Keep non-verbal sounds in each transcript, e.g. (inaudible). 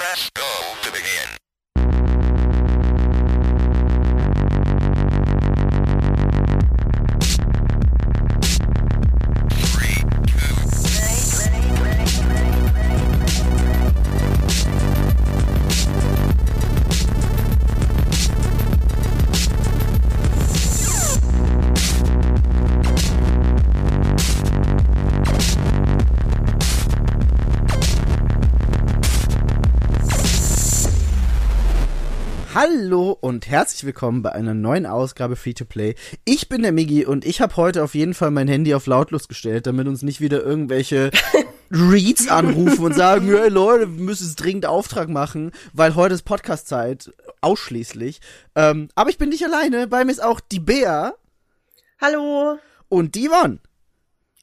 Press go und herzlich willkommen bei einer neuen Ausgabe Free to Play. Ich bin der Migi und ich habe heute auf jeden Fall mein Handy auf lautlos gestellt, damit uns nicht wieder irgendwelche (laughs) Reads anrufen und sagen, hey Leute, wir müssen es dringend Auftrag machen, weil heute ist Podcast-Zeit, ausschließlich. Ähm, aber ich bin nicht alleine, bei mir ist auch die Bea Hallo. und die Yvonne.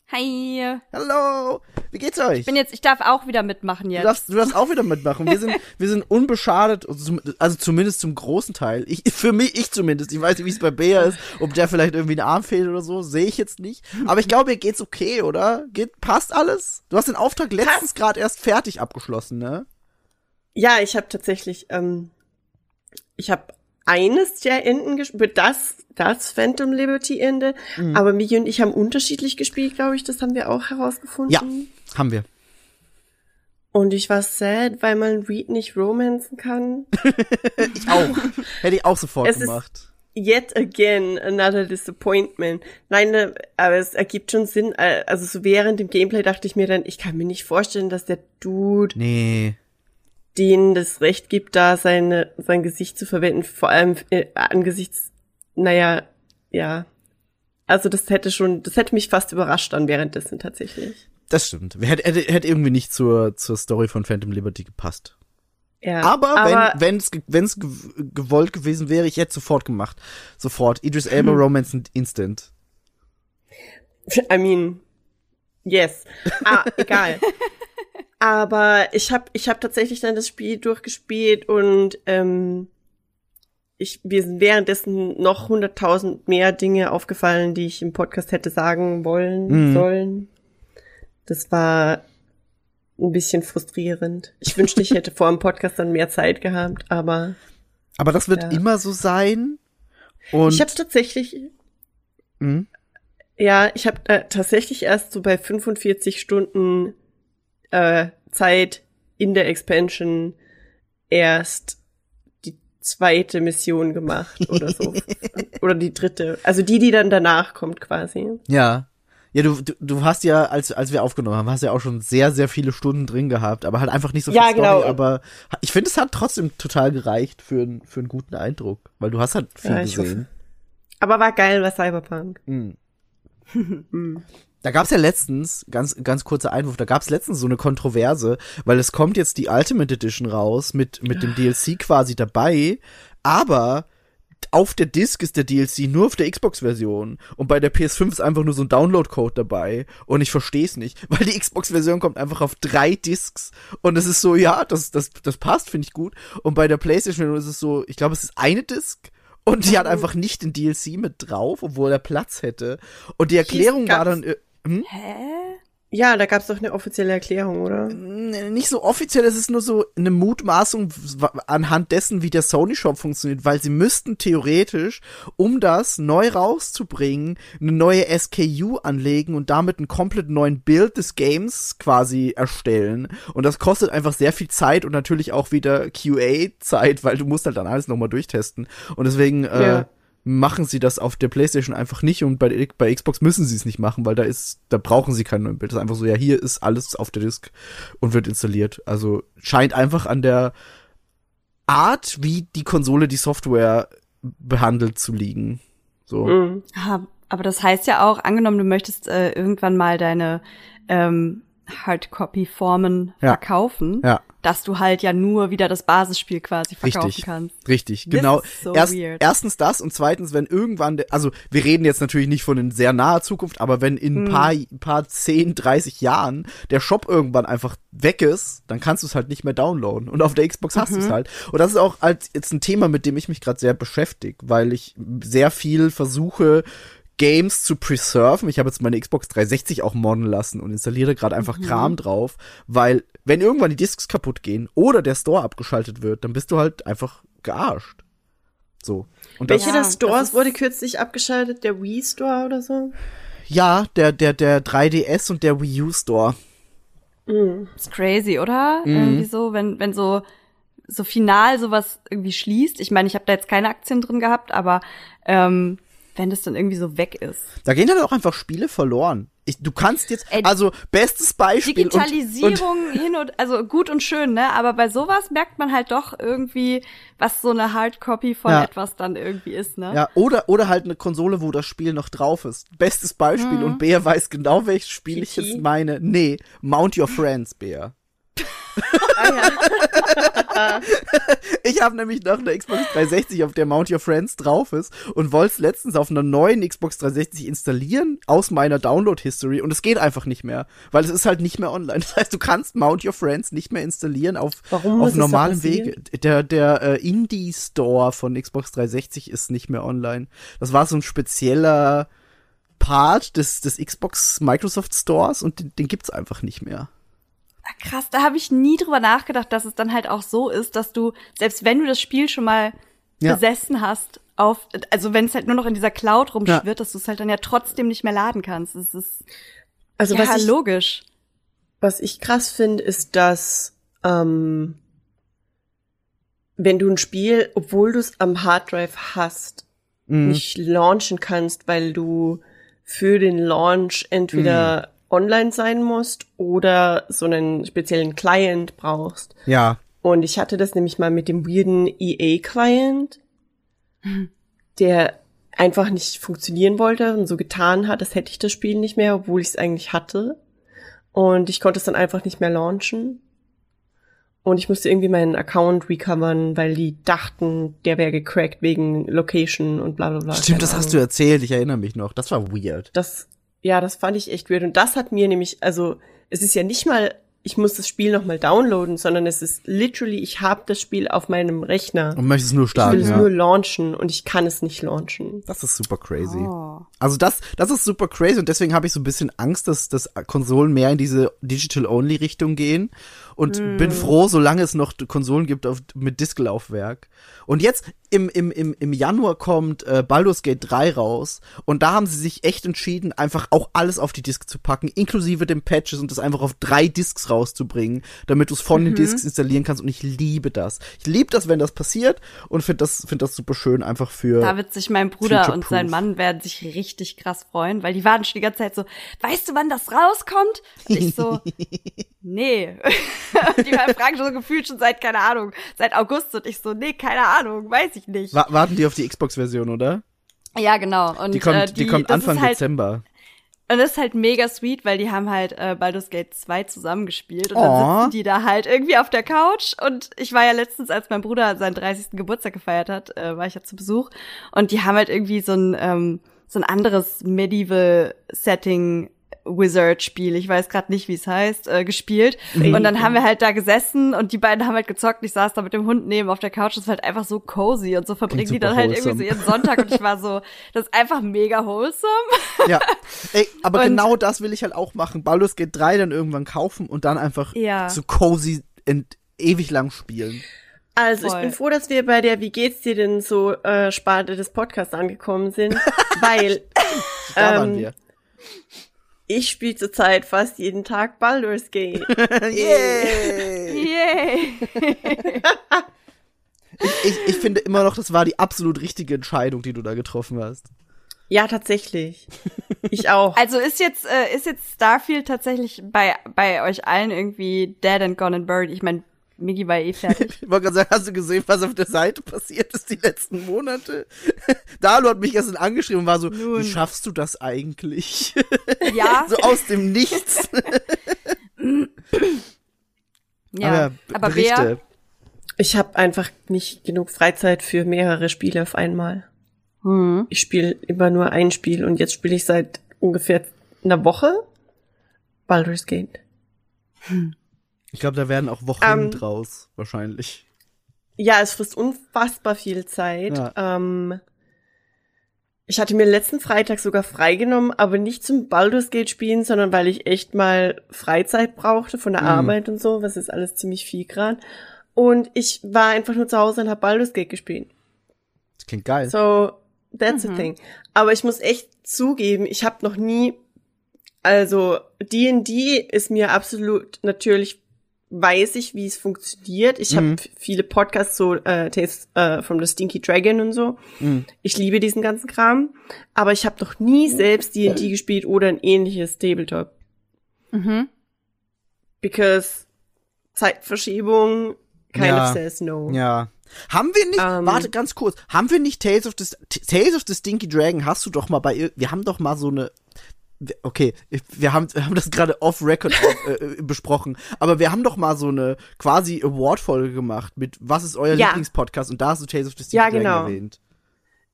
Hi. Hallo, wie geht's euch? Ich bin jetzt, ich darf auch wieder mitmachen Du jetzt. darfst, du darfst auch wieder mitmachen. Wir sind, (laughs) wir sind unbeschadet, also also zumindest zum großen Teil. Ich, für mich, ich zumindest. Ich weiß nicht, wie es bei Bea ist, ob der vielleicht irgendwie ein Arm fehlt oder so, sehe ich jetzt nicht. Aber ich glaube, ihr geht's okay, oder? Geht, passt alles? Du hast den Auftrag letztens gerade erst fertig abgeschlossen, ne? Ja, ich habe tatsächlich, ähm, ich habe eines der Enden gespielt, das, das Phantom Liberty Ende, Mhm. aber Migi und ich haben unterschiedlich gespielt, glaube ich, das haben wir auch herausgefunden. Ja, haben wir. Und ich war sad, weil man Reed nicht romanzen kann. (laughs) Ich auch. Hätte ich auch sofort Es gemacht. Yet again another disappointment. Nein, ne, aber es ergibt schon Sinn. äh, Also so während dem Gameplay dachte ich mir dann, ich kann mir nicht vorstellen, dass der Dude Nee. Denen das Recht gibt, da seine, sein Gesicht zu verwenden, vor allem äh, angesichts, naja, ja. Also das hätte schon, das hätte mich fast überrascht dann währenddessen tatsächlich. Das stimmt. Hätte, hätte, hätte irgendwie nicht zur, zur Story von Phantom Liberty gepasst. Ja. Aber, aber wenn ge- wenn's ge gewollt gewesen wäre, ich hätte sofort gemacht. Sofort. Idris Elba Romance Instant. I mean, yes. Ah, egal. (laughs) Aber ich habe ich hab tatsächlich dann das Spiel durchgespielt und ähm, ich, mir sind währenddessen noch hunderttausend mehr Dinge aufgefallen, die ich im Podcast hätte sagen wollen, Mhm. sollen. Das war ein bisschen frustrierend. Ich wünschte, ich hätte (laughs) vor dem Podcast dann mehr Zeit gehabt, aber Aber das wird Ja. immer so sein. Und ich habe tatsächlich, Hm? Ja, ich habe äh, tatsächlich erst so bei 45 Stunden äh, Zeit in der Expansion erst die zweite Mission gemacht oder so. (laughs) oder die dritte. Also die, die dann danach kommt quasi. ja. Ja, du, du, du hast ja, als, als wir aufgenommen haben, hast ja auch schon sehr, sehr viele Stunden drin gehabt, aber halt einfach nicht so viel Ja, Story, genau. aber ich finde, es hat trotzdem total gereicht für, für einen guten Eindruck, weil du hast halt viel Ja, gesehen. Aber war geil, war Cyberpunk. Mhm. (laughs) Da gab's ja letztens, ganz, ganz kurzer Einwurf, da gab's letztens so eine Kontroverse, weil es kommt jetzt die Ultimate Edition raus mit, mit dem DLC quasi dabei, aber auf der Disc ist der DLC nur auf der Xbox-Version und bei der PS5 ist einfach nur so ein Download-Code dabei und ich verstehe es nicht, (laughs) weil die Xbox-Version kommt einfach auf drei Discs und es ist so, ja, das, das, das passt, finde ich gut und bei der PlayStation ist es so, ich glaube, es ist eine Disc und die hat einfach nicht den DLC mit drauf, obwohl er Platz hätte und die Erklärung war dann, äh, hm? Hä? Ja, da gab's doch eine offizielle Erklärung, oder? Nicht so offiziell, es ist nur so eine Mutmaßung anhand dessen, wie der Sony Shop funktioniert, weil sie müssten theoretisch, um das neu rauszubringen, eine neue SKU anlegen und damit einen komplett neuen Bild des Games quasi erstellen. Und das kostet einfach sehr viel Zeit und natürlich auch wieder QA-Zeit, weil du musst halt dann alles nochmal durchtesten. Und deswegen, äh, Ja. Machen sie das auf der PlayStation einfach nicht und bei, bei Xbox müssen sie es nicht machen, weil da ist, da brauchen sie kein neues Bild. Das ist einfach so, ja, hier ist alles auf der Disk und wird installiert. Also scheint einfach an der Art, wie die Konsole die Software behandelt zu liegen. So. Mhm. Aber das heißt ja auch, angenommen, du möchtest äh, irgendwann mal deine ähm, Hardcopy-Formen Ja. verkaufen, Ja. dass du halt ja nur wieder das Basisspiel quasi verkaufen Richtig. kannst. Richtig, This genau. so Erst, erstens das und zweitens, wenn irgendwann, also wir reden jetzt natürlich nicht von in sehr naher Zukunft, aber wenn in ein Hm. paar, paar 10, 30 Jahren der Shop irgendwann einfach weg ist, dann kannst du es halt nicht mehr downloaden. Und auf der Xbox hast du Mhm. es halt. Und das ist auch als jetzt ein Thema, mit dem ich mich gerade sehr beschäftige, weil ich sehr viel versuche, Games zu preserven. Ich habe jetzt meine Xbox 360 auch modden lassen und installiere gerade einfach Kram drauf, weil wenn irgendwann die Discs kaputt gehen oder der Store abgeschaltet wird, dann bist du halt einfach gearscht. So. Und das, Welche Ja, der Stores wurde kürzlich abgeschaltet? Der Wii Store oder so? ja, der der der 3DS und der Wii U Store. Ist crazy, oder? Mhm. Irgendwie so, wenn, wenn so, so final sowas irgendwie schließt. Ich meine, ich habe da jetzt keine Aktien drin gehabt, aber ähm, wenn das dann irgendwie so weg ist. Da gehen halt auch einfach Spiele verloren. Ich, du kannst jetzt, Ey, also bestes Beispiel und, und Digitalisierung hin und also gut und schön, ne? Aber bei sowas merkt man halt doch irgendwie, was so eine Hardcopy von Ja. etwas dann irgendwie ist, ne? Ja, oder, oder halt eine Konsole, wo das Spiel noch drauf ist. Bestes Beispiel und Bea weiß genau, welches Spiel ich jetzt meine. Nee, Mount Your Friends, Bea. (laughs) Ah, ja. (laughs) Ich habe nämlich noch eine Xbox 360, auf der Mount Your Friends drauf ist und wollte es letztens auf einer neuen Xbox 360 installieren aus meiner Download-History und es geht einfach nicht mehr, weil es ist halt nicht mehr online. (laughs) Das heißt, du kannst Mount Your Friends nicht mehr installieren auf, Warum auf normalem? Wege. Der, der äh, Indie-Store von Xbox 360 ist nicht mehr online. Das war so ein spezieller Part des, des Xbox Microsoft Stores und den, den gibt's einfach nicht mehr. Krass, da habe ich nie drüber nachgedacht, dass es dann halt auch so ist, dass du, selbst wenn du das Spiel schon mal Ja. besessen hast, auf, also wenn es halt nur noch in dieser Cloud rumschwirrt, dass du es halt dann ja trotzdem nicht mehr laden kannst. Das ist Also ja was ich, logisch. was ich krass finde, ist, dass ähm, wenn du ein Spiel, obwohl du es am Harddrive hast, Mhm. nicht launchen kannst, weil du für den Launch entweder online sein musst oder so einen speziellen Client brauchst. Ja. Und ich hatte das nämlich mal mit dem weirden EA-Client, der einfach nicht funktionieren wollte und so getan hat, als hätte ich das Spiel nicht mehr, obwohl ich es eigentlich hatte. Und ich konnte es dann einfach nicht mehr launchen. Und ich musste irgendwie meinen Account recovern, weil die dachten, der wäre gecrackt wegen Location und bla bla bla. Stimmt, das hast du erzählt, ich erinnere mich noch. Das war weird. Das, ja, das fand ich echt weird. Und das hat mir nämlich, also, es ist ja nicht mal, ich muss das Spiel nochmal downloaden, sondern es ist literally, ich habe das Spiel auf meinem Rechner. Und möchtest es nur Ich will starten, es ja. nur launchen und ich kann es nicht launchen. Das ist super crazy. Oh. Also das, das ist super crazy und deswegen habe ich so ein bisschen Angst, dass, dass Konsolen mehr in diese Digital-Only-Richtung gehen und bin froh, solange es noch Konsolen gibt auf, mit Disklaufwerk. Und jetzt im, im, im, im Januar kommt äh, Baldur's Gate 3 raus und da haben sie sich echt entschieden, einfach auch alles auf die Disk zu packen, inklusive den Patches und das einfach auf drei Disks rauszubringen, damit du es von den Disks installieren kannst und ich liebe das. Ich liebe das, wenn das passiert und finde das, find das super schön, einfach für... Da wird sich mein Bruder und sein Mann werden sich richtig krass freuen, weil die waren schon die ganze Zeit so, weißt du, wann das rauskommt? Und ich so, (laughs) nee. (laughs) Die fragen schon so gefühlt schon seit, keine Ahnung, seit August und ich so, nee, keine Ahnung, weiß ich nicht. Wa warten die auf die Xbox-Version, oder? Ja, genau. Und Die kommt, äh, die, kommt das Anfang halt, Dezember. Und das ist halt mega sweet, weil die haben halt äh, Baldur's Gate 2 zusammengespielt und Aw. dann sitzen die da halt irgendwie auf der Couch und ich war ja letztens, als mein Bruder seinen 30. Geburtstag gefeiert hat, äh, war ich ja zu Besuch und die haben halt irgendwie so ein ähm, so ein anderes Medieval Setting Wizard-Spiel, ich weiß gerade nicht, wie es heißt, äh, gespielt. Und dann haben wir halt da gesessen und die beiden haben halt gezockt. Ich saß da mit dem Hund neben auf der Couch. Das war halt einfach so cozy und so verbringen die dann halt irgendwie so wholesome. ihren Sonntag und ich war (laughs) so, das ist einfach mega wholesome. Ja. Ey, aber Und- genau das will ich halt auch machen. Baldur's Gate 3 dann irgendwann kaufen und dann einfach Ja. so cozy und ewig lang spielen. Also, Voll. ich bin froh, dass wir bei der Wie geht's dir denn so äh, Sparte des Podcasts angekommen sind, (laughs) weil Da Ähm, waren wir. Ich spiele zurzeit fast jeden Tag Baldur's Gate. (laughs) Yay! (laughs) Yay! Ich, ich finde immer noch, das war die absolut richtige Entscheidung, die du da getroffen hast. ja, tatsächlich. Ich auch. (laughs) Also ist jetzt äh, ist jetzt Starfield tatsächlich bei bei euch allen irgendwie dead and gone and buried. Ich meine, Miggy war eh fertig. (laughs) Ich wollte gerade sagen, hast du gesehen, was auf der Seite passiert ist die letzten Monate? (laughs) Dalu hat mich gestern angeschrieben und war so, Nun. wie schaffst du das eigentlich? (laughs) ja, so aus dem Nichts. (clears throat) ja. Aber, wer? Berichte. Ich habe einfach nicht genug Freizeit für mehrere Spiele auf einmal. Hm. Ich spiele immer nur ein Spiel und jetzt spiele ich seit ungefähr einer Woche Baldur's Gate. Ich glaube, da werden auch Wochen Ähm, draus, wahrscheinlich. Ja, es frisst unfassbar viel Zeit. Ja. Ähm, ich hatte mir letzten Freitag sogar freigenommen, aber nicht zum Baldur's Gate spielen, sondern weil ich echt mal Freizeit brauchte von der Mhm. Arbeit und so, was ist alles ziemlich viel gerade. Und ich war einfach nur zu Hause und habe Baldur's Gate gespielt. Das klingt geil. So, that's the thing. Aber ich muss echt zugeben, ich habe noch nie, also D&D ist mir absolut natürlich weiß ich, wie es funktioniert. Ich habe viele Podcasts, so äh, Tales äh, from the Stinky Dragon und so. Ich liebe diesen ganzen Kram. Aber ich habe noch nie selbst D&D gespielt oder ein ähnliches Tabletop. Mhm. Because Zeitverschiebung kind Ja. of says no. Ja. Haben wir nicht, Ähm. warte ganz kurz, haben wir nicht Tales of the, Tales of the Stinky Dragon, hast du doch mal bei, ir- wir haben doch mal so eine, okay, wir haben, wir haben das gerade off record auf, äh, besprochen, aber wir haben doch mal so eine quasi Award-Folge gemacht mit, was ist euer Ja. Lieblingspodcast und da hast du Tales of the Stinky Ja, genau. erwähnt.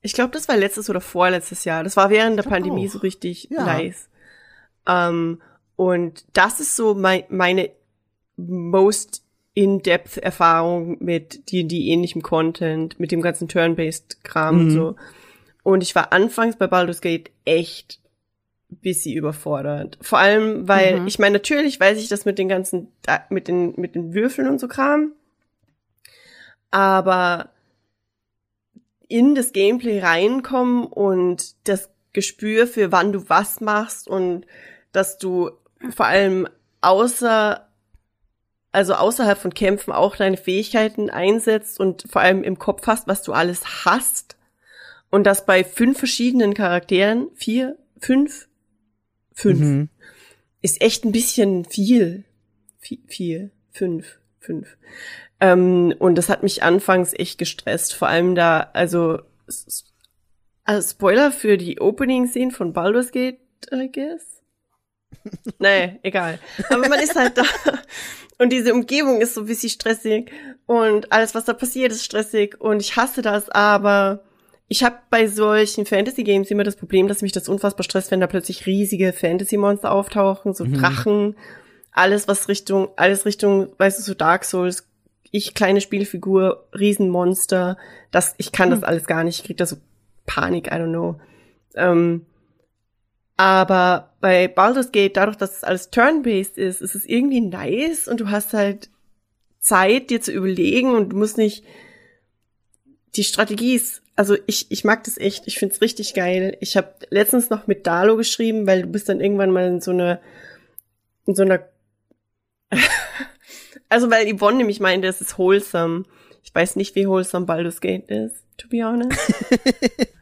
Ich glaube, das war letztes oder vorletztes Jahr. Das war während der Pandemie auch. so richtig Ja. nice. Ähm, und das ist so mein, meine most in-depth Erfahrung mit D&D ähnlichem Content, mit dem ganzen Turn-based Kram und Mhm. so. Und ich war anfangs bei Baldur's Gate echt bisschen überfordert. Vor allem, weil, Mhm. ich meine, natürlich weiß ich das mit den ganzen, da- mit den, mit den Würfeln und so Kram. Aber in das Gameplay reinkommen und das Gespür für wann du was machst und dass du vor allem außer also außerhalb von Kämpfen auch deine Fähigkeiten einsetzt und vor allem im Kopf hast, was du alles hast. Und das bei fünf verschiedenen Charakteren, vier, fünf, fünf, Mhm. ist echt ein bisschen viel. Viel, viel, fünf, fünf. Ähm, und das hat mich anfangs echt gestresst. Vor allem da, also, also Spoiler für die Opening-Szene von Baldur's Gate, I guess. (laughs) nee, egal. Aber man ist halt da. Und diese Umgebung ist so ein bisschen stressig. Und alles, was da passiert, ist stressig. Und ich hasse das, aber ich habe bei solchen Fantasy-Games immer das Problem, dass mich das unfassbar stresst, wenn da plötzlich riesige Fantasy-Monster auftauchen, so Drachen, alles was Richtung, alles Richtung, weißt du, so Dark Souls, ich kleine Spielfigur, Riesenmonster, das, ich kann das alles gar nicht, ich krieg da so Panik, I don't know. Ähm, aber bei Baldur's Gate, dadurch, dass es alles turn-based ist, ist es irgendwie nice und du hast halt Zeit, dir zu überlegen und du musst nicht, die Strategie ist, also ich, ich mag das echt, ich find's richtig geil. Ich habe letztens noch mit Dalo geschrieben, weil du bist dann irgendwann mal in so einer, in so einer, (laughs) also weil Yvonne nämlich meinte, es ist wholesome. Ich weiß nicht, wie wholesome Baldur's Gate ist, to be honest. (laughs)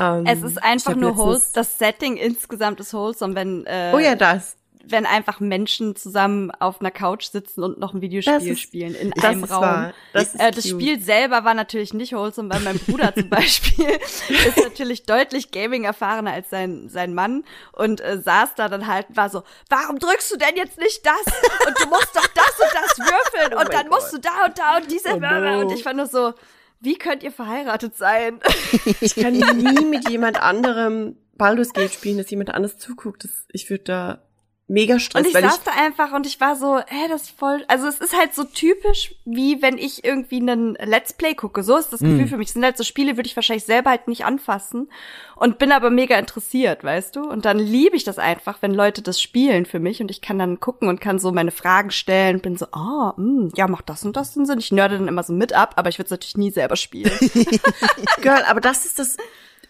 Ähm, Es ist ich einfach nur wholesome. Das Setting insgesamt ist wholesome, wenn, äh, Oh ja, das. Wenn einfach Menschen zusammen auf einer Couch sitzen und noch ein Videospiel ist- spielen in einem Raum. wahr. Das, Äh, das. Spiel selber war natürlich nicht wholesome, weil mein Bruder zum (laughs) Beispiel ist natürlich deutlich Gaming erfahrener als sein, sein Mann und äh, saß da dann halt und war so, warum drückst du denn jetzt nicht das? Und du musst doch das und das würfeln (laughs) Oh und dann musst du da und da und diese Oh no. Und ich fand nur so, wie könnt ihr verheiratet sein? (laughs) Ich kann nie mit jemand anderem Baldur's Gate spielen, dass jemand anders zuguckt. Das, ich würde da mega Stress, Und ich saß ich da einfach und ich war so, hä, das ist voll, also es ist halt so typisch, wie wenn ich irgendwie einen Let's Play gucke. So ist das Gefühl für mich. Es sind halt so Spiele, würde ich wahrscheinlich selber halt nicht anfassen und bin aber mega interessiert, weißt du? Und dann liebe ich das einfach, wenn Leute das spielen für mich und ich kann dann gucken und kann so meine Fragen stellen und bin so, ah, mh, ja, macht das und das einen Sinn. Ich nörde dann immer so mit ab, aber ich würde es natürlich nie selber spielen. (laughs) Girl, aber das ist das.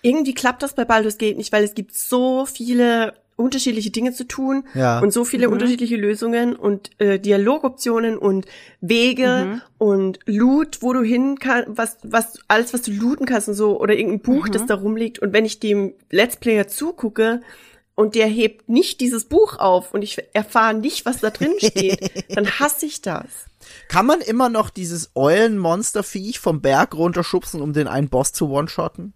Irgendwie klappt das bei Baldur's Gate nicht, weil es gibt so viele unterschiedliche Dinge zu tun Ja. und so viele unterschiedliche Lösungen und äh, Dialogoptionen und Wege und Loot, wo du hin kannst, was, was, alles, was du looten kannst und so, oder irgendein Buch, das da rumliegt. Und wenn ich dem Let's Player zugucke und der hebt nicht dieses Buch auf und ich erfahre nicht, was da drin steht, (laughs) dann hasse ich das. Kann man immer noch dieses Eulenmonsterviech vom Berg runterschubsen, um den einen Boss zu one-shotten?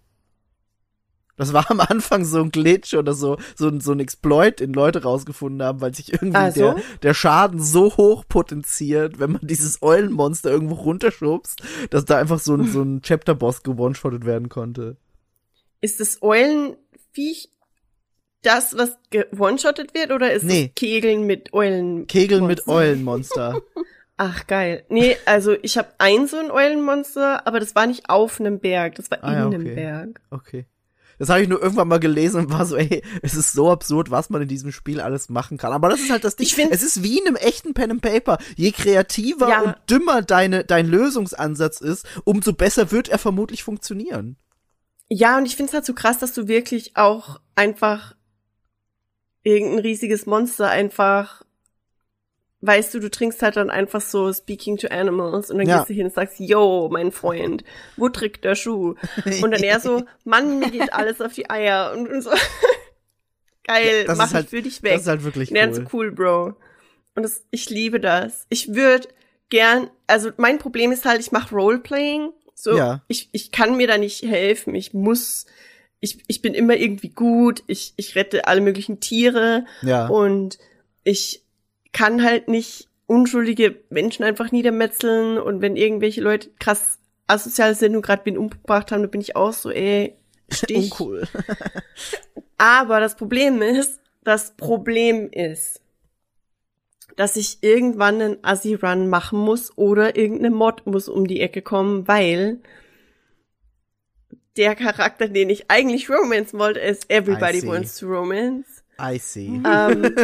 Das war am Anfang so ein Glitch oder so, so, ein- so ein Exploit, den Leute rausgefunden haben, weil sich irgendwie Ah, so? der, der Schaden so hoch potenziert, wenn man (laughs) dieses Eulenmonster irgendwo runterschubst, dass da einfach so ein, so ein Chapter-Boss gewone-shottet werden konnte. Ist das Eulenviech das, was one-shottet wird, oder ist Nee. es Kegeln mit Eulen? Kegeln mit Monster? Eulenmonster. (laughs) Ach, geil. Nee, also ich habe ein so ein Eulenmonster, aber das war nicht auf einem Berg, das war Ah, in ja, einem okay. Berg. Okay. Das habe ich nur irgendwann mal gelesen und war so, ey, es ist so absurd, was man in diesem Spiel alles machen kann. Aber das ist halt das Ding. Es ist wie in einem echten Pen and Paper. Je kreativer Ja. und dümmer deine, dein Lösungsansatz ist, umso besser wird er vermutlich funktionieren. Ja, und ich finde es halt so krass, dass du wirklich auch einfach irgendein riesiges Monster einfach, weißt du, du trinkst halt dann einfach so Speaking to Animals und dann Ja. gehst du hin und sagst, yo, mein Freund, wo trägt der Schuh? (laughs) Und dann er so, Mann, mir geht alles auf die Eier und, und so. (laughs) Geil, Das mach ist halt- ich für dich weg. Das ist halt wirklich er so cool. cool, Bro. Und das, ich liebe das. Ich würde gern, also mein Problem ist halt, ich mache Roleplaying. So, Ja. ich, ich kann mir da nicht helfen. Ich muss, ich, ich bin immer irgendwie gut. Ich, ich rette alle möglichen Tiere. Ja. Und ich kann halt nicht unschuldige Menschen einfach niedermetzeln. Und wenn irgendwelche Leute krass asozial sind und gerade wen umgebracht haben, dann bin ich auch so, ey, Stich. (laughs) Uncool. Aber das Problem ist, das Problem ist, dass ich irgendwann einen Assi-Run machen muss oder irgendeine Mod muss um die Ecke kommen, weil der Charakter, den ich eigentlich romance wollte, ist Everybody. Wants to Romance. I see. Ähm,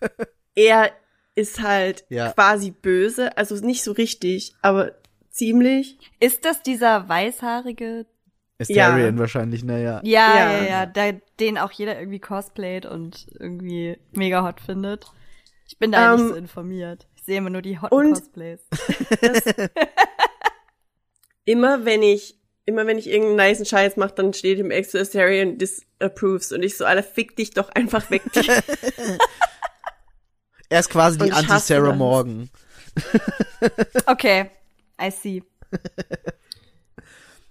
(laughs) er ist halt Ja. quasi böse, also nicht so richtig, aber ziemlich. Ist das dieser weißhaarige? Asterion wahrscheinlich, naja. Ja, Ja. ja, ja, der, den auch jeder irgendwie cosplayt und irgendwie mega hot findet. Ich bin da ja Ähm, nicht so informiert. Ich sehe immer nur die hotten und- Cosplays. (laughs) immer wenn ich, immer wenn ich irgendeinen nicen Scheiß mache, dann steht im Exo Asterion disapproves und ich so, Alter, fick dich doch einfach weg. (laughs) Er ist quasi Und die Anti-Sarah. Morgan. Okay, I see. (laughs)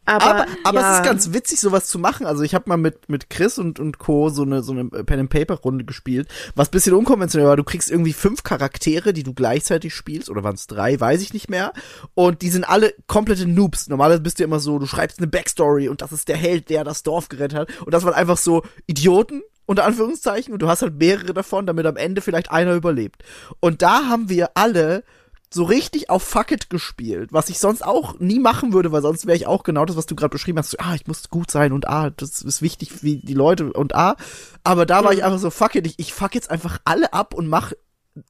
Aber, Aber, aber ja, es ist ganz witzig, sowas zu machen. Also ich habe mal mit, mit Chris und, und Co. so eine, so eine Pen-and-Paper-Runde gespielt, was bisschen unkonventionell war. Du kriegst irgendwie fünf Charaktere, die du gleichzeitig spielst, oder waren es drei, weiß ich nicht mehr. Und die sind alle komplette Noobs. Normalerweise bist du immer so, du schreibst eine Backstory und das ist der Held, der das Dorf gerettet hat. Und das waren einfach so Idioten, unter Anführungszeichen. Und du hast halt mehrere davon, damit am Ende vielleicht einer überlebt. Und da haben wir alle so richtig auf Fuck it gespielt, was ich sonst auch nie machen würde, weil sonst wäre ich auch genau das, was du gerade beschrieben hast, so, ah, ich muss gut sein und ah, das ist wichtig wie die Leute und ah, aber da war ich einfach so, fuck it, ich, ich fuck jetzt einfach alle ab und mach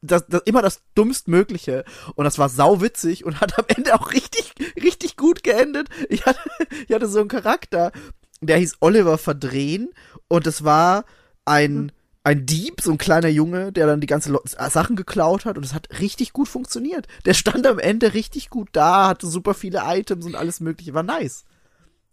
das, das immer das dummstmögliche und das war sau witzig und hat am Ende auch richtig richtig gut geendet. Ich hatte (laughs) ich hatte so einen Charakter, der hieß Oliver Verdrehen und es war ein ein Dieb, so ein kleiner Junge, der dann die ganzen Lo- Sachen geklaut hat und es hat richtig gut funktioniert. Der stand am Ende richtig gut da, hatte super viele Items und alles mögliche, war nice.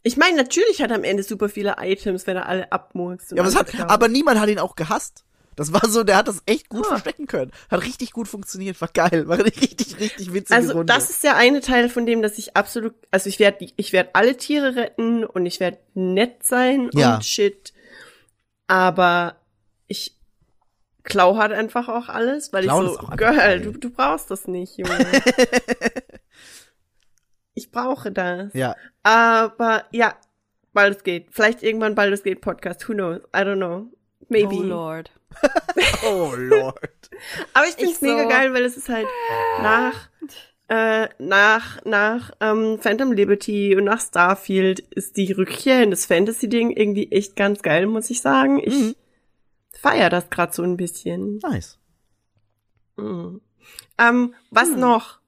ich meine, natürlich hat er am Ende super viele Items, wenn er alle abmurkst. Ja, aber, hat, aber niemand hat ihn auch gehasst. Das war so, der hat das echt gut Ah. verstecken können. Hat richtig gut funktioniert, war geil, war eine (laughs) richtig, richtig witzige Also Runde. das ist der eine Teil von dem, dass ich absolut, also ich werde, ich werde alle Tiere retten und ich werde nett sein Ja. und shit. Aber ich klau halt einfach auch alles, weil Klauen ich so, Girl, du, du brauchst das nicht, Junge. (laughs) ich brauche das. ja, Aber ja, Baldur's Gate. Vielleicht irgendwann Baldur's Gate Podcast. Who knows? I don't know. Maybe. Oh Lord. (laughs) oh Lord. (laughs) Aber ich finde es Ich mega so. geil, weil es ist halt (gasps) nach, äh, nach, nach ähm, Phantom Liberty und nach Starfield ist die Rückkehr in das Fantasy-Ding irgendwie echt ganz geil, muss ich sagen. Ich Mhm. feier das gerade so ein bisschen. Nice. Mhm. Ähm, was Hm. noch?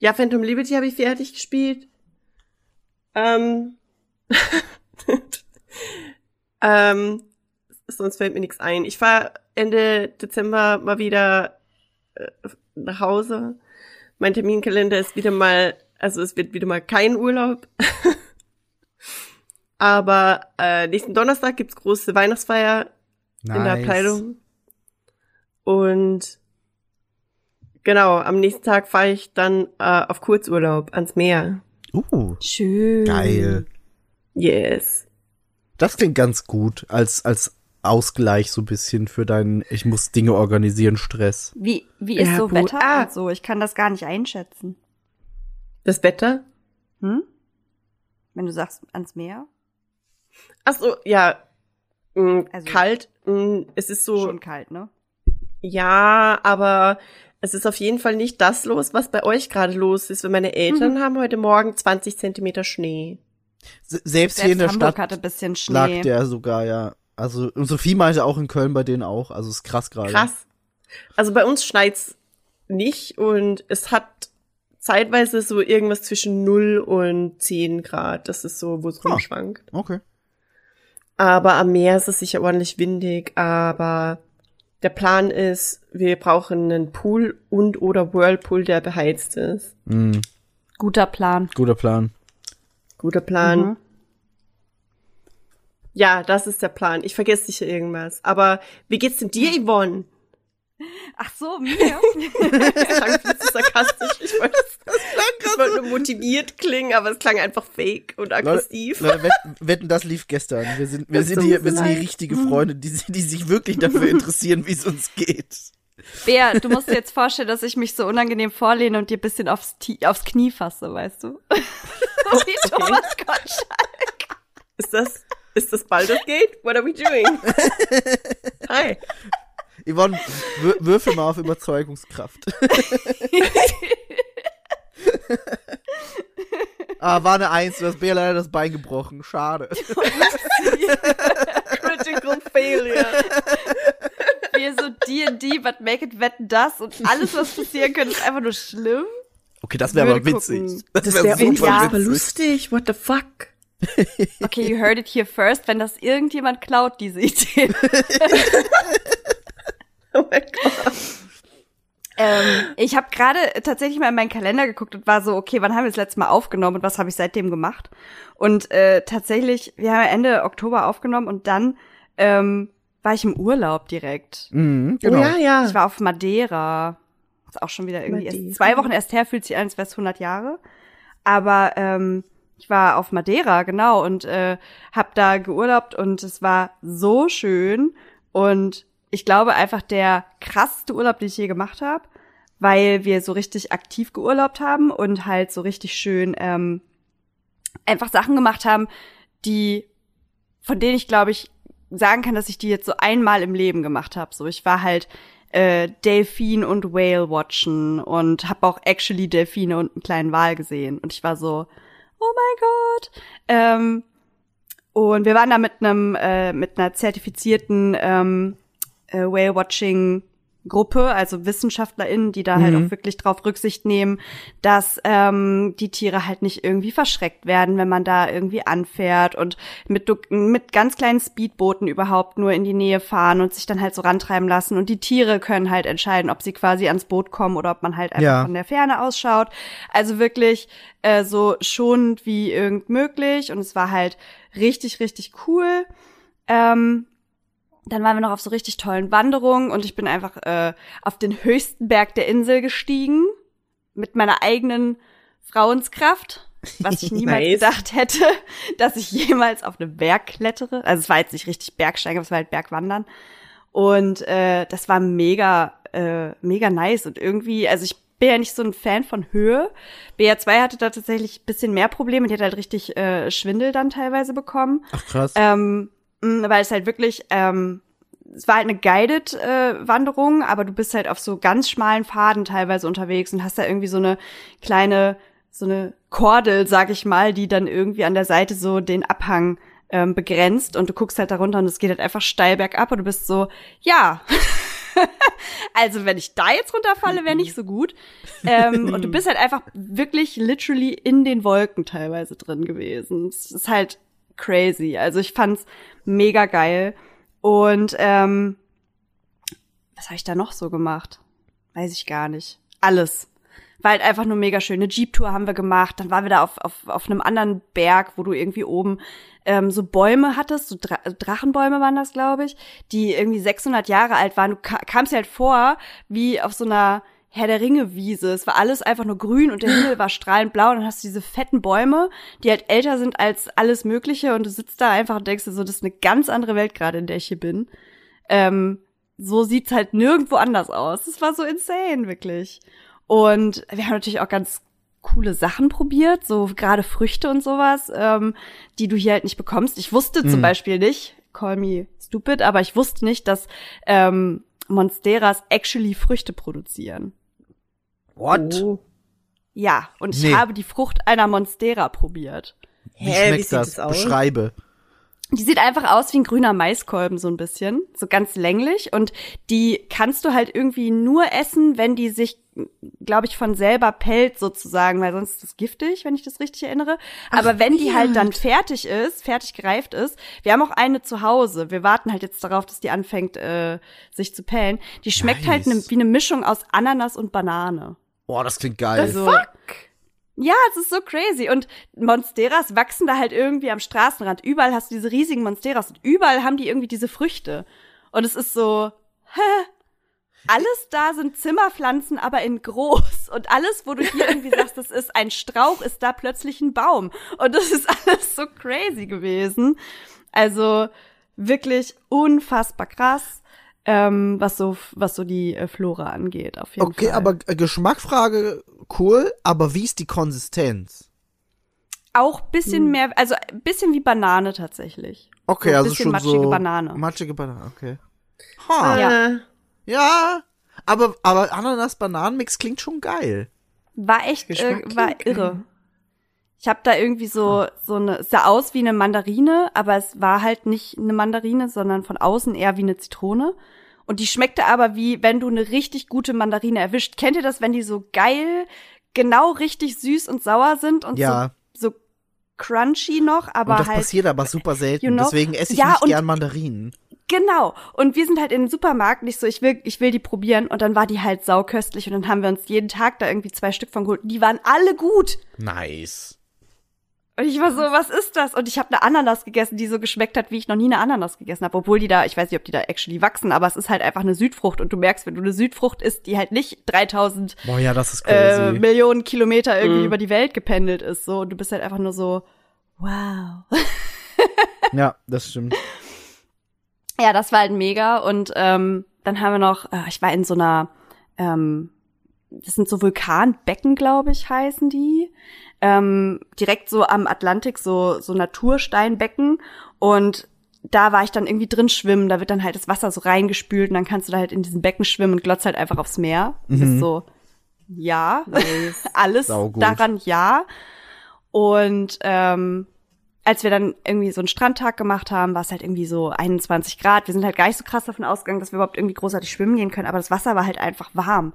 Ja, Phantom Liberty habe ich fertig gespielt. Ähm, (laughs) ähm, sonst fällt mir nichts ein. Ich fahre Ende Dezember mal wieder äh, nach Hause. Mein Terminkalender ist wieder mal, also es wird wieder mal kein Urlaub. (laughs) Aber äh, nächsten Donnerstag gibt's große Weihnachtsfeier nice. in der Abteilung. Und genau, am nächsten Tag fahre ich dann äh, auf Kurzurlaub ans Meer. Uh, Schön. geil. Yes. Das klingt ganz gut als als Ausgleich so ein bisschen für deinen ich muss Dinge organisieren Stress. Wie, wie ist Ja, so. Wetter Ah. und so? Ich kann das gar nicht einschätzen. Das Wetter? Hm? Wenn du sagst, ans Meer? Ach so, ja. Mh, Also- kalt. Mh, es ist so, Schon kalt, ne? ja, aber es ist auf jeden Fall nicht das los, was bei euch gerade los ist. Weil meine Eltern haben heute Morgen 20 Zentimeter Schnee. S- Selbst, hier Selbst in der Hamburg Stadt hatte ein bisschen lag Schnee. der sogar, ja. Also, und Sophie meinte auch in Köln bei denen auch. Also, ist krass gerade. Krass. Also bei uns schneit's nicht und es hat zeitweise so irgendwas zwischen 0 und 10 Grad. Das ist so, wo es Ah. rumschwankt. Okay. Aber am Meer ist es sicher ordentlich windig, aber der Plan ist, wir brauchen einen Pool und oder Whirlpool, der beheizt ist. Mhm. Guter Plan. Guter Plan. Guter Plan. Mhm. Ja, das ist der Plan. Ich vergesse sicher irgendwas. Aber wie geht's denn dir, Yvonne? Ach so, mir. (laughs) Das klang viel zu sarkastisch. Ich wollte, ich wollte nur motiviert klingen, aber es klang einfach fake und aggressiv. Leute, wetten, wetten, das lief gestern. Wir sind, wir Das sind hier, wir sind leid. richtige Freunde, die, die sich wirklich dafür (laughs) interessieren, wie es uns geht. Bea, du musst dir jetzt vorstellen, dass ich mich so unangenehm vorlehne und dir ein bisschen aufs, aufs Knie fasse, weißt du? (laughs) so wie Thomas Gottschalk. Ist das, ist das Baldur's Gate? What are we doing? (laughs) Hi. Yvonne, wür würfel mal auf Überzeugungskraft. (laughs) ah, war eine Eins, du hast Bea leider das Bein gebrochen. Schade. (laughs) Critical Failure. Wir so D&D, but make it wetten das und alles, was passieren könnte, ist einfach nur schlimm. Okay, das wäre aber witzig. gucken. Das wär wäre super witzig. lustig. What the fuck? Okay, you heard it here first, wenn das irgendjemand klaut, diese Idee. (laughs) Oh mein Gott. Ähm, ich habe gerade tatsächlich mal in meinen Kalender geguckt und war so, okay, wann haben wir das letzte Mal aufgenommen und was habe ich seitdem gemacht? Und äh, tatsächlich, wir haben ja Ende Oktober aufgenommen und dann ähm, war ich im Urlaub direkt. Mhm, Oh genau. ja, ja. Ich war auf Madeira. Ist auch schon wieder irgendwie erst zwei Wochen erst her, fühlt sich an, als wäre es 100 Jahre. Aber ähm, ich war auf Madeira, genau, und äh, hab da geurlaubt und es war so schön. Und ich glaube einfach der krasseste Urlaub, den ich je gemacht habe, weil wir so richtig aktiv geurlaubt haben und halt so richtig schön ähm, einfach Sachen gemacht haben, die von denen ich glaube ich sagen kann, dass ich die jetzt so einmal im Leben gemacht habe. So, ich war halt äh, Delfin und Whale watchen und habe auch actually Delfine und einen kleinen Wal gesehen und ich war so, oh mein Gott. Ähm, und wir waren da mit einem äh, mit einer zertifizierten ähm, äh, Whale Watching Gruppe, also WissenschaftlerInnen, die da halt Mhm. auch wirklich drauf Rücksicht nehmen, dass ähm, die Tiere halt nicht irgendwie verschreckt werden, wenn man da irgendwie anfährt und mit, mit ganz kleinen Speedbooten überhaupt nur in die Nähe fahren und sich dann halt so rantreiben lassen. Und die Tiere können halt entscheiden, ob sie quasi ans Boot kommen oder ob man halt einfach Ja. von der Ferne ausschaut. Also wirklich äh, so schonend wie irgend möglich. Und es war halt richtig, richtig cool. Ähm, dann waren wir noch auf so richtig tollen Wanderungen und ich bin einfach äh, auf den höchsten Berg der Insel gestiegen mit meiner eigenen Frauenskraft, was ich (laughs) niemals Nice. gedacht hätte, (laughs) dass ich jemals auf einen Berg klettere. Also es war jetzt nicht richtig Bergsteigen, aber es war halt Bergwandern. Und äh, das war mega, äh, mega nice. Und irgendwie, also ich bin ja nicht so ein Fan von Höhe. BR2 hatte da tatsächlich ein bisschen mehr Probleme. Die hat halt richtig äh, Schwindel dann teilweise bekommen. Ach krass. Ähm, weil es halt wirklich, ähm, es war halt eine guided äh, Wanderung, aber du bist halt auf so ganz schmalen Pfaden teilweise unterwegs und hast da irgendwie so eine kleine, so eine Kordel, sag ich mal, die dann irgendwie an der Seite so den Abhang ähm, begrenzt und du guckst halt darunter und es geht halt einfach steil bergab und du bist so, ja. (laughs) also wenn ich da jetzt runterfalle, wäre nicht so gut. Ähm, und du bist halt einfach wirklich literally in den Wolken teilweise drin gewesen. Es ist halt crazy. Also ich fand's mega geil. Und ähm, was habe ich da noch so gemacht? Weiß ich gar nicht. Alles. War halt einfach nur mega schön. Eine Jeep-Tour haben wir gemacht. Dann waren wir da auf, auf, auf einem anderen Berg, wo du irgendwie oben ähm, so Bäume hattest, so Dra Drachenbäume waren das, glaube ich, die irgendwie 600 Jahre alt waren. Du ka kamst halt vor, wie auf so einer Herr der Ringe Wiese. Es war alles einfach nur grün und der (laughs) Himmel war strahlend blau und dann hast du diese fetten Bäume, die halt älter sind als alles Mögliche und du sitzt da einfach und denkst dir so, das ist eine ganz andere Welt gerade, in der ich hier bin. Ähm, so sieht's halt nirgendwo anders aus. Es war so insane, wirklich. Und wir haben natürlich auch ganz coole Sachen probiert, so gerade Früchte und sowas, ähm, die du hier halt nicht bekommst. Ich wusste zum Mhm. Beispiel nicht, call me stupid, aber ich wusste nicht, dass ähm, Monsteras actually Früchte produzieren. What? Oh. Ja, und ich Nee. habe die Frucht einer Monstera probiert. Wie Hä, wie schmeckt sieht das? das aus? Beschreibe. Die sieht einfach aus wie ein grüner Maiskolben, so ein bisschen. So ganz länglich. Und die kannst du halt irgendwie nur essen, wenn die sich, glaube ich, von selber pellt sozusagen, weil sonst ist das giftig, wenn ich das richtig erinnere. Aber wenn die halt dann fertig ist, fertig gereift ist, wir haben auch eine zu Hause. Wir warten halt jetzt darauf, dass die anfängt, äh, sich zu pellen. Die schmeckt halt Nice. ne, wie eine Mischung aus Ananas und Banane. Boah, das klingt geil. Also, Ja, es ist so crazy. Und Monsteras wachsen da halt irgendwie am Straßenrand. Überall hast du diese riesigen Monsteras und überall haben die irgendwie diese Früchte. Und es ist so, hä? Alles da sind Zimmerpflanzen, aber in groß. Und alles, wo du hier irgendwie (laughs) sagst, das ist ein Strauch, ist da plötzlich ein Baum. Und das ist alles so crazy gewesen. Also wirklich unfassbar krass, ähm, was so, was so die äh, Flora angeht, auf jeden Okay, Fall. aber äh, Geschmackfrage cool, aber wie ist die Konsistenz? Auch bisschen mehr, also ein bisschen wie Banane tatsächlich. Okay, so ein also bisschen schon matschige so Banane. matschige Banane, okay. Ha, Ja. Äh, ja, aber aber Ananas-Bananenmix klingt schon geil. War echt, äh, war irre. Ich habe da irgendwie so so eine es sah aus wie eine Mandarine, aber es war halt nicht eine Mandarine, sondern von außen eher wie eine Zitrone. Und die schmeckte aber wie wenn du eine richtig gute Mandarine erwischt. Kennt ihr das, wenn die so geil, genau richtig süß und sauer sind und Ja. so, so crunchy noch, aber und das halt passiert aber super (laughs) selten, you know? deswegen esse ich Ja, nicht gern Mandarinen. Genau. Und wir sind halt in den Supermarkt nicht so, ich will, ich will die probieren. Und dann war die halt sauköstlich. Und dann haben wir uns jeden Tag da irgendwie zwei Stück von geholt. Die waren alle gut. Nice. Und ich war so, was ist das? Und ich habe eine Ananas gegessen, die so geschmeckt hat, wie ich noch nie eine Ananas gegessen habe. Obwohl die da, ich weiß nicht, ob die da actually wachsen, aber es ist halt einfach eine Südfrucht. Und du merkst, wenn du eine Südfrucht isst, die halt nicht 3000 Boah, ja, das ist äh. Millionen Kilometer irgendwie Mhm. über die Welt gependelt ist. So, und du bist halt einfach nur so, wow. (laughs) ja, das stimmt. Ja, das war halt mega. Und ähm, dann haben wir noch, äh, ich war in so einer, ähm, das sind so Vulkanbecken, glaube ich, heißen die. Ähm, direkt so am Atlantik, so, so Natursteinbecken. Und da war ich dann irgendwie drin schwimmen. Da wird dann halt das Wasser so reingespült und dann kannst du da halt in diesen Becken schwimmen und glotzt halt einfach aufs Meer. Das ist so, ja, (laughs) alles Saugut. daran ja. Und ähm, als wir dann irgendwie so einen Strandtag gemacht haben, war es halt irgendwie so 21 Grad. Wir sind halt gar nicht so krass davon ausgegangen, dass wir überhaupt irgendwie großartig schwimmen gehen können, aber das Wasser war halt einfach warm.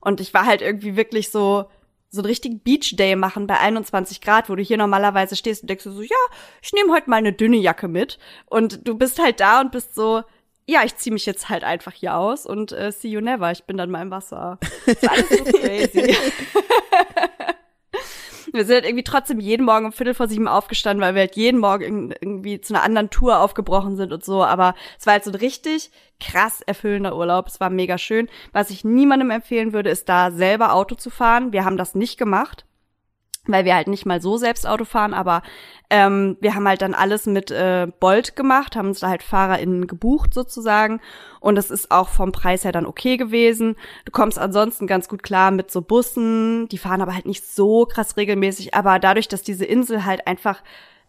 Und ich war halt irgendwie wirklich so, so einen richtigen Beach Day machen bei 21 Grad, wo du hier normalerweise stehst und denkst so, ja, ich nehme heute mal eine dünne Jacke mit. Und du bist halt da und bist so, ja, ich zieh mich jetzt halt einfach hier aus und äh, see you never. Ich bin dann mal im Wasser. Das war alles so (laughs) crazy. (laughs) Wir sind halt irgendwie trotzdem jeden Morgen um Viertel vor sieben aufgestanden, weil wir halt jeden Morgen irg- irgendwie zu einer anderen Tour aufgebrochen sind und so. Aber es war halt so ein richtig krass erfüllender Urlaub. Es war mega schön. Was ich niemandem empfehlen würde, ist da selber Auto zu fahren. Wir haben das nicht gemacht weil wir halt nicht mal so selbst Auto fahren, aber ähm, wir haben halt dann alles mit äh, Bolt gemacht, haben uns da halt FahrerInnen gebucht sozusagen. Und das ist auch vom Preis her dann okay gewesen. Du kommst ansonsten ganz gut klar mit so Bussen, die fahren aber halt nicht so krass regelmäßig, aber dadurch, dass diese Insel halt einfach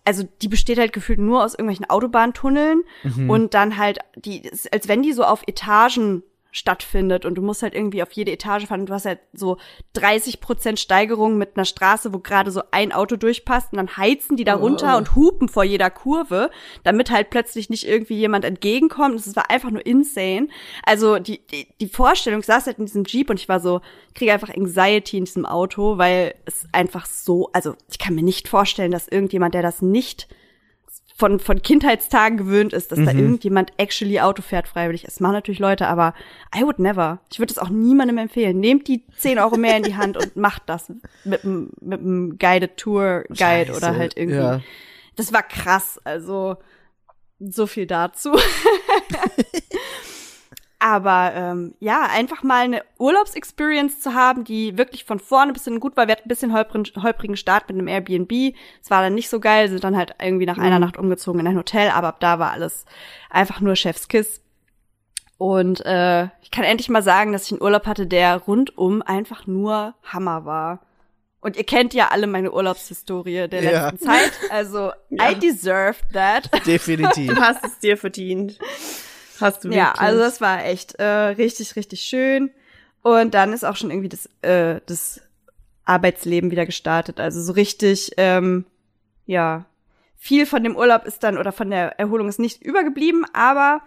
also die besteht halt gefühlt nur aus irgendwelchen Autobahntunneln und dann halt die, als wenn die so auf Etagen stattfindet und du musst halt irgendwie auf jede Etage fahren und du hast halt so 30 Prozent Steigerung mit einer Straße, wo gerade so ein Auto durchpasst und dann heizen die da runter und hupen vor jeder Kurve, damit halt plötzlich nicht irgendwie jemand entgegenkommt. Das war einfach nur insane. Also die, die, die Vorstellung, ich saß halt in diesem Jeep und ich war so, ich kriege einfach Anxiety in diesem Auto, weil es einfach so, also ich kann mir nicht vorstellen, dass irgendjemand, der das nicht von, von Kindheitstagen gewöhnt ist, dass da irgendjemand actually Auto fährt freiwillig. Es machen natürlich Leute, aber I would never. Ich würde es auch niemandem empfehlen. Nehmt die 10 Euro mehr in die Hand und macht das mit einem mit einem Guided Tour Guide Scheiße, oder halt irgendwie. ja. Das war krass. Also so viel dazu. (laughs) Aber ähm, ja, einfach mal eine Urlaubsexperience zu haben, die wirklich von vorne bis hinten gut war. Wir hatten ein bisschen holprigen, holprigen Start mit einem Airbnb. Es war dann nicht so geil, sind dann halt irgendwie nach einer Nacht umgezogen in ein Hotel, aber ab da war alles einfach nur Chefskiss. Und äh, ich kann endlich mal sagen, dass ich einen Urlaub hatte, der rundum einfach nur Hammer war. Und ihr kennt ja alle meine Urlaubshistorie der Ja. letzten Zeit. Also, I deserved that. Definitiv. Du hast es dir verdient. Hast du wirklich. Ja, also das war echt äh, richtig, richtig schön. Und dann ist auch schon irgendwie das, äh, das Arbeitsleben wieder gestartet. Also so richtig, ähm, ja, viel von dem Urlaub ist dann oder von der Erholung ist nicht übergeblieben, aber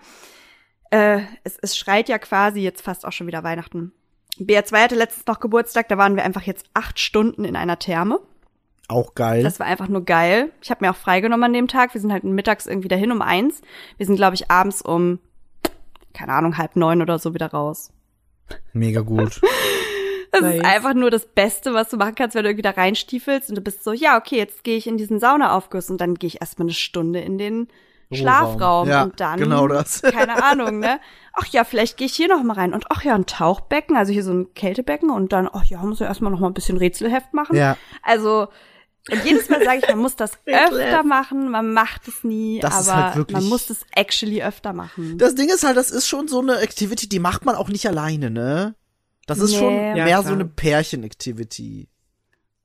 äh, es, es schreit ja quasi jetzt fast auch schon wieder Weihnachten. BR2 hatte letztens noch Geburtstag, da waren wir einfach jetzt acht Stunden in einer Therme. Auch geil. Das war einfach nur geil. Ich habe mir auch freigenommen an dem Tag. Wir sind halt mittags irgendwie dahin um eins. Wir sind, glaube ich, abends um, keine Ahnung, halb neun oder so wieder raus. Mega gut. (laughs) Das Nice. ist einfach nur das Beste, was du machen kannst, wenn du irgendwie da reinstiefelst und du bist so, ja, okay, jetzt gehe ich in diesen Saunaaufguss und dann gehe ich erstmal eine Stunde in den Schlafraum Ja, und dann genau das. (laughs) keine Ahnung, ne? Ach ja, vielleicht gehe ich hier noch mal rein und ach ja, ein Tauchbecken, also hier so ein Kältebecken und dann ach ja, muss ja erstmal noch mal ein bisschen Rätselheft machen. Ja. Also und jedes Mal sage ich, man muss das (laughs) öfter machen, man macht es nie, Das aber halt wirklich- man muss es actually öfter machen. Das Ding ist halt, das ist schon so eine Activity, die macht man auch nicht alleine, ne? Das ist Nee. schon Ja, mehr klar. so eine Pärchen-Activity.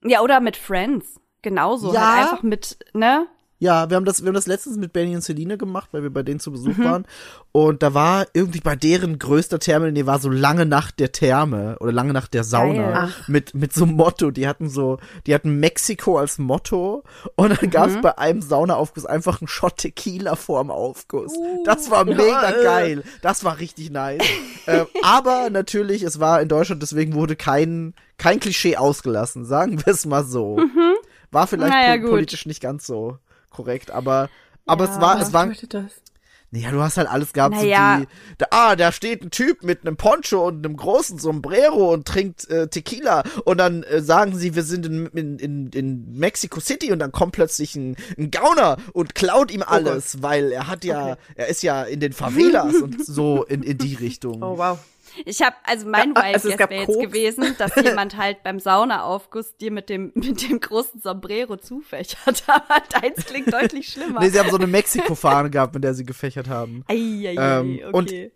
ja, oder mit Friends. Genauso. Ja. Halt einfach mit, ne? Ja, wir haben das, wir haben das letztens mit Benny und Celine gemacht, weil wir bei denen zu Mhm. Besuch waren. Und da war irgendwie bei deren größter Therme, nee, war so lange Nacht der Therme oder lange Nacht der Sauna Geil. mit mit so einem Motto. Die hatten so, die hatten Mexiko als Motto und dann gab's Mhm. bei einem Saunaaufguss einfach einen Shot Tequila vorm Aufguss. Uh. das war mega Ja, geil. Das war richtig nice. (laughs) ähm, aber natürlich, es war in Deutschland, deswegen wurde kein kein Klischee ausgelassen, sagen wir es mal so. War vielleicht Mhm. Naja, po gut. politisch nicht ganz so korrekt, aber aber Ja. es war es war bedeutet das? ja, du hast halt alles gehabt, Naja. so die, da, ah, da steht ein Typ mit einem Poncho und einem großen Sombrero und trinkt äh, Tequila und dann äh, sagen sie, wir sind in, in, in, in Mexico City und dann kommt plötzlich ein, ein Gauner und klaut ihm alles, weil er hat ja, Okay. er ist ja in den Favelas und so in, in die (laughs) Richtung. Oh, wow. Ich habe also mein Ja, Wild also es Guess wäre jetzt gewesen, dass (laughs) jemand halt beim Saunaaufguss dir mit dem (laughs) mit dem großen Sombrero zufächert. (laughs) Aber deins klingt deutlich schlimmer. Nee, sie haben so eine Mexiko-Fahne gehabt, mit der sie gefächert haben. Eieiei, Ähm, und okay. Eine,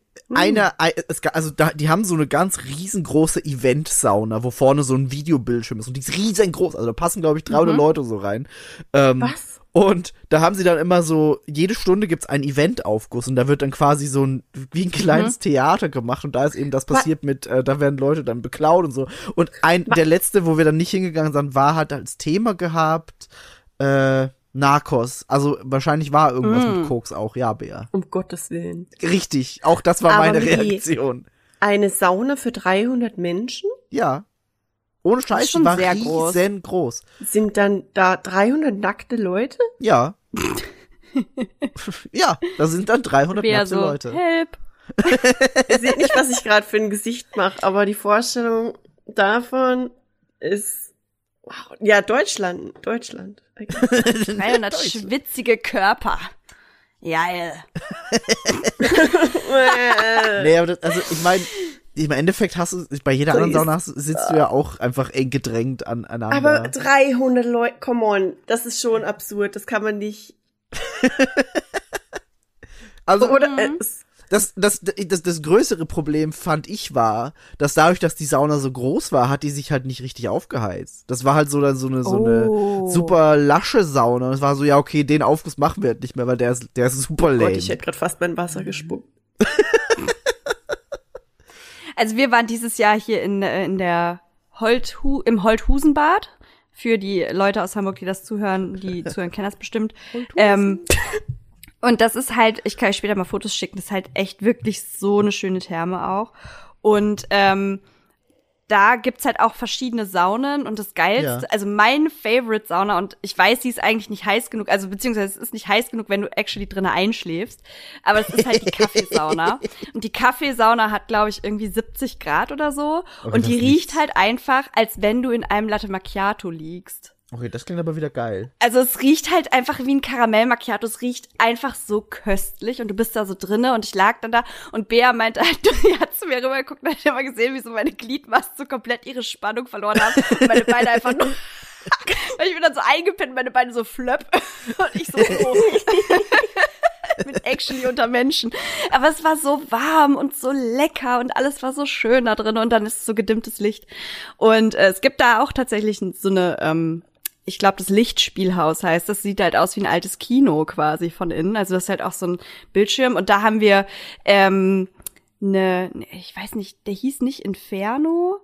ei- es, ga- also da, die haben so eine ganz riesengroße Event-Sauna, wo vorne so ein Videobildschirm ist. Und die ist riesengroß, also da passen glaube ich 300 Leute so rein. Ähm, Was? Und da haben sie dann immer so, jede Stunde gibt's einen Eventaufguss. Und da wird dann quasi so ein, wie ein kleines Theater gemacht. Und da ist eben das passiert mit, äh, da werden Leute dann beklaut und so. Und ein, der letzte, wo wir dann nicht hingegangen sind, war halt als Thema gehabt, äh, Narcos. Also wahrscheinlich war irgendwas mit Koks auch, ja, Bea. Um Gottes Willen. Richtig, auch das war Aber meine Reaktion. Eine Sauna für 300 Menschen? Ja. Ohne Scheiß, die war sehr groß. riesengroß. Sind dann da 300 nackte Leute? Ja. (laughs) ja, da sind dann 300 Wer nackte so, Leute. help. (laughs) Ihr seht nicht, was ich gerade für ein Gesicht mache, aber die Vorstellung davon ist wow. ja Deutschland, Deutschland. (laughs) 300 schwitzige Körper. Geil. (laughs) Nee, aber das, also ich meine, im Endeffekt hast du, bei jeder So anderen Sauna hast, sitzt du ja auch einfach eng gedrängt an, aneinander. aber 300 Leute, come on, das ist schon absurd, das kann man nicht. (laughs) also Oder äh, es, das, das, das, das größere Problem fand ich war, dass dadurch, dass die Sauna so groß war, hat die sich halt nicht richtig aufgeheizt. Das war halt so dann so eine, so Oh. eine super lasche Sauna. Und es war so, ja, okay, den Aufguss machen wir halt nicht mehr, weil der ist, der ist super lame. Gott, ich hätte gerade fast mein Wasser gespuckt. (laughs) Also wir waren dieses Jahr hier in, äh, in der Holthu im Holthusenbad. Für die Leute aus Hamburg, die das zuhören, die (laughs) zuhören, kennen das bestimmt. Ähm, (laughs) und das ist halt, ich kann euch später mal Fotos schicken, das ist halt echt wirklich so eine schöne Therme auch. Und ähm, da gibt's halt auch verschiedene Saunen und das Geilste, Ja. also mein Favorite Sauna und ich weiß, sie ist eigentlich nicht heiß genug, also beziehungsweise es ist nicht heiß genug, wenn du actually drinnen einschläfst, aber es ist halt die Kaffeesauna (laughs) und die Kaffeesauna hat, glaube ich, irgendwie 70 Grad oder so Okay, und die riecht halt einfach, als wenn du in einem Latte Macchiato liegst. Okay, das klingt aber wieder geil. Also es riecht halt einfach wie ein Karamell Macchiato. Es riecht einfach so köstlich und du bist da so drinne und ich lag dann da und Bea meinte halt, (laughs) die hat zu mir rübergeguckt und hat immer gesehen, wie so meine Gliedmasten so komplett ihre Spannung verloren haben und meine Beine einfach nur, (laughs) weil ich bin dann so eingepinnt, meine Beine so flöpp (laughs) und ich so, oh. mit actually unter Menschen. Aber es war so warm und so lecker und alles war so schön da drin und dann ist so gedimmtes Licht. Und äh, es gibt da auch tatsächlich so eine, ähm, ich glaube, das Lichtspielhaus heißt, das sieht halt aus wie ein altes Kino quasi von innen. Also das ist halt auch so ein Bildschirm und da haben wir ähm, ne, ne, ich weiß nicht, der hieß nicht Inferno,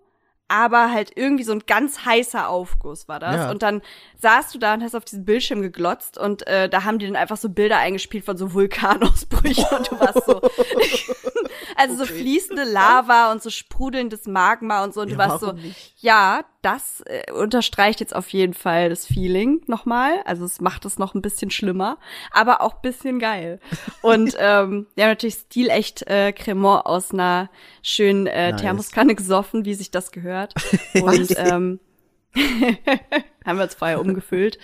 aber halt irgendwie so ein ganz heißer Aufguss war das. Ja. Und dann saßt du da und hast auf diesen Bildschirm geglotzt und äh, da haben die dann einfach so Bilder eingespielt von so Vulkanausbrüchen und du warst so, (laughs) also so fließende Lava und so sprudelndes Magma und so und Ja, du warst so, nicht? ja, das äh, unterstreicht jetzt auf jeden Fall das Feeling nochmal. Also es macht es noch ein bisschen schlimmer, aber auch bisschen geil. Und (laughs) ähm, ja, natürlich stilecht äh, Cremant aus einer schönen äh, Nice. Thermoskanne gesoffen, wie sich das gehört. (laughs) Und ähm, (laughs) haben wir uns vorher umgefüllt.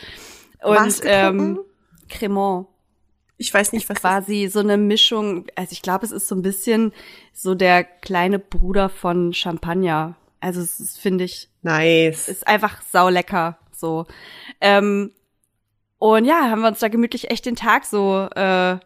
Und Was ähm, Cremant Ich weiß nicht, was quasi so eine Mischung, also ich glaube, es ist so ein bisschen so der kleine Bruder von Champagner. Also es ist, finde ich, Nice. ist einfach saulecker so. Ähm, und ja, haben wir uns da gemütlich echt den Tag so äh,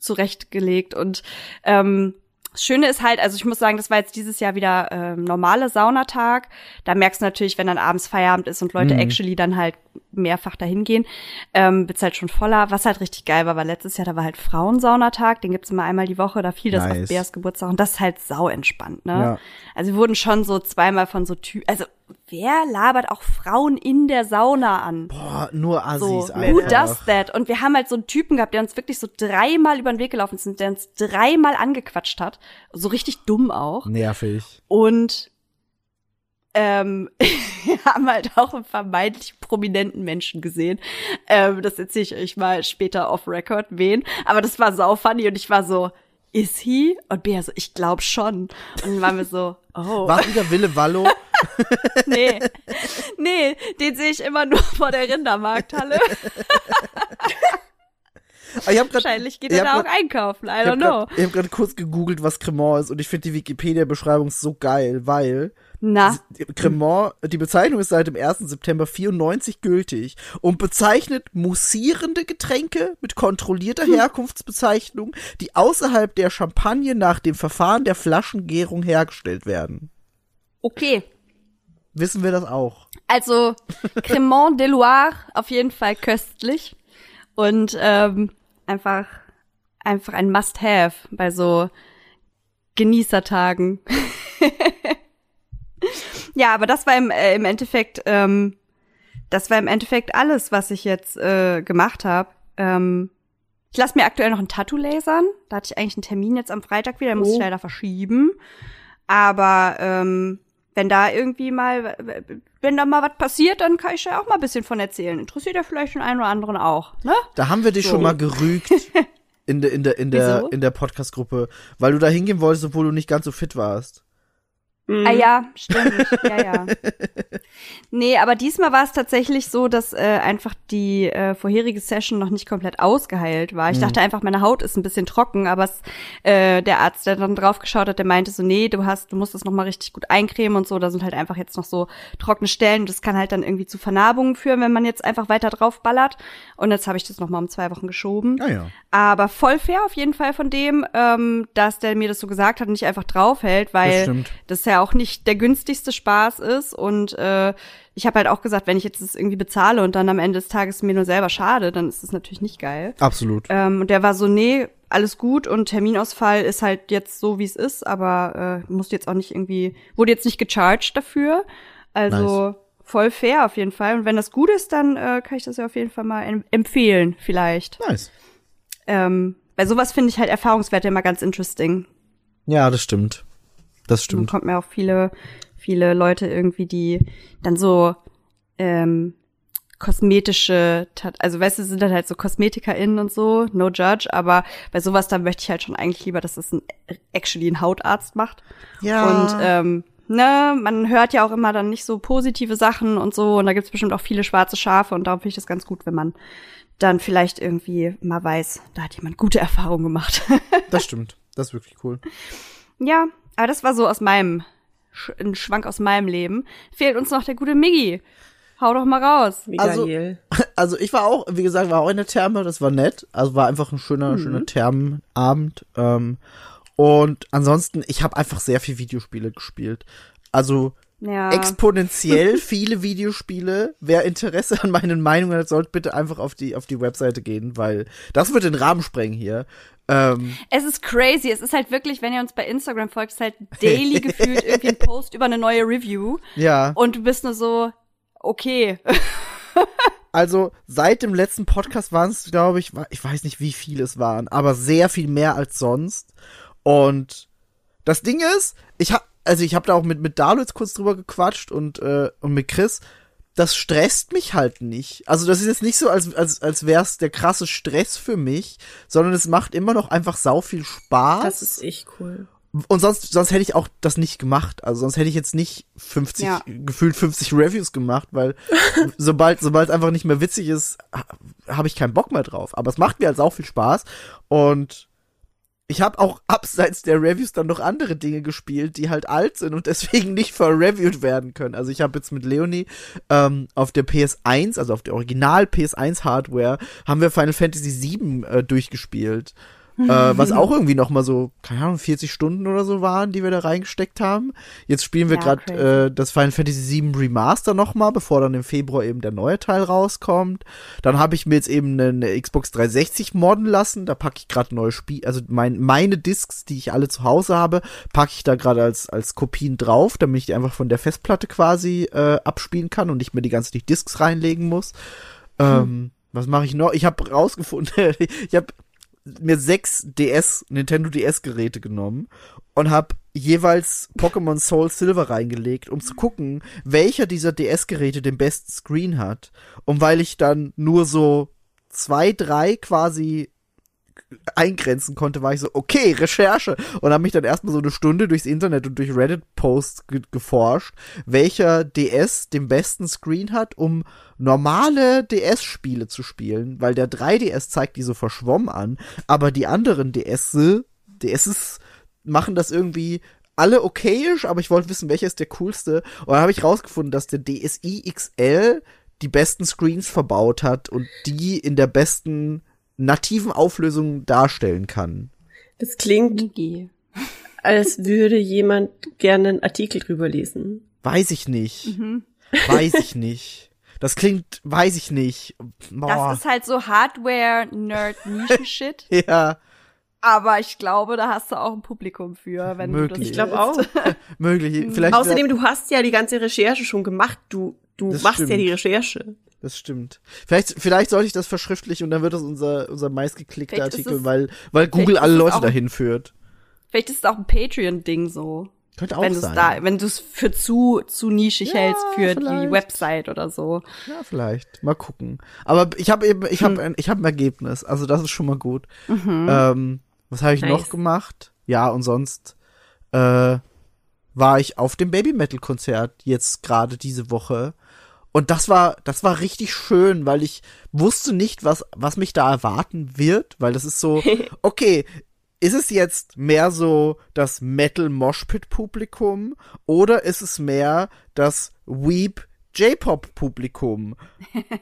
zurechtgelegt. Und ähm, das Schöne ist halt, also ich muss sagen, das war jetzt dieses Jahr wieder ähm, normale Saunatag. Da merkst du natürlich, wenn dann abends Feierabend ist und Leute Mhm. actually dann halt mehrfach dahin gehen, ähm, wird's halt schon voller. Was halt richtig geil war, weil letztes Jahr, da war halt Frauensaunatag, den gibt's immer einmal die Woche, da fiel das Nice. auf Beas Geburtstag und das ist halt sau entspannt, ne? Ja. Also wir wurden schon so zweimal von so Typen, also wer labert auch Frauen in der Sauna an? Boah, nur So, Assis who einfach. does that? Und wir haben halt so einen Typen gehabt, der uns wirklich so dreimal über den Weg gelaufen ist und der uns dreimal angequatscht hat. So richtig dumm auch. Nervig. Und ähm, (laughs) wir haben halt auch einen vermeintlich prominenten Menschen gesehen. Ähm, das erzähle ich euch mal später off record, wen. Aber das war sau funny und ich war so, is he? Und Bea so, ich glaube schon. Und dann waren wir so, oh. War wieder Wille Wallo? (laughs) (laughs) Nee. Nee, den sehe ich immer nur vor der Rindermarkthalle. Ah, ich grad, Wahrscheinlich geht ich er da auch grad- einkaufen. I Ich habe don't know. gerade hab grad kurz gegoogelt, was Cremant ist und ich finde die Wikipedia-Beschreibung so geil, weil Na, Cremant, die Bezeichnung ist seit dem 1. September 94 gültig und bezeichnet mussierende Getränke mit kontrollierter Hm. Herkunftsbezeichnung, die außerhalb der Champagne nach dem Verfahren der Flaschengärung hergestellt werden. okay. Wissen wir das auch? Also, Cremant de Loire, auf jeden Fall köstlich. Und ähm, einfach, einfach ein Must-Have bei so Genießertagen. (laughs) ja, aber das war im, äh, im Endeffekt, ähm, das war im Endeffekt alles, was ich jetzt äh, gemacht habe. Ähm, ich lasse mir aktuell noch ein Tattoo lasern. Da hatte ich eigentlich einen Termin jetzt am Freitag wieder, den muss ich Oh. leider verschieben. Aber ähm, wenn da irgendwie mal, wenn da mal was passiert, dann kann ich ja auch mal ein bisschen von erzählen. Interessiert ja vielleicht den einen oder anderen auch, ne? Da haben wir dich So. schon mal gerügt (laughs) in der in der in der Wieso? in der Podcast Gruppe, weil du da hingehen wolltest, obwohl du nicht ganz so fit warst. Mhm. Ah ja, stimmt. ja, ja. (laughs) Nee, aber diesmal war es tatsächlich so, dass äh, einfach die äh, vorherige Session noch nicht komplett ausgeheilt war. Ich dachte einfach, meine Haut ist ein bisschen trocken, aber es, äh, der Arzt, der dann drauf geschaut hat, der meinte so, nee, du hast, du musst das noch mal richtig gut eincremen und so. Da sind halt einfach jetzt noch so trockene Stellen das kann halt dann irgendwie zu Vernarbungen führen, wenn man jetzt einfach weiter drauf ballert. Und jetzt habe ich das noch mal um zwei Wochen geschoben. Ah ja. Aber voll fair auf jeden Fall von dem, ähm, dass der mir das so gesagt hat und nicht einfach draufhält, weil Das stimmt. das ja auch nicht der günstigste Spaß ist. Und äh, ich habe halt auch gesagt, wenn ich jetzt das irgendwie bezahle und dann am Ende des Tages mir nur selber schade, dann ist das natürlich nicht geil. Absolut. Ähm, und der war so, nee, alles gut und Terminausfall ist halt jetzt so, wie es ist, aber äh, musste jetzt auch nicht irgendwie, wurde jetzt nicht gecharged dafür. Also voll fair auf jeden Fall. Und wenn das gut ist, dann äh, kann ich das ja auf jeden Fall mal em empfehlen, vielleicht. Nice. Ähm, bei sowas finde ich halt Erfahrungswerte immer ganz interesting. Ja, das stimmt. Das Man stimmt. kommt mir auch viele, viele Leute irgendwie, die dann so ähm, kosmetische, Tat- also weißt du, sind dann halt so KosmetikerInnen und so, no judge, aber bei sowas, da möchte ich halt schon eigentlich lieber, dass das ein actually ein Hautarzt macht. Ja. Und ähm, ne, man hört ja auch immer dann nicht so positive Sachen und so, und da gibt's bestimmt auch viele schwarze Schafe und darum finde ich das ganz gut, wenn man dann vielleicht irgendwie mal weiß, da hat jemand gute Erfahrungen gemacht. (laughs) Das stimmt. Das ist wirklich cool. Ja, aber das war so aus meinem, Sch- ein Schwank aus meinem Leben. Fehlt uns noch der gute Miggi. Hau doch mal raus. Michael. (laughs) Also ich war auch, wie gesagt, war auch in der Therme, das war nett. Also war einfach ein schöner, schöner Thermenabend. Ähm, und ansonsten, ich habe einfach sehr viel Videospiele gespielt. Also Ja. exponentiell (laughs) viele Videospiele. Wer Interesse an meinen Meinungen hat, sollte bitte einfach auf die, auf die Webseite gehen, weil das wird den Rahmen sprengen hier. Ähm, Es ist crazy. Es ist halt wirklich, wenn ihr uns bei Instagram folgt, ist halt daily (laughs) gefühlt irgendwie ein Post über eine neue Review. ja, Und du bist nur so, okay. (laughs) also seit dem letzten Podcast waren es, glaube ich, ich weiß nicht, wie viele es waren, aber sehr viel mehr als sonst. Und das Ding ist, ich hab, also ich habe da auch mit mit Dalu jetzt kurz drüber gequatscht und äh, und mit Chris. Das stresst mich halt nicht. Also das ist jetzt nicht so, als als als wär's der krasse Stress für mich, sondern es macht immer noch einfach sau viel Spaß. Das ist echt cool. Und sonst, sonst hätte ich auch das nicht gemacht. Also sonst hätte ich jetzt nicht 50, Ja. gefühlt 50 Reviews gemacht, weil (laughs) sobald, sobald es einfach nicht mehr witzig ist, ha- habe ich keinen Bock mehr drauf. Aber es macht mir halt auch viel Spaß. Und ich habe auch abseits der Reviews dann noch andere Dinge gespielt, die halt alt sind und deswegen (laughs) nicht verreviewt werden können. Also ich habe jetzt mit Leonie ähm, auf der PS1, also auf der Original PS1 Hardware, haben wir Final Fantasy VII äh, durchgespielt. Äh, (laughs) was auch irgendwie noch mal so, keine Ahnung, 40 Stunden oder so waren, die wir da reingesteckt haben. Jetzt spielen wir Ja, gerade äh, das Final Fantasy VII Remaster noch mal, bevor dann im Februar eben der neue Teil rauskommt. Dann habe ich mir jetzt eben eine, Xbox 360 modden lassen. Da packe ich gerade neue Spiele, also mein, meine Discs, die ich alle zu Hause habe, packe ich da gerade als als Kopien drauf, damit ich die einfach von der Festplatte quasi äh, abspielen kann und nicht mehr die ganze Zeit Discs reinlegen muss. Ähm, was mache ich noch? Ich habe rausgefunden, (laughs) ich habe mir sechs DS, Nintendo DS-Geräte genommen und habe jeweils Pokémon Soul Silver reingelegt, um zu gucken, welcher dieser DS-Geräte den besten Screen hat. Und weil ich dann nur so zwei, drei quasi eingrenzen konnte, war ich so, okay, Recherche. Und habe mich dann erstmal so eine Stunde durchs Internet und durch Reddit-Posts ge geforscht, welcher DS den besten Screen hat, um normale DS-Spiele zu spielen, weil der 3DS zeigt die so verschwommen an, aber die anderen DS, DSs machen das irgendwie alle okayisch, aber ich wollte wissen, welcher ist der coolste. Und dann habe ich rausgefunden, dass der DSi XL die besten Screens verbaut hat und die in der besten nativen Auflösung darstellen kann. Das klingt, als würde jemand gerne einen Artikel drüber lesen. Weiß ich nicht. Weiß ich nicht. Das klingt, weiß ich nicht. Boah. Das ist halt so Hardware-Nerd-Nischen-Shit. (laughs) ja, Aber ich glaube, da hast du auch ein Publikum für, wenn Möglich. du das Ich glaube auch. (laughs) möglich. Vielleicht Außerdem, du hast ja die ganze Recherche schon gemacht. Du, du Das machst ja stimmt. die Recherche. Das stimmt. Vielleicht, vielleicht sollte ich das verschriftlichen und dann wird das unser, unser meistgeklickter Vielleicht Artikel, es- weil, weil Google alle Leute auch- dahin führt. Vielleicht ist es auch ein Patreon-Ding so. Könnte auch wenn du es sein. da, wenn du es für zu, zu nischig Ja, hältst für vielleicht. die Website oder so. Ja, vielleicht. Mal gucken. Aber ich habe eben, ich Hm. habe ein, ich habe ein Ergebnis. Also das ist schon mal gut. Ähm, was habe ich Nice. noch gemacht? Ja, und sonst äh, war ich auf dem Baby Metal Konzert jetzt gerade diese Woche. Und das war, das war richtig schön, weil ich wusste nicht, was, was mich da erwarten wird, weil das ist so, (laughs) okay, ist es jetzt mehr so das Metal Moshpit Publikum oder ist es mehr das Weep J-Pop Publikum?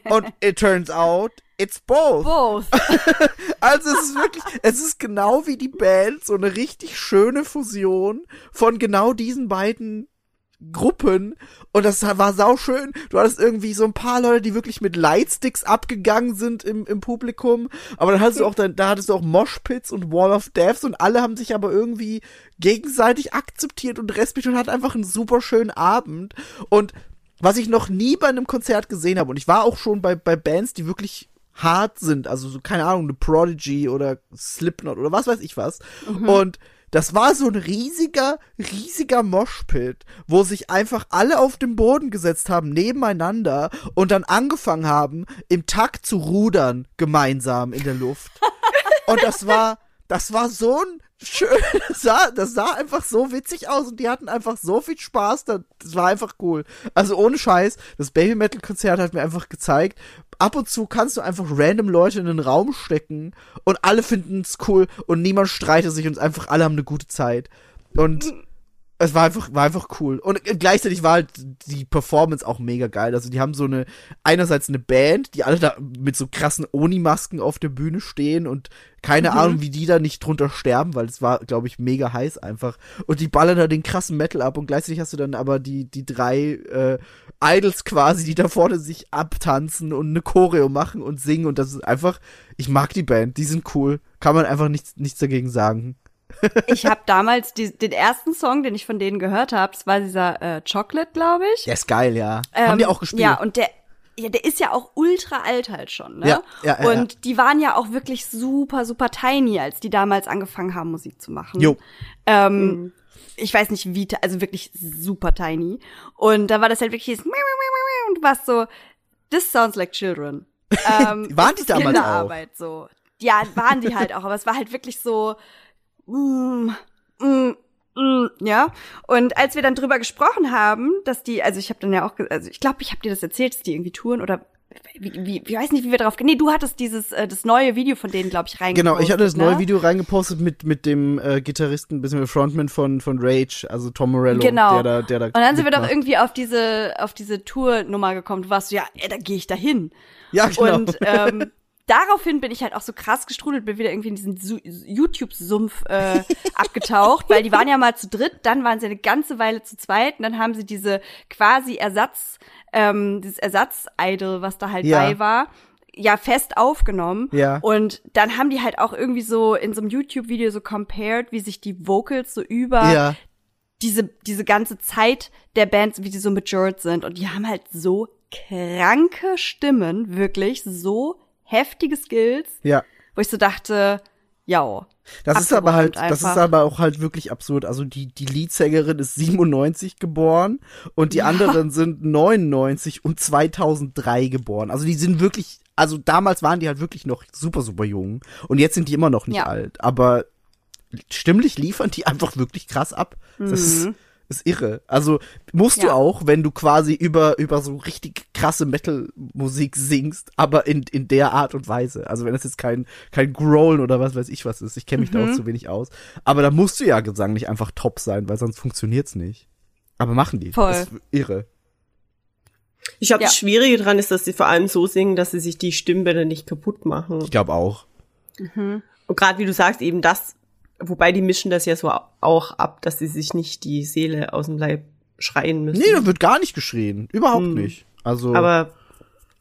Und (laughs) it turns out, it's both. Both. (laughs) Also es ist wirklich, es ist genau wie die Band, so eine richtig schöne Fusion von genau diesen beiden Gruppen und das war sau schön. Du hattest irgendwie so ein paar Leute, die wirklich mit Lightsticks abgegangen sind im, im Publikum, aber dann hattest du auch dann, da hattest du auch Moshpits und Wall of Deaths und alle haben sich aber irgendwie gegenseitig akzeptiert und respektiert und hatten einfach einen super schönen Abend. Und was ich noch nie bei einem Konzert gesehen habe und ich war auch schon bei bei Bands, die wirklich hart sind, also so keine Ahnung, eine Prodigy oder Slipknot oder was weiß ich was. Und das war so ein riesiger, riesiger Moshpit, wo sich einfach alle auf den Boden gesetzt haben, nebeneinander und dann angefangen haben, im Takt zu rudern, gemeinsam in der Luft. (laughs) Und das war, das war so ein schön, (laughs) das sah, das sah einfach so witzig aus und die hatten einfach so viel Spaß, da- das war einfach cool. Also ohne Scheiß, das Baby Metal Konzert hat mir einfach gezeigt, ab und zu kannst du einfach random Leute in den Raum stecken und alle finden es cool und niemand streitet sich und einfach alle haben eine gute Zeit. Und Es war einfach, war einfach cool. Und gleichzeitig war halt die Performance auch mega geil. Also die haben so eine, einerseits eine Band, die alle da mit so krassen Oni-Masken auf der Bühne stehen und keine Ahnung, wie die da nicht drunter sterben, weil es war, glaube ich, mega heiß einfach. Und die ballern da den krassen Metal ab und gleichzeitig hast du dann aber die, die drei äh, Idols quasi, die da vorne sich abtanzen und eine Choreo machen und singen und das ist einfach, ich mag die Band, die sind cool. Kann man einfach nichts, nichts dagegen sagen. Ich habe damals die, den ersten Song, den ich von denen gehört habe, das war dieser äh, Chocolate, glaube ich. Der ist geil, ja. Haben die Ähm, auch gespielt? Ja, und der, ja, der ist ja auch ultra alt halt schon, ne? Ja, ja, ja, und die waren ja auch wirklich super, super tiny, als die damals angefangen haben, Musik zu machen. Jo. Ähm, Ich weiß nicht wie, also wirklich super tiny. Und da war das halt wirklich und du warst so, this sounds like children. (laughs) Ähm, Waren die (laughs) damals auch? Kinderarbeit, so. Ja, waren die halt auch, aber es war halt wirklich so, mm, mm, mm, ja. Und als wir dann drüber gesprochen haben, dass die, also ich habe dann ja auch, also ich glaube, ich habe dir das erzählt, dass die irgendwie touren oder wie, wie, ich weiß nicht, wie wir drauf, nee, du hattest dieses, äh, das neue Video von denen, glaube ich, reingepostet. Genau, ich hatte das neue ne? Video reingepostet mit, mit dem äh, Gitarristen, bisschen Frontman von, von Rage, also Tom Morello, Genau. der da, der da Und dann sind wir doch mitmacht. irgendwie auf diese, auf diese Tournummer gekommen. Du warst so, ja, ey, da gehe ich da hin. Ja, genau. Und ähm, (laughs) daraufhin bin ich halt auch so krass gestrudelt, bin wieder irgendwie in diesen Su- YouTube-Sumpf äh, (laughs) abgetaucht, weil die waren ja mal zu dritt, dann waren sie eine ganze Weile zu zweit und dann haben sie diese quasi Ersatz, ähm, dieses Ersatz-Idol, was da halt Ja. bei war, ja fest aufgenommen. Ja. Und dann haben die halt auch irgendwie so in so einem YouTube-Video so compared, wie sich die Vocals so über ja, diese, diese ganze Zeit der Bands, wie die so matured sind. Und die haben halt so kranke Stimmen, wirklich, so heftige Skills, ja. wo ich so dachte, ja. Das ist aber halt, abgeräumt das ist einfach. aber auch halt wirklich absurd. Also die, die Leadsängerin ist 97 geboren und die anderen sind 99 und 2003 geboren. Also die sind wirklich, also damals waren die halt wirklich noch super, super jung und jetzt sind die immer noch nicht Ja. alt. Aber stimmlich liefern die (laughs) einfach wirklich krass ab. Das ist, ist irre. Also musst du Mhm. Ja. auch, wenn du quasi über, über so richtig krasse Metal-Musik singst, aber in, in der Art und Weise. Also wenn das jetzt kein, kein Growlen oder was weiß ich was ist. Ich kenne mich da Mhm. auch zu wenig aus. Aber da musst du ja gesanglich einfach top sein, weil sonst funktioniert's nicht. Aber machen die. Voll. Das ist irre. Ich glaube, Ja. das Schwierige dran ist, dass sie vor allem so singen, dass sie sich die Stimmbänder nicht kaputt machen. Ich glaube auch. Und gerade wie du sagst, eben das, wobei die mischen das ja so auch ab, dass sie sich nicht die Seele aus dem Leib schreien müssen. Nee, da wird gar nicht geschrien. Überhaupt Hm. nicht. Also. Aber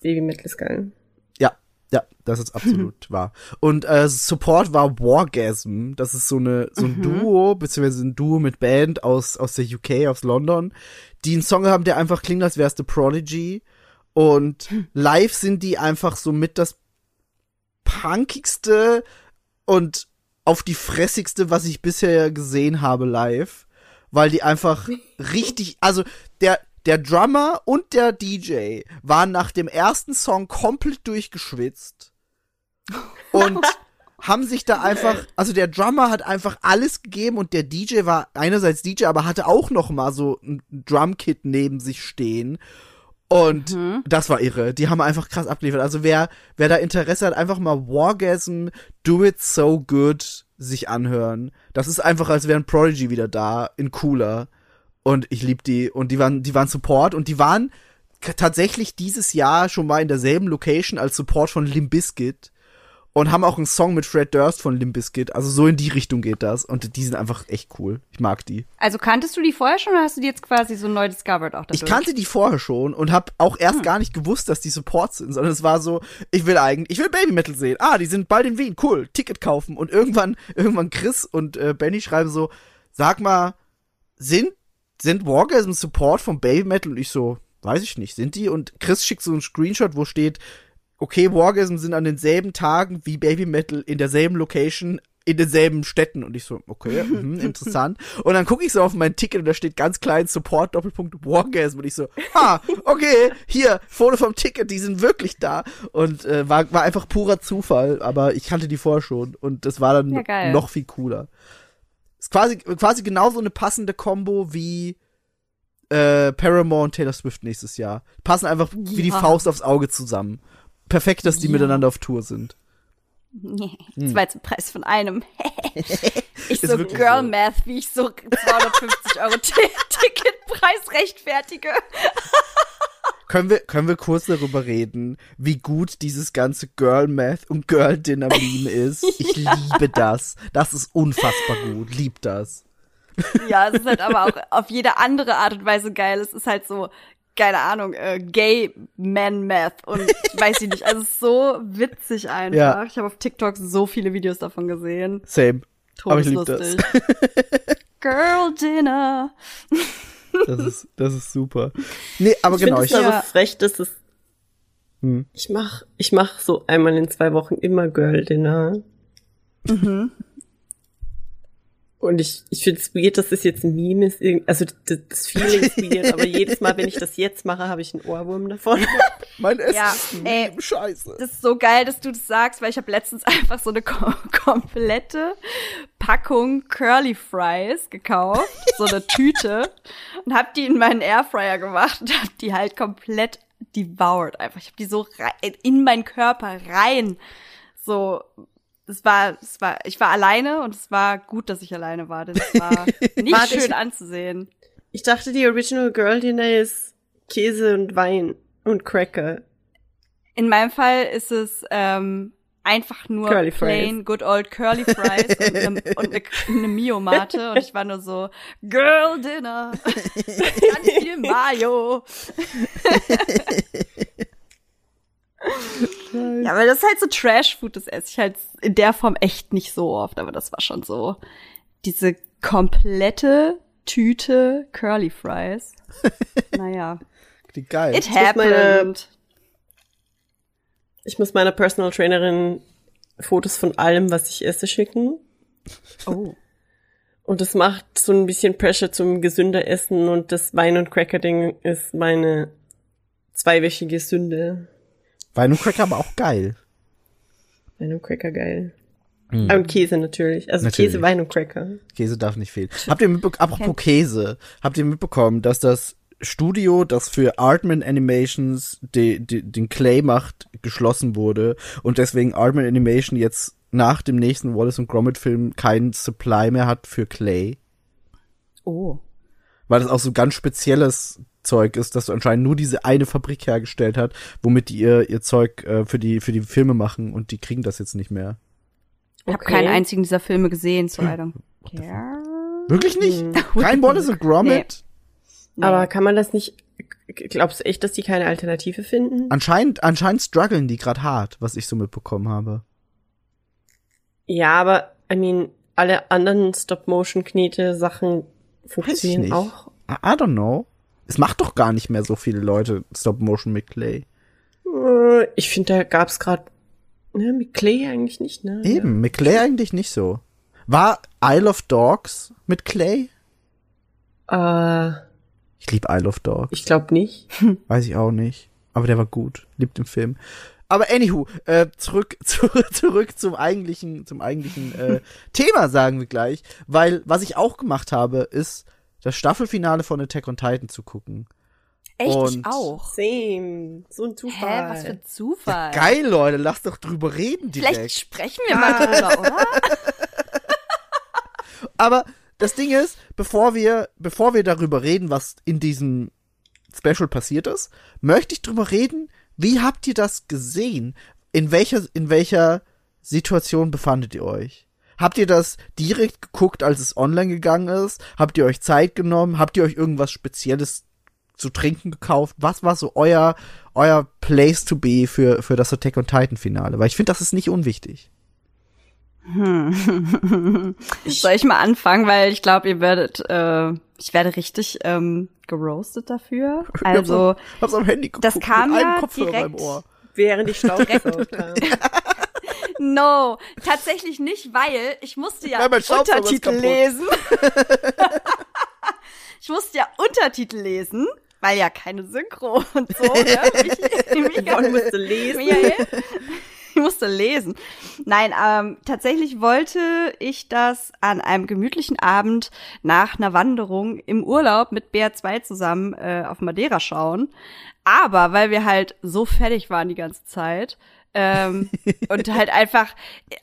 Baby Metal ist geil. Ja, ja, das ist absolut (laughs) wahr. Und äh, Support war Wargasm. Das ist so eine so ein Duo beziehungsweise ein Duo mit Band aus aus der UK aus London, die einen Song haben, der einfach klingt, als wär's The Prodigy. Und (laughs) live sind die einfach so mit das punkigste und auf die fressigste, was ich bisher gesehen habe live, weil die einfach (laughs) richtig, also der der Drummer und der DJ waren nach dem ersten Song komplett durchgeschwitzt (laughs) und haben sich da einfach, also der Drummer hat einfach alles gegeben und der DJ war einerseits DJ, aber hatte auch noch mal so ein Drumkit neben sich stehen. Und das war irre. Die haben einfach krass abgeliefert. Also wer, wer da Interesse hat, einfach mal Wargasm Do It So Good sich anhören. Das ist einfach, als wäre ein Prodigy wieder da, in cooler. Und ich lieb die. Und die waren, die waren Support und die waren tatsächlich dieses Jahr schon mal in derselben Location als Support von Limp Bizkit und haben auch einen Song mit Fred Durst von Limp Bizkit. Also so in die Richtung geht das. Und die sind einfach echt cool. Ich mag die. Also kanntest du die vorher schon oder hast du die jetzt quasi so neu discovered auch dadurch? Ich kannte die vorher schon und habe auch erst gar nicht gewusst, dass die Support sind, sondern es war so, ich will eigentlich, ich will Baby Metal sehen. Ah, die sind bald in Wien, cool, Ticket kaufen und irgendwann (laughs) irgendwann Chris und äh, Benny schreiben so, sag mal, sind sind Wargasm Support von Baby Metal und ich so, weiß ich nicht, sind die und Chris schickt so einen Screenshot, wo steht, okay, Wargasm sind an denselben Tagen wie Baby Metal in derselben Location in denselben Städten und ich so, okay, (laughs) mhm, interessant. Und dann gucke ich so auf mein Ticket und da steht ganz klein Support Doppelpunkt Wargasm und ich so, ah, okay, hier, Foto vom Ticket, die sind wirklich da und äh, war, war einfach purer Zufall, aber ich kannte die vorher schon und das war dann Ja, noch viel cooler. Ist quasi, quasi genauso eine passende Combo wie äh, Paramore und Taylor Swift nächstes Jahr. Passen einfach wie die Ja. Faust aufs Auge zusammen. Perfekt, dass die Ja. miteinander auf Tour sind. Zwei zum Preis von einem. (laughs) ich so Girl so. Math, wie ich so 250 Euro (laughs) Ticketpreis rechtfertige. (laughs) Können wir, können wir kurz darüber reden, wie gut dieses ganze Girl Math und Girl Dinner Meme ist? Ich liebe das. Das ist unfassbar gut. Lieb das. Ja, es ist halt aber auch auf jede andere Art und Weise geil. Es ist halt so, keine Ahnung, äh, Gay Man Math und (laughs) weiß ich nicht. Also so witzig einfach. Ja. Ich habe auf TikTok so viele Videos davon gesehen. Same. Aber ich lieb das. Todeslustig. (laughs) Girl Dinner. Das ist, das ist super. (laughs) Nee, aber ich genau. finde Ich, es aber Ja. frech, dass es. Hm. Ich mach, ich mach so einmal in zwei Wochen immer Girl Dinner. Mhm. Und ich, ich finde es weird, dass das jetzt ein Meme ist. Irgend- Also das, das Feeling ist weird, aber (laughs) jedes Mal, wenn ich das jetzt mache, habe ich einen Ohrwurm davon. mein Essen Ja, ist ein ey. Meme. Scheiße. Das ist so geil, dass du das sagst, weil ich habe letztens (laughs) einfach so eine kom komplette Packung Curly Fries gekauft, so eine (laughs) Tüte und habe die in meinen Airfryer gemacht und habe die halt komplett devoured einfach. Ich habe die so in meinen Körper rein. So es war es war ich war alleine und es war gut, dass ich alleine war, denn es war (laughs) nicht Warte, schön ich- anzusehen. Ich dachte, die Original Girl Dinner ist Käse und Wein und Cracker. In meinem Fall ist es ähm, einfach nur Curly plain Fries. good old curly fries und (laughs) eine ne, ne Mio-Mate und ich war nur so Girl Dinner, (laughs) ganz viel Mayo. Ja, aber das ist halt so Trash-Food, das esse ich halt in der Form echt nicht so oft, aber das war schon so diese komplette Tüte Curly Fries. (laughs) Naja, Die geil. it happened. Ich muss meiner Personal Trainerin Fotos von allem, was ich esse, schicken. Oh. Und das macht so ein bisschen Pressure zum gesünder Essen und das Wein- und Cracker-Ding ist meine zweiwöchige Sünde. Wein und Cracker aber auch geil. Wein und Cracker geil. Ah, Und Käse natürlich. Also Natürlich. Käse, Wein und Cracker. Käse darf nicht fehlen. Habt ihr mitbekommen, apropos Käse, habt ihr mitbekommen, dass das Studio, das für Artman Animations die, die, den Clay macht, geschlossen wurde und deswegen Artman Animation jetzt nach dem nächsten Wallace und Gromit Film keinen Supply mehr hat für Clay? Oh. Weil das auch so ganz spezielles Zeug ist, dass anscheinend nur diese eine Fabrik hergestellt hat, womit die ihr, ihr Zeug äh, für die für die Filme machen und die kriegen das jetzt nicht mehr. Ich habe Okay. keinen einzigen dieser Filme gesehen, so I don't care. Wirklich nicht? (laughs) Hm. Kein Wallace und Gromit? Nee. Aber kann man das nicht, glaubst du echt, dass die keine Alternative finden? Anscheinend, anscheinend strugglen die gerade hart, was ich so mitbekommen habe. Ja, aber, I mean, alle anderen Stop-Motion-Knete-Sachen funktionieren nicht. auch. I, I don't know. Es macht doch gar nicht mehr so viele Leute Stop Motion mit Clay. Äh, Ich finde, da gab's gerade, ne, mit Clay eigentlich nicht, ne? Eben, mit Clay eigentlich nicht so. War Isle of Dogs mit Clay? Äh, Ich lieb Isle of Dogs. ich glaube nicht. (laughs) Weiß ich auch nicht. Aber der war gut. Liebt den Film. Aber anywho, äh, zurück, (laughs) zu, zurück zum eigentlichen, zum eigentlichen äh, (laughs) Thema, sagen wir gleich. Weil, was ich auch gemacht habe, ist, das Staffelfinale von Attack on Titan zu gucken. Echt, und- ich auch. Same. So ein Hä, Zufall. was für Zufall. Geil, Leute, lasst doch drüber reden direkt. Vielleicht sprechen wir mal drüber, (laughs) oder? Aber das Ding ist, bevor wir, bevor wir darüber reden, was in diesem Special passiert ist, möchte ich drüber reden, wie habt ihr das gesehen? In welcher, in welcher Situation befandet ihr euch? Habt ihr das direkt geguckt, als es online gegangen ist? Habt ihr euch Zeit genommen? Habt ihr euch irgendwas Spezielles zu trinken gekauft? Was war so euer, euer Place to be für, für das Attack on Titan Finale? Weil ich finde, das ist nicht unwichtig. (laughs) Soll ich mal anfangen, weil ich glaube, ihr werdet, äh, ich werde richtig ähm, geroastet dafür. (laughs) Also, Hab's am Handy geguckt, das kam mit einem ja Kopfhörer direkt- im Ohr. Während ich (laughs) Staubgesaugt habe. No, tatsächlich nicht, weil ich musste ja Untertitel lesen. (laughs) ich musste ja Untertitel lesen, weil ja keine Synchro und so. Ne? (laughs) Ich, Yvonne musste lesen. Michael. Ich musste lesen. Nein, ähm, tatsächlich wollte ich das an einem gemütlichen Abend nach einer Wanderung im Urlaub mit BR2 zusammen äh, auf Madeira schauen. Aber weil wir halt so fertig waren die ganze Zeit ähm, und halt einfach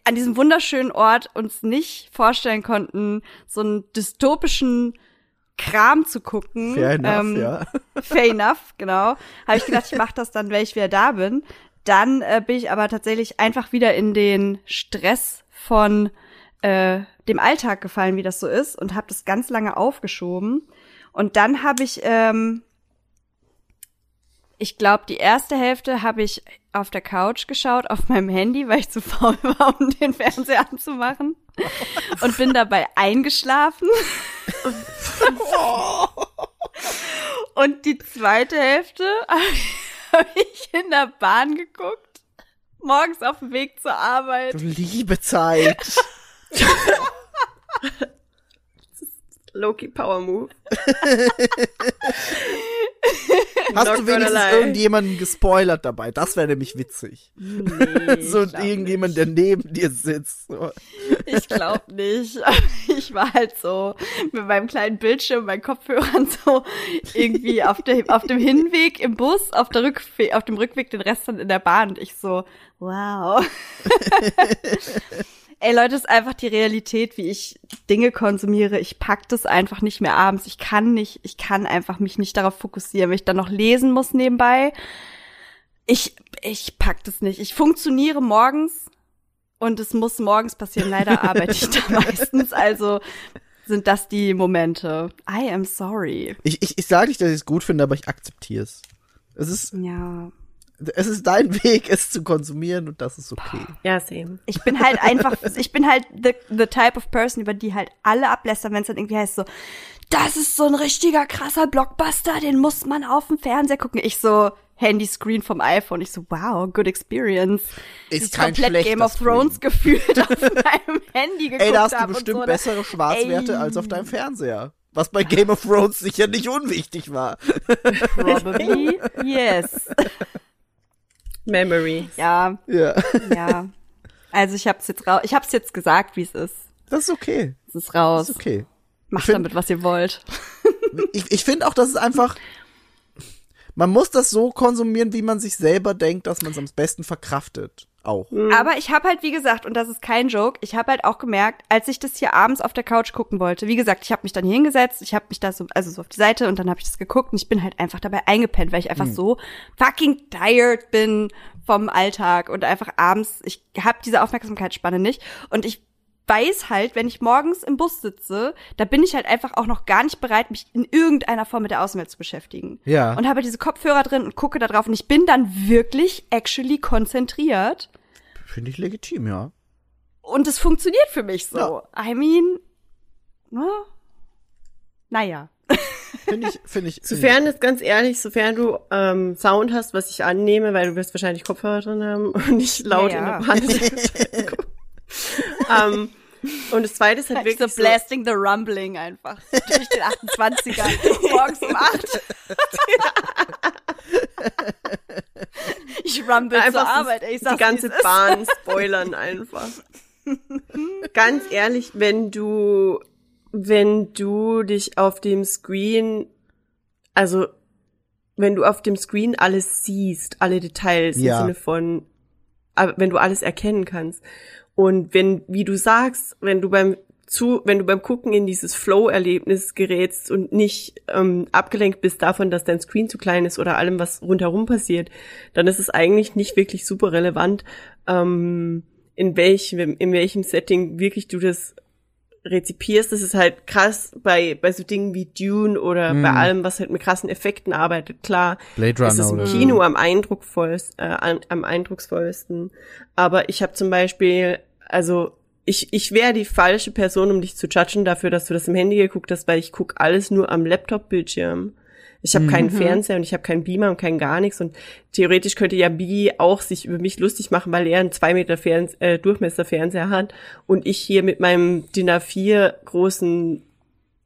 an diesem wunderschönen Ort uns nicht vorstellen konnten, so einen dystopischen Kram zu gucken. Fair enough, ähm, ja. Fair enough, genau. Habe ich gedacht, ich mache das dann, wenn ich wieder da bin. Dann äh, bin ich aber tatsächlich einfach wieder in den Stress von äh, dem Alltag gefallen, wie das so ist, und habe das ganz lange aufgeschoben. Und dann habe ich, ähm, ich glaube, die erste Hälfte habe ich auf der Couch geschaut, auf (laughs) meinem Handy, weil ich zu faul war, um den Fernseher anzumachen. Und bin dabei eingeschlafen. (laughs) Und die zweite Hälfte (laughs) habe ich in der Bahn geguckt. Morgens auf dem Weg zur Arbeit. Du liebe Zeit. Loki Power Move. (laughs) Hast Not du wenigstens irgendjemanden gespoilert dabei? Das wäre nämlich witzig. Nee, (laughs) so irgendjemand, der neben dir sitzt. Ich glaube nicht. (laughs) Ich war halt so mit meinem kleinen Bildschirm, meinen Kopfhörern so irgendwie auf, der, auf dem Hinweg im Bus, auf, der auf dem Rückweg den Rest dann in der Bahn. Und ich so, wow. Ey Leute, ist einfach die Realität, wie ich Dinge konsumiere. Ich pack das einfach nicht mehr abends. Ich kann nicht, ich kann einfach mich nicht darauf fokussieren, wenn ich dann noch lesen muss nebenbei. Ich, ich pack das nicht. Ich funktioniere morgens und es muss morgens passieren. Leider (laughs) arbeite ich da meistens. Also sind das die Momente. I am sorry. Ich, ich, ich sage nicht, dass ich es gut finde, aber ich akzeptiere es. Es ist, Ja. Es ist dein Weg, es zu konsumieren und das ist okay. Ja, same. Ich bin halt einfach, ich bin halt the, the type of person, über die halt alle ablästern, wenn es dann irgendwie heißt so, das ist so ein richtiger krasser Blockbuster, den muss man auf dem Fernseher gucken. Ich so, Handyscreen vom iPhone. Ich so, wow, good experience. Ist Ich kein komplett schlechter Game of Thrones Screen. gefühlt auf (laughs) meinem Handy geguckt Ey, da hast du bestimmt so. bessere Schwarzwerte Ey. als auf deinem Fernseher. Was bei Game of Thrones sicher nicht unwichtig war. Probably, (laughs) yes. Memory. Ja, Ja. ja. Also ich hab's jetzt raus, ich hab's jetzt gesagt, wie es ist. Das ist okay. Es ist raus. Das ist okay. Macht find- damit, was ihr wollt. Ich, ich finde auch, dass es einfach. Man muss das so konsumieren, wie man sich selber denkt, dass man es am besten verkraftet. Auch. Aber ich habe halt, wie gesagt, und das ist kein Joke, ich habe halt auch gemerkt, als ich das hier abends auf der Couch gucken wollte, wie gesagt, ich habe mich dann hier hingesetzt, ich habe mich da so, also so auf die Seite und dann habe ich das geguckt und ich bin halt einfach dabei eingepennt, weil ich einfach so fucking tired bin vom Alltag und einfach abends, ich habe diese Aufmerksamkeitsspanne nicht und ich weiß halt, wenn ich morgens im Bus sitze, da bin ich halt einfach auch noch gar nicht bereit, mich in irgendeiner Form mit der Außenwelt zu beschäftigen. Ja. Und habe diese Kopfhörer drin und gucke da drauf und ich bin dann wirklich actually konzentriert. Finde ich legitim, ja. Und es funktioniert für mich so. Ja. I mean, ne? naja. Finde ich, finde ich. Sofern es ganz ehrlich, sofern du ähm, Sound hast, was ich annehme, weil du wirst wahrscheinlich Kopfhörer drin haben und nicht laut Ja, ja. in der Bahn. (laughs) ähm, und das zweite ist halt Wirklich so blasting the rumbling einfach durch den 28er (laughs) morgens um 8. ich rumble zur einfach Arbeit, ey, ich die sag's, ganze. Bahn spoilern einfach. Ganz ehrlich, wenn du, wenn du dich auf dem Screen, also wenn du auf dem Screen alles siehst, alle Details Ja. im Sinne von, wenn du alles erkennen kannst und wenn, wie du sagst, wenn du beim zu, wenn du beim Gucken in dieses Flow-Erlebnis gerätst und nicht ähm, abgelenkt bist davon, dass dein Screen zu klein ist oder allem, was rundherum passiert, dann ist es eigentlich nicht wirklich super relevant, ähm, in welchem, in welchem Setting wirklich du das rezipierst. Das ist halt krass bei, bei so Dingen wie Dune oder bei allem, was halt mit krassen Effekten arbeitet. Klar, Blade es ist Runner im Kino am eindrucksvollsten, äh, am eindrucksvollsten. Aber ich habe zum Beispiel, also ich, ich wäre die falsche Person, um dich zu judgen dafür, dass du das im Handy geguckt hast, weil ich guck alles nur am Laptop-Bildschirm. Ich habe keinen Fernseher und ich habe keinen Beamer und kein gar nichts. Und theoretisch könnte ja Biggie auch sich über mich lustig machen, weil er einen zwei Meter Ferns äh, Durchmesser-Fernseher hat und ich hier mit meinem DIN A4 großen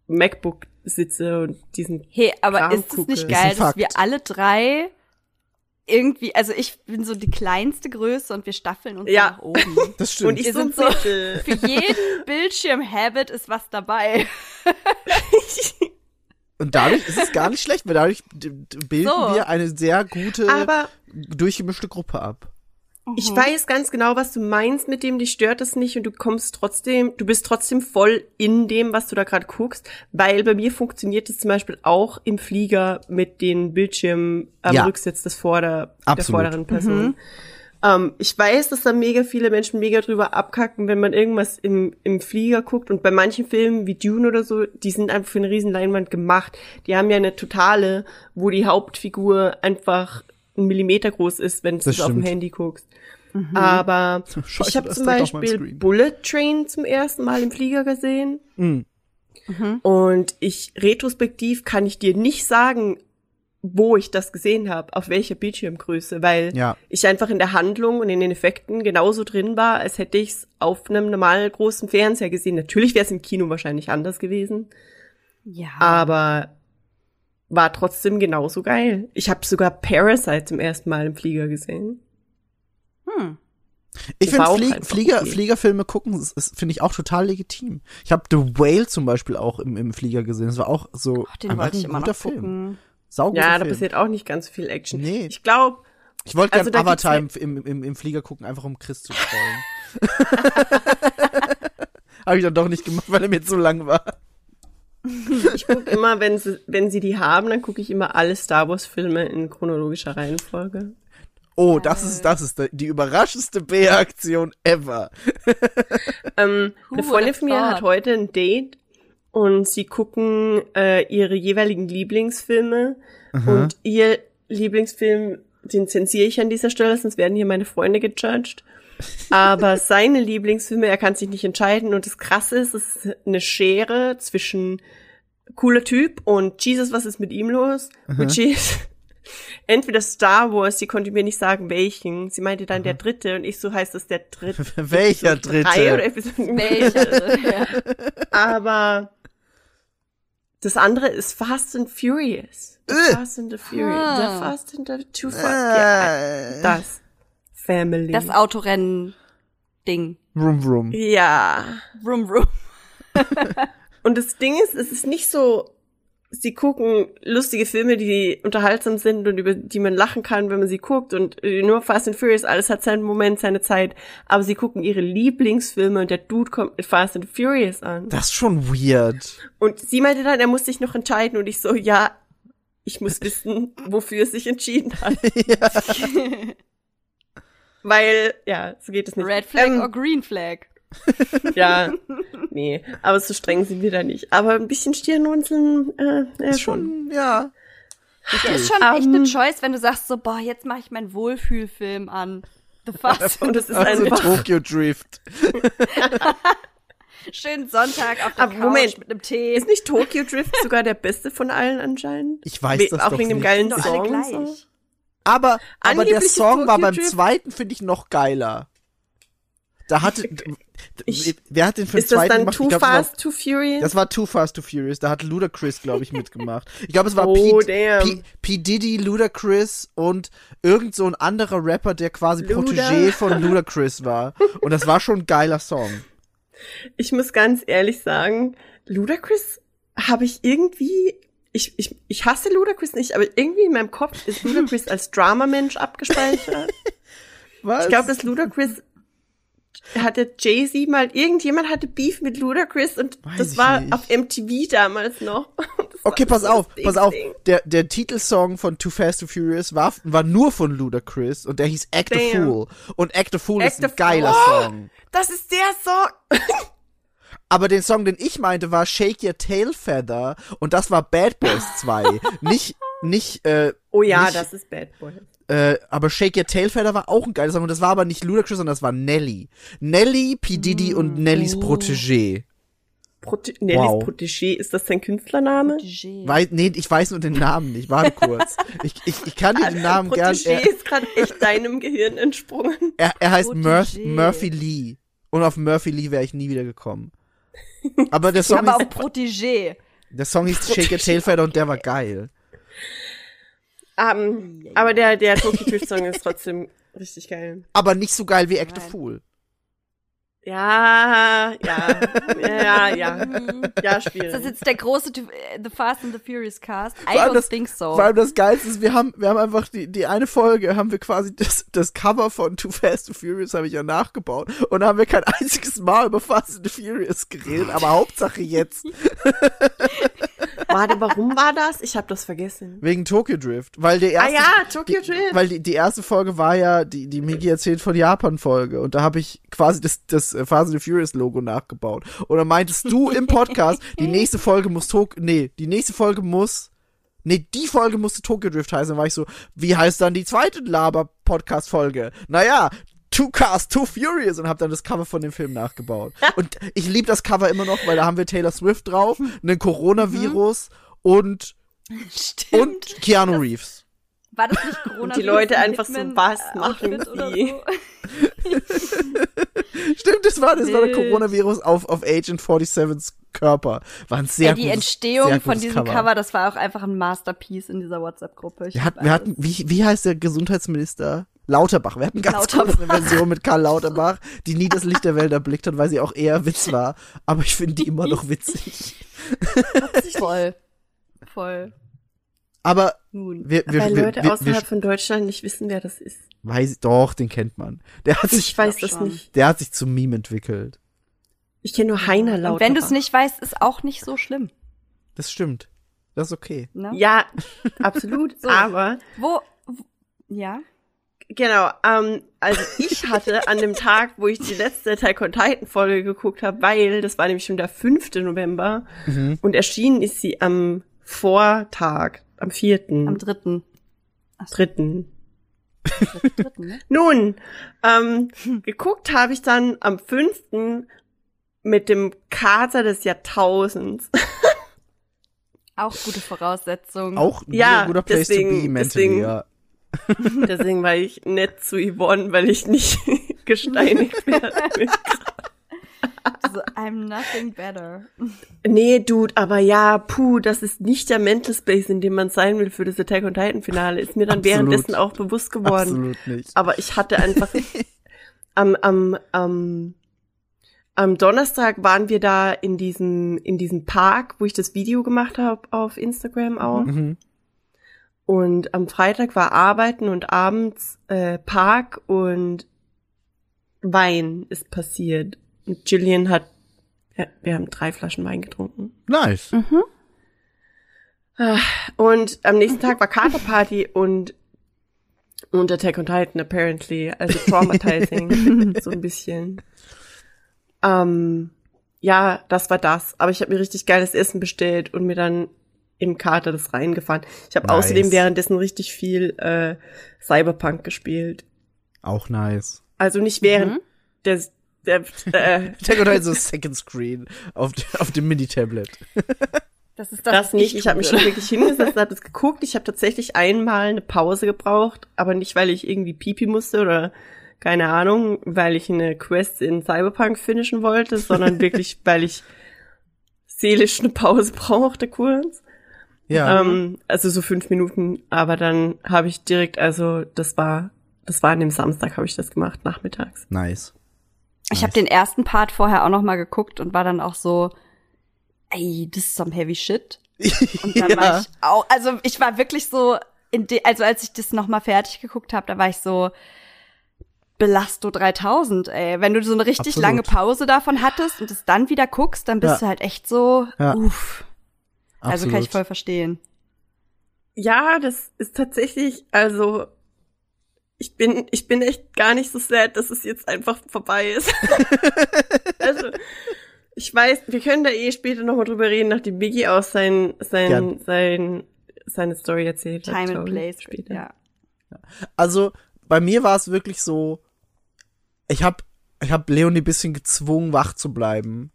MacBook sitze und diesen Hey, aber Kram ist es gucke. nicht geil, dass Fakt. wir alle drei irgendwie, also ich bin so die kleinste Größe und wir staffeln uns Ja. nach oben. (laughs) Das stimmt. und ich Wir so, sind so- Mittel. (laughs) Für jeden Bildschirm-Habit ist was dabei. Und dadurch ist es gar nicht schlecht, weil dadurch bilden So. wir eine sehr gute, Aber durchgemischte Gruppe ab. Ich weiß ganz genau, was du meinst mit dem, dich stört das nicht und du kommst trotzdem, du bist trotzdem voll in dem, was du da gerade guckst, weil bei mir funktioniert es zum Beispiel auch im Flieger mit den Bildschirmen am Ja. Rücksitz des Vorder, der vorderen Person. Ähm, ich weiß, dass da mega viele Menschen mega drüber abkacken, wenn man irgendwas im, im Flieger guckt. Und bei manchen Filmen wie Dune oder so, die sind einfach für eine riesen Leinwand gemacht. Die haben ja eine totale, wo die Hauptfigur einfach ein Millimeter groß ist, wenn du es auf dem. Handy guckst. Aber Scheiße, ich habe zum Beispiel. Bullet Train zum ersten Mal im Flieger gesehen. Mhm. Und ich retrospektiv kann ich dir nicht sagen, wo ich das gesehen habe, auf welcher Bildschirmgröße, weil Ja. ich einfach in der Handlung und in den Effekten genauso drin war, als hätte ich es auf einem normal großen Fernseher gesehen. Natürlich wäre es im Kino wahrscheinlich anders gewesen, Ja. aber war trotzdem genauso geil. Ich habe sogar Parasite zum ersten Mal im Flieger gesehen. Hm. Ich finde auch Flie Flieger, okay. Fliegerfilme gucken, finde ich auch total legitim. Ich habe The Whale zum Beispiel auch im, im Flieger gesehen. Das war auch so Ach, den wollte ich ein immer guter noch Film. gucken. Sauguter Ja, da Film. passiert auch nicht ganz so viel Action. Nee. Ich glaube, Ich wollte gerne Also Avatar im, im, im, im Flieger gucken, einfach um Chris zu (laughs) trollen. (laughs) Habe ich dann doch nicht gemacht, weil er mir zu lang war. (laughs) ich gucke immer, wenn sie, wenn sie die haben, dann gucke ich immer alle Star Wars Filme in chronologischer Reihenfolge. Oh, das ist, das ist die überraschendste B-Aktion ever. (laughs) Ähm, eine Freundin von mir hat heute ein Date und sie gucken äh, ihre jeweiligen Lieblingsfilme und ihr Lieblingsfilm, den zensiere ich an dieser Stelle, sonst werden hier meine Freunde gejudged. Aber seine Lieblingsfilme, er kann sich nicht entscheiden und das Krasse ist, es ist eine Schere zwischen cooler Typ und Jesus, was ist mit ihm los? Which is entweder Star Wars, sie konnte mir nicht sagen welchen. Sie meinte dann der dritte und ich so heißt das der dritte. (laughs) Welcher Episode drei dritte? oder Episode Welche? ja. (laughs) aber das andere ist Fast and Furious. The Äh. Fast and the Furious. Ah. The Fast and the Too Fast. Ja, Äh, das. Family. Das Autorennen-Ding. Vroom, vroom. ja. Vroom, vroom. (laughs) Und das Ding ist, es ist nicht so, sie gucken lustige Filme, die unterhaltsam sind und über die man lachen kann, wenn man sie guckt und äh, nur Fast and Furious, alles hat seinen Moment, seine Zeit, aber sie gucken ihre Lieblingsfilme und der Dude kommt mit Fast and Furious an. Das ist schon weird. Und sie meinte dann, er muss sich noch entscheiden und ich so, ja, ich muss (laughs) wissen, wofür er sich entschieden hat. (laughs) Weil, ja, so geht es nicht. Red Flag Ähm, or Green Flag? (laughs) Ja, nee, aber so streng sind wir da nicht. Aber ein bisschen Stirnrunzeln, äh, ja, Ist schon. schon, ja. Das ist schon echt Ähm, eine Choice, wenn du sagst so, boah, jetzt mache ich meinen Wohlfühlfilm an. The Fast. (laughs) Und es ist Also einfach, Tokyo Drift. (laughs) Schönen Sonntag auf der Aber Couch Moment. mit einem Tee. ist nicht Tokyo Drift sogar der beste von allen anscheinend? Ich weiß We- das Auch doch wegen dem nicht. geilen alle Song. und gleich. So. Aber, aber der Song war beim zweiten, finde ich, noch geiler. Da hatte, Ich- wer hat den für den Ist das zweiten dann gemacht? Too glaub, das war- Fast, Too Furious? Das war Too Fast, Too Furious. Da hat Ludacris, glaube ich, mitgemacht. Ich glaube, es war Oh, P. P, P. Diddy, Ludacris und irgend so ein anderer Rapper, der quasi Luda. Protégé von Ludacris war. Und das war schon ein geiler Song. Ich muss ganz ehrlich sagen, Ludacris habe ich irgendwie, ich, ich, ich hasse Ludacris nicht, aber irgendwie in meinem Kopf ist Ludacris als Drama-Mensch abgespeichert. (laughs) Was? Ich glaube, dass Ludacris hatte Jay-Z mal, irgendjemand hatte Beef mit Ludacris und Weiß das war nicht. auf MTV damals noch. (laughs) Okay, pass so auf, das pass auf. Ding. Der, der Titelsong von Too Fast, Too Furious war, war nur von Ludacris und der hieß Act a Damn. Fool. Und Act a Fool Act ist a ein geiler Fool. Song. Das ist der Song. (laughs) Aber den Song, den ich meinte, war Shake Your Tail Feather und das war Bad Boys (laughs) 2. nicht, nicht, äh, Oh ja, nicht, das ist Bad Boy. Äh, aber Shake Your Tail Feather war auch ein geiler Song und das war aber nicht Ludacris, sondern das war Nelly. Nelly, P. Diddy und Nellys Protégé. Prote Nellys Wow. Protégé, ist das sein Künstlername? Wei nee, ich weiß nur den Namen nicht. Warte kurz. Ich, ich, ich kann dir den Namen gern. Protégé Er, ist gerade echt deinem Gehirn entsprungen. er, er heißt Murph, Protégé. Murphy Lee. Und auf Murphy Lee wäre ich nie wieder gekommen. Aber der Song, Aber auch hieß, Protégé. der Song hieß Shake Your Tail Feather und der war geil. Um, aber der, der Tokyo Drift Song ist trotzdem richtig geil. Aber nicht so geil wie Act a. Fool. Ja, ja, ja, ja, (laughs) ja, Ist das jetzt der große äh, The Fast and the Furious Cast? I don't das- think so. Vor allem das Geilste ist, wir haben, wir haben einfach die, die eine Folge, haben wir quasi das, das Cover von Too Fast and Furious habe ich ja nachgebaut. Und da haben wir kein einziges Mal über Fast and the Furious geredet, aber Hauptsache jetzt. (laughs) Warte, warum war das? Ich habe das vergessen. Wegen Tokyo Drift. Weil der Ah erste, ja, Tokyo die, Drift. Weil die, die erste Folge war ja, die, die Migi erzählt von Japan-Folge. Und da habe ich quasi das, das äh, Fast and the Furious Logo nachgebaut. Und dann meintest du im Podcast, die nächste Folge muss Tokyo, nee, die nächste Folge muss, nee, die Folge musste Tokyo Drift heißen. Dann war ich so, wie heißt dann die zweite Laber-Podcast-Folge? Naja, Two Cars, Two Furious und hab dann das Cover von dem Film nachgebaut. (laughs) Und ich liebe das Cover immer noch, weil da haben wir Taylor Swift drauf, einen Coronavirus und, Stimmt. und Keanu Reeves. War das nicht Corona? die Leute einfach so, was äh, machen die? So? (laughs) Stimmt, das war, das war der. Coronavirus auf, auf Agent 47s Körper. War ein sehr ja, die gutes, Entstehung sehr von diesem Cover. das war auch einfach ein Masterpiece in dieser WhatsApp-Gruppe. Ich Wir hatten, wir hatten, wie, wie heißt der Gesundheitsminister? Lauterbach. Wir hatten ganz Lauterbach. kurz eine Version mit Karl Lauterbach, die nie das Licht der Welt erblickt hat, weil sie auch eher Witz war. Aber ich finde die immer noch witzig. voll. Voll. Aber Nun. wir, wir, Weil wir, Leute wir, außerhalb wir von Deutschland nicht wissen, wer das ist. weiß doch, den kennt man. Der hat sich, Ich weiß glaub das schon. nicht. der hat sich zum Meme entwickelt. Ich kenne nur Heiner Und Lauterbach. wenn du es nicht weißt, ist auch nicht so schlimm. Das stimmt. Das ist okay. Ne? Ja, absolut. (laughs) So. Aber Wo, wo ja? Genau, ähm, also (laughs) ich hatte an dem Tag, wo ich die letzte Attack on Titan Folge geguckt habe, weil das war nämlich schon der 5. November Mhm. und erschienen ist sie am Vortag, am 4., Am dritten. 3. dritten ne? (laughs) Nun, ähm, geguckt habe ich dann am 5. mit dem Kater des Jahrtausends. (laughs) Auch gute Voraussetzungen. Auch ein Ja, guter Place to deswegen- be mentally, deswegen- ja. (laughs) Deswegen war ich nett zu Yvonne, weil ich nicht (laughs) gesteinigt (laughs) werde. So, I'm nothing better. Nee, Dude, aber ja, puh, das ist nicht der Mental Space, in dem man sein will für das Attack on Titan Finale. Ist mir dann Absolut. währenddessen auch bewusst geworden. Absolut nicht. Aber ich hatte einfach am, am, am, am Donnerstag waren wir da in diesem, in diesem Park, wo ich das Video gemacht habe auf Instagram auch. Mhm. Und am Freitag war Arbeiten und abends äh, Park und Wein ist passiert. Und Jillian hat, ja, wir haben drei Flaschen Wein getrunken. Nice. Mhm. Ah, Und am nächsten Tag war Katerparty und und Attack on Titan apparently, also (laughs) traumatizing, so ein bisschen. Ähm, ja, das war das. Aber ich habe mir richtig geiles Essen bestellt und mir dann im Kater das reingefahren. Ich habe Nice. außerdem währenddessen richtig viel äh, Cyberpunk gespielt. Auch nice. Also nicht während Mhm. des der, äh, (laughs) Titan so Second Screen auf, auf dem Mini-Tablet. (laughs) Das ist das, Das nicht. Ich habe mich schon wirklich hingesetzt, habe das geguckt. Ich habe tatsächlich einmal eine Pause gebraucht, aber nicht, weil ich irgendwie pipi musste oder keine Ahnung, weil ich eine Quest in Cyberpunk finishen wollte, sondern (laughs) wirklich, weil ich seelisch eine Pause brauchte kurz. Ja. Ähm, also so fünf Minuten, aber dann habe ich direkt, also das war, das war an dem Samstag, habe ich das gemacht, nachmittags. nice. Ich habe den ersten Part vorher auch noch mal geguckt und war dann auch so, ey, das ist some heavy shit. Und dann (laughs) war ich auch, also ich war wirklich so, in de, also als ich das noch mal fertig geguckt habe, da war ich so, Belasto 3000, ey. Wenn du so eine richtig Absolut. lange Pause davon hattest und es dann wieder guckst, dann bist Ja. du halt echt so, Ja. uff. Also kann ich Absolut. voll verstehen. Ja, das ist tatsächlich, also ich bin, ich bin echt gar nicht so sad, dass es jetzt einfach vorbei ist. (laughs) also, ich weiß, wir können da eh später nochmal drüber reden, nachdem Biggie auch sein, sein, Gern. sein, seine Story erzählt hat. Time and place. Später. Ja. Also, bei mir war es wirklich so, ich hab, ich hab Leonie ein bisschen gezwungen, wach zu bleiben.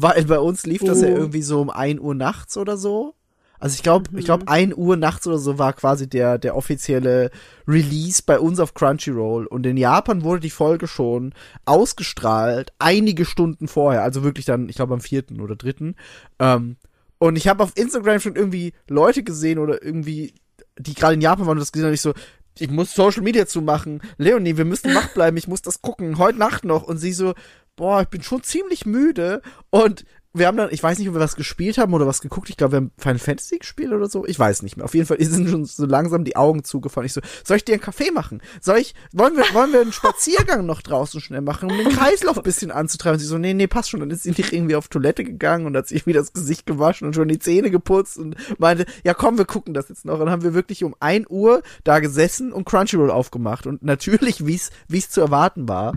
Weil bei uns lief das ja Oh. irgendwie so um 1 Uhr nachts oder so. Also ich glaube, ich glaube, 1 Uhr nachts oder so war quasi der, der offizielle Release bei uns auf Crunchyroll. Und in Japan wurde die Folge schon ausgestrahlt, einige Stunden vorher. Also wirklich dann, ich glaube, am vierten oder dritten. Ähm, und ich habe auf Instagram schon irgendwie Leute gesehen oder irgendwie, die gerade in Japan waren und das gesehen haben, ich so, ich muss Social Media zumachen. Leonie, wir müssen wach bleiben, ich muss das gucken, heute Nacht noch. Und sie so, boah, ich bin schon ziemlich müde und wir haben dann, ich weiß nicht, ob wir was gespielt haben oder was geguckt. Ich glaube, wir haben Final Fantasy gespielt oder so. Ich weiß nicht mehr. Auf jeden Fall (laughs) sind schon so langsam die Augen zugefallen. Ich so, soll ich dir einen Kaffee machen? Soll ich, wollen wir, wollen wir einen Spaziergang noch draußen schnell machen, um den Kreislauf ein bisschen anzutreiben? Und sie so, nee, nee, passt schon. Dann ist sie nicht irgendwie auf Toilette gegangen und hat sich wieder das Gesicht gewaschen und schon die Zähne geputzt und meinte, ja komm, wir gucken das jetzt noch. Und dann haben wir wirklich um ein Uhr da gesessen und Crunchyroll aufgemacht. Und natürlich, wie es, wie es zu erwarten war,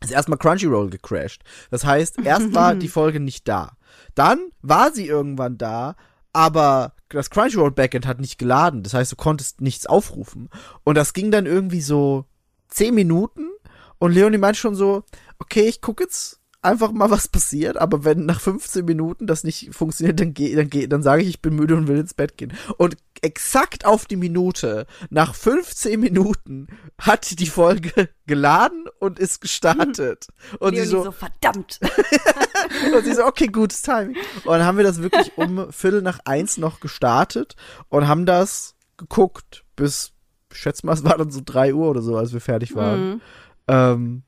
ist erstmal Crunchyroll gecrashed. Das heißt, erst war (laughs) die Folge nicht da. Dann war sie irgendwann da, aber das Crunchyroll Backend hat nicht geladen. Das heißt, du konntest nichts aufrufen. Und das ging dann irgendwie so zehn Minuten und Leonie meint schon so, okay, ich gucke jetzt einfach mal, was passiert, aber wenn nach 15 Minuten das nicht funktioniert, dann geh, dann geh, dann sage ich, ich bin müde und will ins Bett gehen. Und exakt auf die Minute, nach 15 Minuten, hat die Folge geladen und ist gestartet. Und sie Leonie so, so, verdammt. (laughs) und sie so, okay, gutes Timing. Und dann haben wir das wirklich um Viertel nach eins noch gestartet und haben das geguckt bis, ich schätze mal, es war dann so drei Uhr oder so, als wir fertig waren. Mhm. Ähm,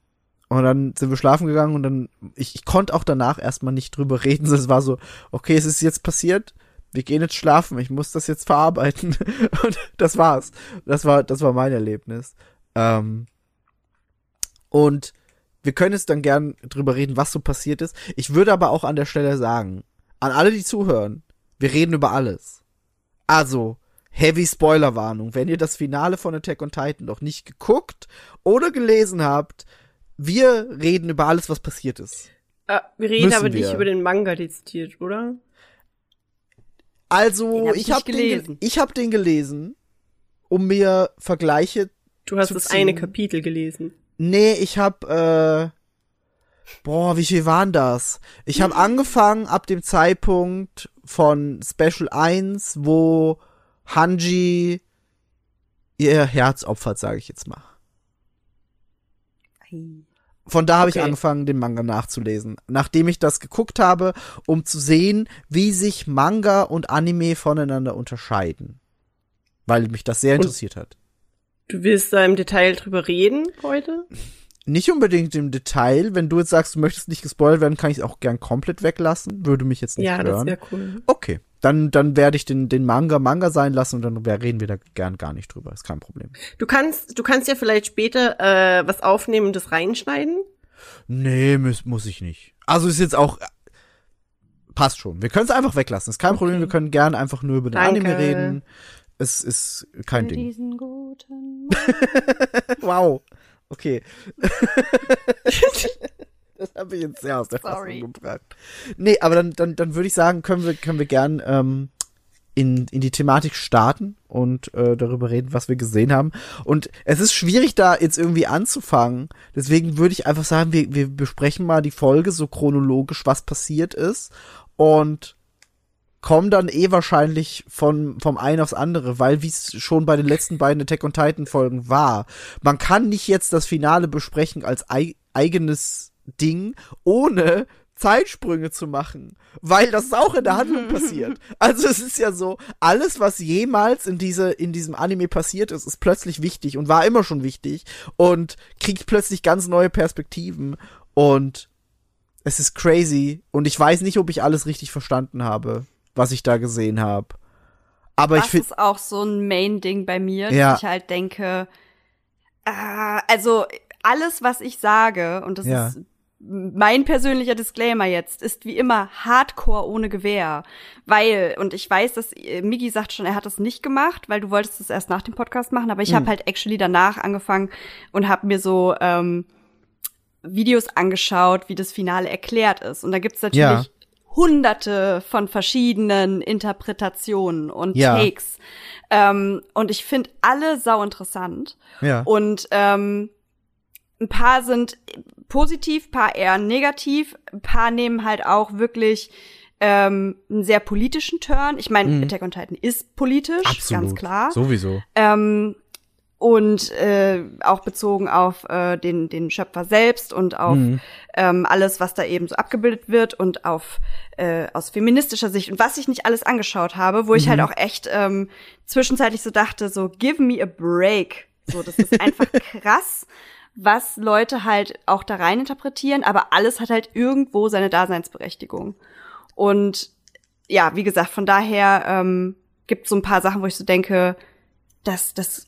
und dann sind wir schlafen gegangen und dann, ich, ich konnte auch danach erstmal nicht drüber reden. Es war so, okay, es ist jetzt passiert, wir gehen jetzt schlafen, ich muss das jetzt verarbeiten. (laughs) Und das war's. Das war, das war mein Erlebnis. Ähm, und wir können jetzt dann gern drüber reden, was so passiert ist. Ich würde aber auch an der Stelle sagen, an alle, die zuhören, wir reden über alles. Also, Heavy Spoilerwarnung. Wenn ihr das Finale von Attack on Titan noch nicht geguckt oder gelesen habt, wir reden über alles, was passiert ist. Äh, wir reden Müssen aber nicht wir. über den Manga dezidiert, oder? Also, hab ich ich habe den, ich hab den gelesen, um mir Vergleiche. Du hast Zu das eine ziehen. Kapitel gelesen. Nee, ich hab, äh, boah, wie viel waren das? Ich Hm. habe angefangen ab dem Zeitpunkt von Special 1, wo Hanji ihr Herz opfert, sage ich jetzt mal. Von da habe ich Okay. angefangen, den Manga nachzulesen. Nachdem ich das geguckt habe, um zu sehen, wie sich Manga und Anime voneinander unterscheiden. Weil mich das sehr Und- interessiert hat. Du willst da im Detail drüber reden heute? Nicht unbedingt im Detail. Wenn du jetzt sagst, du möchtest nicht gespoilert werden, kann ich es auch gern komplett weglassen. Würde mich jetzt nicht ja, das stören. wäre cool. Okay. Dann, dann werde ich den, den Manga Manga sein lassen und dann reden wir da gern gar nicht drüber. Ist kein Problem. Du kannst, du kannst ja vielleicht später äh, was aufnehmen und das reinschneiden. Nee, muss, muss ich nicht. Also ist jetzt auch. Passt schon. Wir können es einfach weglassen. Ist kein Problem. Wir können gerne einfach nur über den Danke. Anime reden. Es ist kein Für Ding. diesen guten (laughs) Wow. Okay. (laughs) (laughs) das habe ich jetzt sehr aus der Sorry. Fassung gebracht. Nee, aber dann, dann, dann würde ich sagen, können wir, können wir gern ähm, in, in die Thematik starten und äh, darüber reden, was wir gesehen haben. Und es ist schwierig, da jetzt irgendwie anzufangen. Deswegen würde ich einfach sagen, wir, wir besprechen mal die Folge so chronologisch, was passiert ist. Und kommen dann eh wahrscheinlich von, vom einen aufs andere, weil wie es schon bei den letzten beiden Attack on Titan Folgen war. Man kann nicht jetzt das Finale besprechen als ei eigenes Ding, ohne Zeitsprünge zu machen, weil das ist auch in der Handlung (laughs) passiert. Also es ist ja so, alles was jemals in diese in diesem Anime passiert ist, ist plötzlich wichtig und war immer schon wichtig und kriegt plötzlich ganz neue Perspektiven und es ist crazy und ich weiß nicht, ob ich alles richtig verstanden habe, was ich da gesehen habe. Aber ich das finde ist auch so ein Main-Ding bei mir, Ja. dass ich halt denke, äh, also alles, was ich sage, und das Ja. ist mein persönlicher Disclaimer jetzt, ist wie immer Hardcore ohne Gewehr. Weil, und ich weiß, dass äh, Migi sagt schon, er hat das nicht gemacht, weil du wolltest es erst nach dem Podcast machen, aber ich Mhm. habe halt actually danach angefangen und habe mir so ähm, Videos angeschaut, wie das Finale erklärt ist. Und da gibt's natürlich Ja. hunderte von verschiedenen Interpretationen und Ja. Takes. Ähm, und ich finde alle sau interessant. ja. Und ähm, ein paar sind positiv, paar eher negativ, ein paar nehmen halt auch wirklich ähm, einen sehr politischen Turn. Ich meine, Mhm. Attack on Titan ist politisch, Absolut. ganz klar. Sowieso. Ähm, und äh, auch bezogen auf äh, den, den Schöpfer selbst und auf Mhm. ähm, alles, was da eben so abgebildet wird und auf äh, aus feministischer Sicht und was ich nicht alles angeschaut habe, wo ich Mhm. halt auch echt ähm, zwischenzeitlich so dachte, so give me a break. So, das ist einfach (laughs) krass. Was Leute halt auch da rein interpretieren, aber alles hat halt irgendwo seine Daseinsberechtigung. Und ja, wie gesagt, von daher ähm, gibt so ein paar Sachen, wo ich so denke, das, das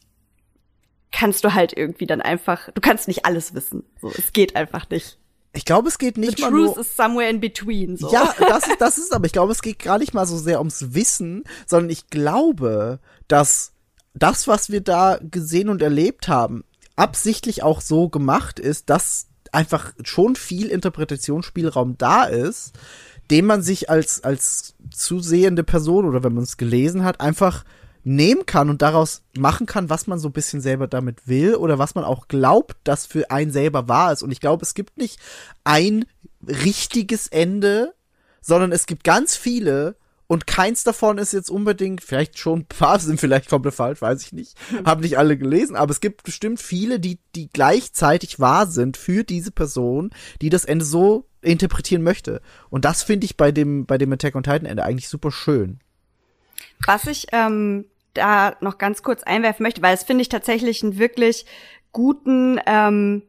kannst du halt irgendwie dann einfach, du kannst nicht alles wissen. So, es geht einfach nicht. Ich glaube, es geht The nicht mal truth nur. is somewhere in between. So. Ja, (laughs) das ist, das ist, aber ich glaube, es geht gar nicht mal so sehr ums Wissen, sondern ich glaube, dass das, was wir da gesehen und erlebt haben, absichtlich auch so gemacht ist, dass einfach schon viel Interpretationsspielraum da ist, den man sich als, als zusehende Person oder wenn man es gelesen hat, einfach nehmen kann und daraus machen kann, was man so ein bisschen selber damit will oder was man auch glaubt, dass für einen selber wahr ist. Und ich glaube, es gibt nicht ein richtiges Ende, sondern es gibt ganz viele und keins davon ist jetzt unbedingt, vielleicht schon ein paar sind vielleicht komplett falsch, weiß ich nicht, habe nicht alle gelesen, aber es gibt bestimmt viele, die, die gleichzeitig wahr sind für diese Person, die das Ende so interpretieren möchte. Und das finde ich bei dem, bei dem Attack on Titan Ende eigentlich super schön. Was ich ähm, da noch ganz kurz einwerfen möchte, weil es finde ich tatsächlich einen wirklich guten ähm,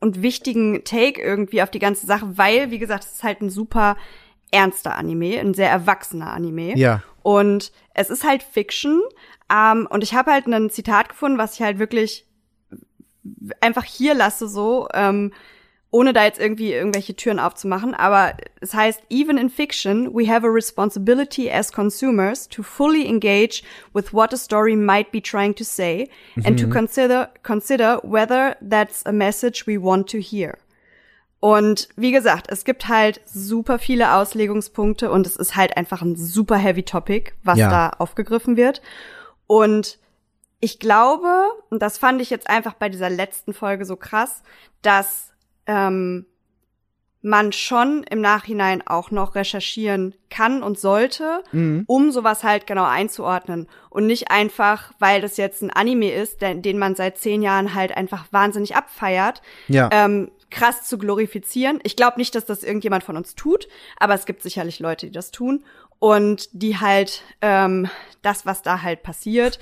und wichtigen Take irgendwie auf die ganze Sache, weil, wie gesagt, es ist halt ein super ernster Anime, ein sehr erwachsener Anime. Ja. Und es ist halt Fiction. Ähm, und ich habe halt ein Zitat gefunden, was ich halt wirklich einfach hier lasse, so, ähm, ohne da jetzt irgendwie irgendwelche Türen aufzumachen. Aber es heißt, even in fiction, we have a responsibility as consumers to fully engage with what a story might be trying to say and to consider, consider whether that's a message we want to hear. Und wie gesagt, es gibt halt super viele Auslegungspunkte und es ist halt einfach ein super heavy Topic, was Ja. da aufgegriffen wird. Und ich glaube, und das fand ich jetzt einfach bei dieser letzten Folge so krass, dass ähm, man schon im Nachhinein auch noch recherchieren kann und sollte, um sowas halt genau einzuordnen. Und nicht einfach, weil das jetzt ein Anime ist, den, den man seit zehn Jahren halt einfach wahnsinnig abfeiert, Ja. ähm, krass zu glorifizieren. Ich glaube nicht, dass das irgendjemand von uns tut, aber es gibt sicherlich Leute, die das tun und die halt ähm, das, was da halt passiert,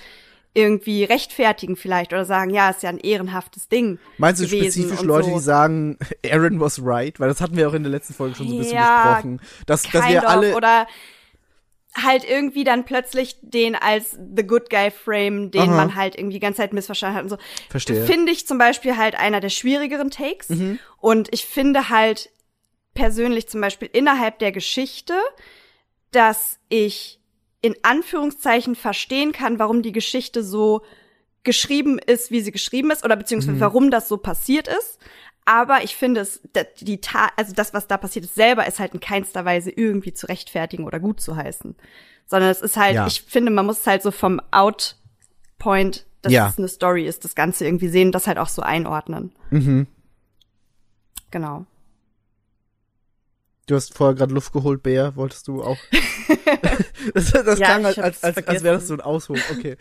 irgendwie rechtfertigen vielleicht oder sagen, ja, ist ja ein ehrenhaftes Ding. Meinst du spezifisch Leute, so. die sagen, (laughs) Aaron was right? Weil das hatten wir auch in der letzten Folge schon so ein bisschen Ja, besprochen. Dass, dass wir alle. oder halt irgendwie dann plötzlich den als the good guy frame, den Aha. man halt irgendwie die ganze Zeit missverstanden hat und so. Verstehe. Mhm. Finde ich zum Beispiel halt einer der schwierigeren Takes. Und ich finde halt persönlich zum Beispiel innerhalb der Geschichte, dass ich in Anführungszeichen verstehen kann, warum die Geschichte so geschrieben ist, wie sie geschrieben ist, oder beziehungsweise warum das so passiert ist. Aber ich finde es, die Tat, also das, was da passiert ist, selber ist halt in keinster Weise irgendwie zu rechtfertigen oder gut zu heißen. Sondern es ist halt, Ja. ich finde, man muss es halt so vom Outpoint, dass Ja. es eine Story ist, das Ganze irgendwie sehen das halt auch so einordnen. Mhm. Genau. Du hast vorher gerade Luft geholt, Bär, wolltest du auch? (laughs) (laughs) das das Ja, klang, ich als, als, als, als wäre das so ein Aushol. Okay.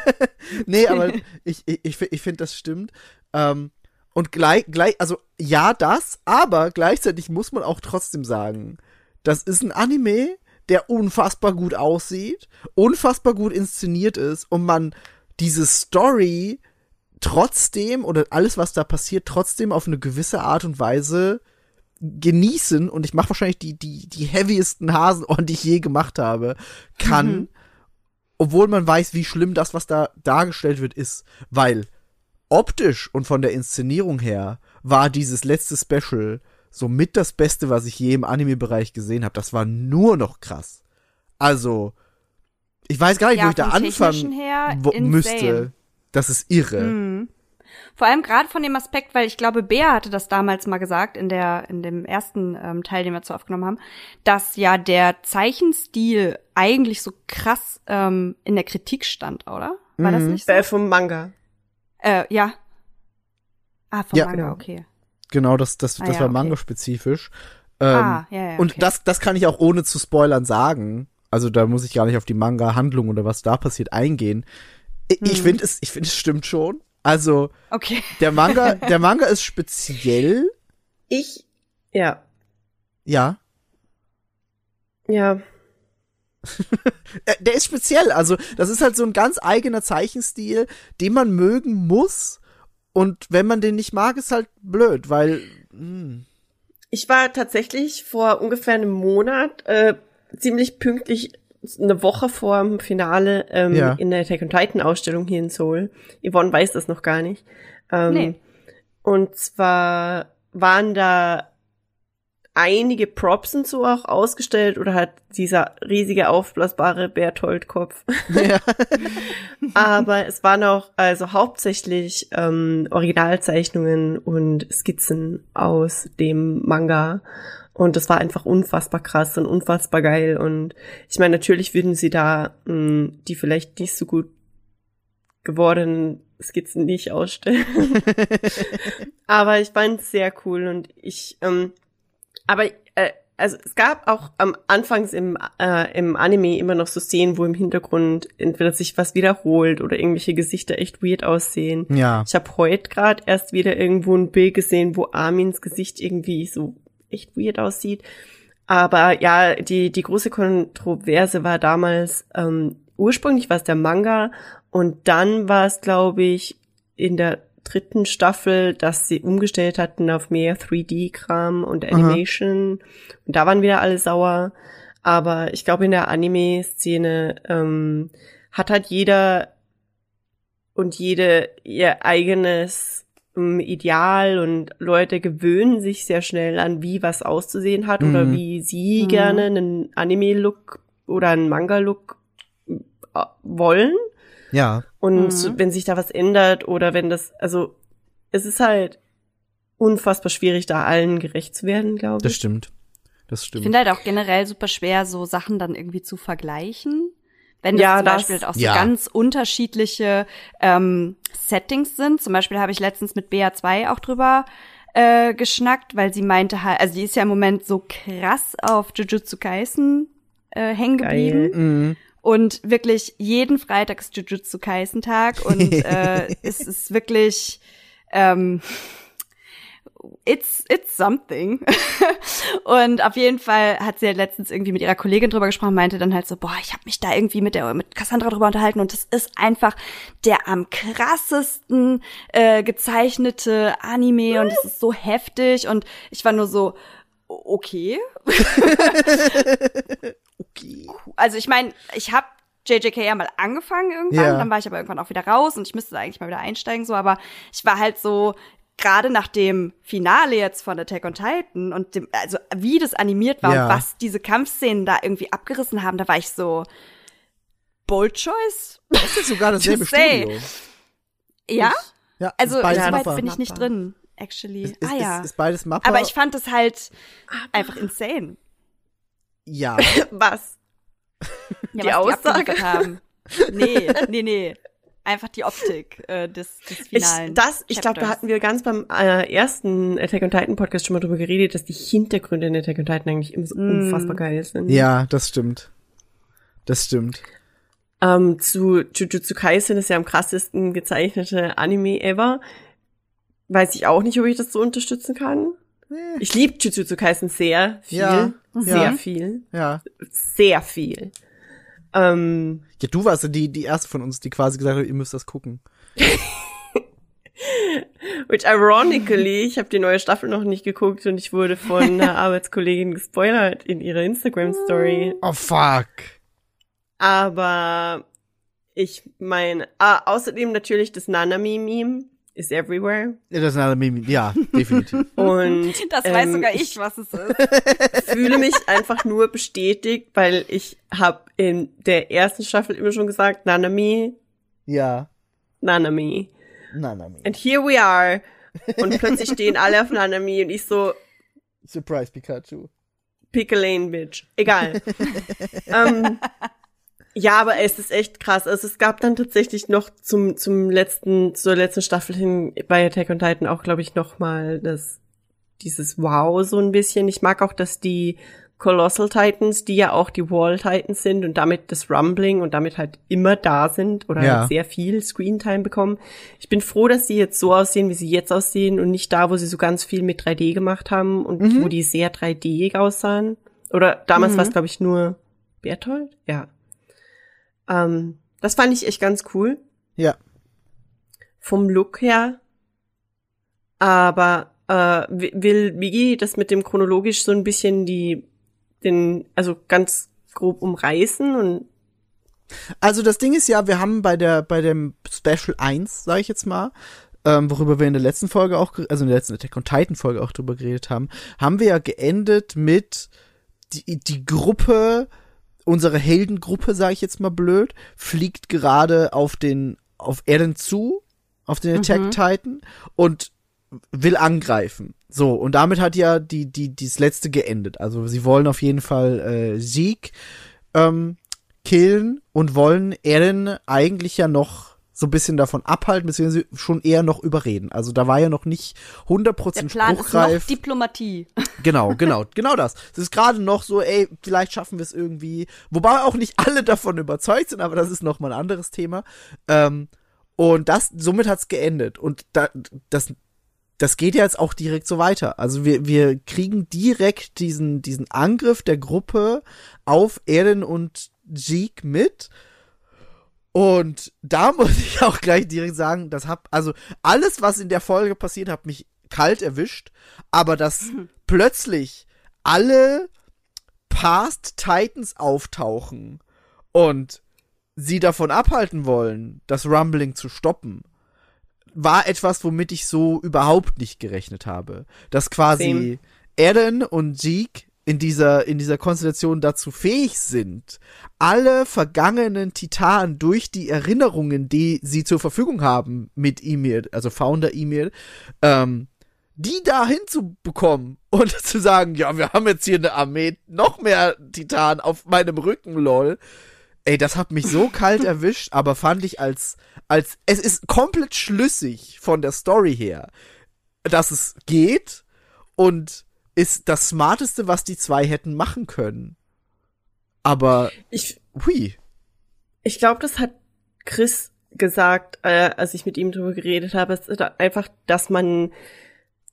(laughs) nee, aber ich, ich, ich finde, das stimmt. Ähm, und gleich, gleich, also ja, das, aber gleichzeitig muss man auch trotzdem sagen, das ist ein Anime, der unfassbar gut aussieht, unfassbar gut inszeniert ist und man diese Story trotzdem oder alles, was da passiert, trotzdem auf eine gewisse Art und Weise genießen und ich mache wahrscheinlich die, die, die heaviesten Hasenohren, die ich je gemacht habe, kann, obwohl man weiß, wie schlimm das, was da dargestellt wird, ist. Weil optisch und von der Inszenierung her war dieses letzte Special somit das Beste, was ich je im Anime-Bereich gesehen habe. Das war nur noch krass. Also, ich weiß gar nicht, Ja, wo ich da anfangen her müsste. Das ist irre. Mhm. Vor allem gerade von dem Aspekt, weil ich glaube, Bea hatte das damals mal gesagt in der in dem ersten ähm, Teil, den wir zu aufgenommen haben, dass ja der Zeichenstil eigentlich so krass ähm, in der Kritik stand, oder? War das Mhm. nicht so? Äh, vom Manga. Äh, ja. Ah, vom Ja. Manga, Genau. okay. Genau, das, das, Ah, das ja, war okay. manga-spezifisch. Ähm, ah, ja, ja. Und okay. das, das kann ich auch ohne zu spoilern sagen. Also da muss ich gar nicht auf die Manga-Handlung oder was da passiert eingehen. Ich, ich Hm. finde es, ich finde es stimmt schon. Also Okay. der Manga, (laughs) der Manga ist speziell. Ich, ja, Ja, ja. (laughs) Äh, der ist speziell. Also das ist halt so ein ganz eigener Zeichenstil, den man mögen muss, Und wenn man den nicht mag, ist halt blöd, weil. Hm. Ich war tatsächlich vor ungefähr einem Monat äh, ziemlich pünktlich eine Woche vor dem Finale ähm, Ja. in der Attack on Titan Ausstellung hier in Seoul. Yvonne weiß das noch gar nicht. Ähm, Nee. Und zwar waren da einige Props und so auch ausgestellt oder hat dieser riesige aufblasbare Berthold-Kopf. Ja. (laughs) Aber es waren auch also hauptsächlich ähm, Originalzeichnungen und Skizzen aus dem Manga. Und das war einfach unfassbar krass und unfassbar geil. Und ich meine, natürlich würden sie da mh, die vielleicht nicht so gut gewordenen Skizzen nicht ausstellen. (laughs) aber ich fand es sehr cool und ich, ähm, aber äh, also es gab auch am Anfangs im, äh, im Anime immer noch so Szenen, wo im Hintergrund entweder sich was wiederholt oder irgendwelche Gesichter echt weird aussehen. Ja. Ich habe heute gerade erst wieder irgendwo ein Bild gesehen, wo Armins Gesicht irgendwie so echt weird aussieht. Aber ja, die, die große Kontroverse war damals, ähm, ursprünglich war es der Manga und dann war es, glaube ich, in der dritten Staffel, dass sie umgestellt hatten auf mehr 3D-Kram und Animation. Und da waren wieder alle sauer. Aber ich glaube, in der Anime-Szene ähm, hat halt jeder und jede ihr eigenes Ideal und Leute gewöhnen sich sehr schnell an, wie was auszusehen hat oder Mhm. wie sie Mhm. gerne einen Anime-Look oder einen Manga-Look äh, wollen. Ja. Und Mhm. wenn sich da was ändert oder wenn das, also es ist halt unfassbar schwierig, da allen gerecht zu werden, glaube Das ich. stimmt. Das Ich stimmt. finde halt auch generell super schwer, so Sachen dann irgendwie zu vergleichen. Wenn das Ja, zum das- Beispiel auch so ja. ganz unterschiedliche ähm, Settings sind. Zum Beispiel habe ich letztens mit BA2 auch drüber äh, geschnackt, weil sie meinte halt, also die ist ja im Moment so krass auf Jujutsu Kaisen äh, hängen geblieben. Mhm. Und wirklich jeden Freitag ist Jujutsu Kaisen Tag und (laughs) äh, es ist wirklich ähm, it's it's something. (laughs) und auf jeden Fall hat sie ja letztens irgendwie mit ihrer Kollegin drüber gesprochen, meinte dann halt so, boah, ich habe mich da irgendwie mit der mit Cassandra drüber unterhalten und das ist einfach der am krassesten äh, gezeichnete Anime und es ist so heftig und ich war nur so okay. (laughs) Okay. Also ich meine, ich habe JJK ja mal angefangen irgendwann, Ja. dann war ich aber irgendwann auch wieder raus und ich müsste da eigentlich mal wieder einsteigen, so, aber ich war halt so, gerade nach dem Finale jetzt von Attack on Titan und dem, also wie das animiert war Ja. und was diese Kampfszenen da irgendwie abgerissen haben, da war ich so, bold choice? Das ist sogar dasselbe. (laughs) Studio. Ja? Also beides ja, so weit Mappa. bin ich nicht Mappa. drin, actually. Ist, ah ist, ja. ist, ist beides Mappa. aber ich fand es halt einfach insane. ja. (laughs) Was? Ja, Die was Aussage? abgeliefert haben. (laughs) Nee, nee, nee. Einfach die Optik äh, des, des Ich, finalen. das, ich glaube, da hatten wir ganz beim äh, ersten Attack on Titan Podcast schon mal drüber geredet, dass die Hintergründe in Attack on Titan eigentlich immer so Mm. unfassbar geil sind. Ja, das stimmt. Das stimmt. Ähm, zu Jujutsu Kaisen ist ja am krassesten gezeichnete Anime ever. Weiß ich auch nicht, ob ich das so unterstützen kann. Ich liebe Jujutsu Kaisen sehr viel. Ja, sehr ja. viel. Ja. Sehr viel. Ähm, Ja, du warst ja die, die erste von uns, die quasi gesagt hat, ihr müsst das gucken. (laughs) which ironically, ich habe die neue Staffel noch nicht geguckt und ich wurde von (laughs) einer Arbeitskollegin gespoilert in ihrer Instagram-Story. Oh, fuck. Aber ich meine, ah, außerdem natürlich das Nanami-Meme is everywhere. Ja, das ist eine Meme. Ja, definitiv. (laughs) Und das weiß ähm, sogar ich, was es ist. (laughs) fühle mich einfach nur bestätigt, weil ich habe in der ersten Staffel immer schon gesagt, Nanami, ja. Nanami. Nein. And here we are. Und plötzlich stehen alle auf Nanami und ich so, Surprise Pikachu. pick a lane, bitch. Egal. (laughs) ähm, ja, aber es ist echt krass. Also es gab dann tatsächlich noch zum, zum letzten, zur letzten Staffel hin bei Attack on Titan auch, glaube ich, noch mal das, dieses Wow so ein bisschen. Ich mag auch, dass die Colossal Titans, die ja auch die Wall Titans sind und damit das Rumbling und damit halt immer da sind oder Ja. halt sehr viel Screentime bekommen. Ich bin froh, dass sie jetzt so aussehen, wie sie jetzt aussehen und nicht da, wo sie so ganz viel mit 3D gemacht haben und Mhm. wo die sehr 3D aussahen. Oder damals Mhm. war es, glaube ich, nur Berthold? Ja. Ähm, das fand ich echt ganz cool. Ja. Vom Look her Aber äh, wi- will Migi das mit dem chronologisch so ein bisschen die, den, also ganz grob umreißen und Also das Ding ist ja, wir haben bei der bei dem Special 1, sage ich jetzt mal, ähm, worüber wir in der letzten Folge auch, also in der letzten Attack on Titan Folge auch drüber geredet haben, haben wir ja geendet mit die, die Gruppe, unsere Heldengruppe, sage ich jetzt mal blöd, fliegt gerade auf den auf Erden zu, auf den Attack Mhm. Titan und will angreifen. So, und damit hat ja die, die, dieses letzte geendet. Also sie wollen auf jeden Fall äh, Sieg ähm, killen und wollen Eren eigentlich ja noch so ein bisschen davon abhalten, beziehungsweise schon eher noch überreden. Also da war ja noch nicht 100% Der Plan ist noch spruchreif. Diplomatie. (laughs) Genau, genau, genau das. Es ist gerade noch so, ey, vielleicht schaffen wir es irgendwie. Wobei auch nicht alle davon überzeugt sind, aber das ist noch mal ein anderes Thema. Ähm, und das, somit hat's geendet. Und da, das, das geht ja jetzt auch direkt so weiter. Also wir, wir kriegen direkt diesen, diesen Angriff der Gruppe auf Eren und Jeek mit. Und da (laughs) muss ich auch gleich direkt sagen, das hab, also alles, was in der Folge passiert, hat mich kalt erwischt, aber dass (laughs) plötzlich alle Past Titans auftauchen und sie davon abhalten wollen, das Rumbling zu stoppen, war etwas, womit ich so überhaupt nicht gerechnet habe. Dass quasi Same. Eren und Zeke in dieser, in dieser Konstellation dazu fähig sind, alle vergangenen Titanen durch die Erinnerungen, die sie zur Verfügung haben mit Emir, also Founder Emir, ähm, die da hinzubekommen (laughs) und zu sagen, ja, wir haben jetzt hier eine Armee, noch mehr Titanen auf meinem Rücken, lol. Ey, das hat mich so kalt (laughs) erwischt, aber fand ich als, als, es ist komplett schlüssig von der Story her, dass es geht und ist das Smarteste, was die zwei hätten machen können. Aber, ich, hui. ich glaube, das hat Chris gesagt, äh, als ich mit ihm drüber geredet habe, es ist einfach, dass man,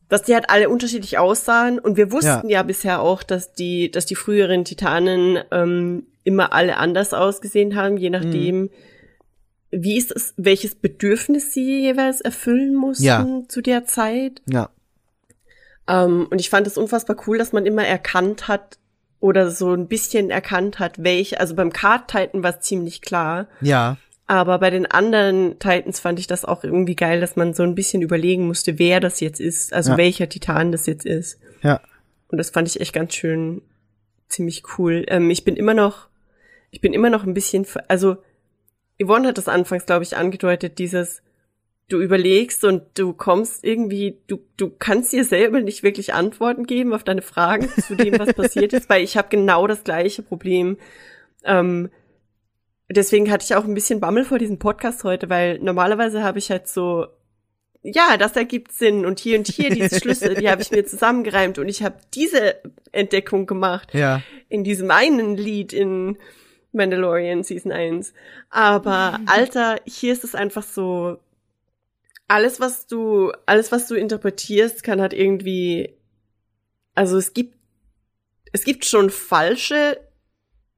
dass die halt alle unterschiedlich aussahen und wir wussten ja, bisher auch, dass die, dass die früheren Titanen ähm, immer alle anders ausgesehen haben, je nachdem, wie ist es, welches Bedürfnis sie jeweils erfüllen mussten Ja. zu der Zeit. Ja, Ähm, und ich fand es unfassbar cool, dass man immer erkannt hat oder so ein bisschen erkannt hat, welche, also beim Card Titan war es ziemlich klar, ja, aber bei den anderen Titans fand ich das auch irgendwie geil, dass man so ein bisschen überlegen musste, wer das jetzt ist, also Ja. welcher Titan das jetzt ist. ja. Und das fand ich echt ganz schön, ziemlich cool. Ähm, ich bin immer noch, ich bin immer noch ein bisschen, also Yvonne hat das anfangs, glaube ich, angedeutet, dieses, du überlegst und du kommst irgendwie, du, du kannst dir selber nicht wirklich Antworten geben auf deine Fragen zu dem, was passiert ist, weil ich habe genau das gleiche Problem. Ähm, deswegen hatte ich auch ein bisschen Bammel vor diesem Podcast heute, weil normalerweise habe ich halt so, ja, das ergibt Sinn und hier und hier diese Schlüsse, die habe ich mir zusammengereimt und ich habe diese Entdeckung gemacht Ja, in diesem einen Lied in Mandalorian Season 1. Aber Alter, hier ist es einfach so, alles, was du, alles, was du interpretierst, kann halt irgendwie, also es gibt, es gibt schon falsche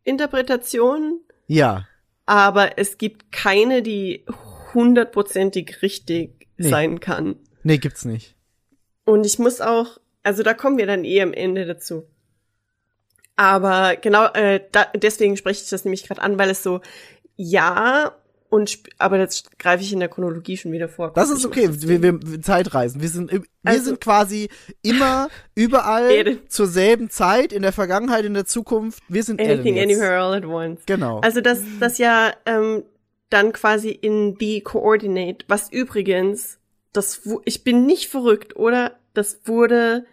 Interpretationen, ja. aber es gibt keine, die hundertprozentig richtig Nee. sein kann. Nee, gibt's nicht. Und ich muss auch, also da kommen wir dann eh am Ende dazu. Aber genau, äh, da, deswegen spreche ich das nämlich gerade an, weil es so, ja, und aber jetzt greife ich in der Chronologie schon wieder vor. Das ist okay, wir, wir, wir Zeitreisen. Wir sind, wir Also- sind quasi immer, (laughs) überall, zur selben Zeit, in der Vergangenheit, in der Zukunft. Wir sind Anything, jetzt. anywhere, all at once. Genau. Also das, das ja ähm, dann quasi in the coordinate, was übrigens, das, ich bin nicht verrückt, oder? Das wurde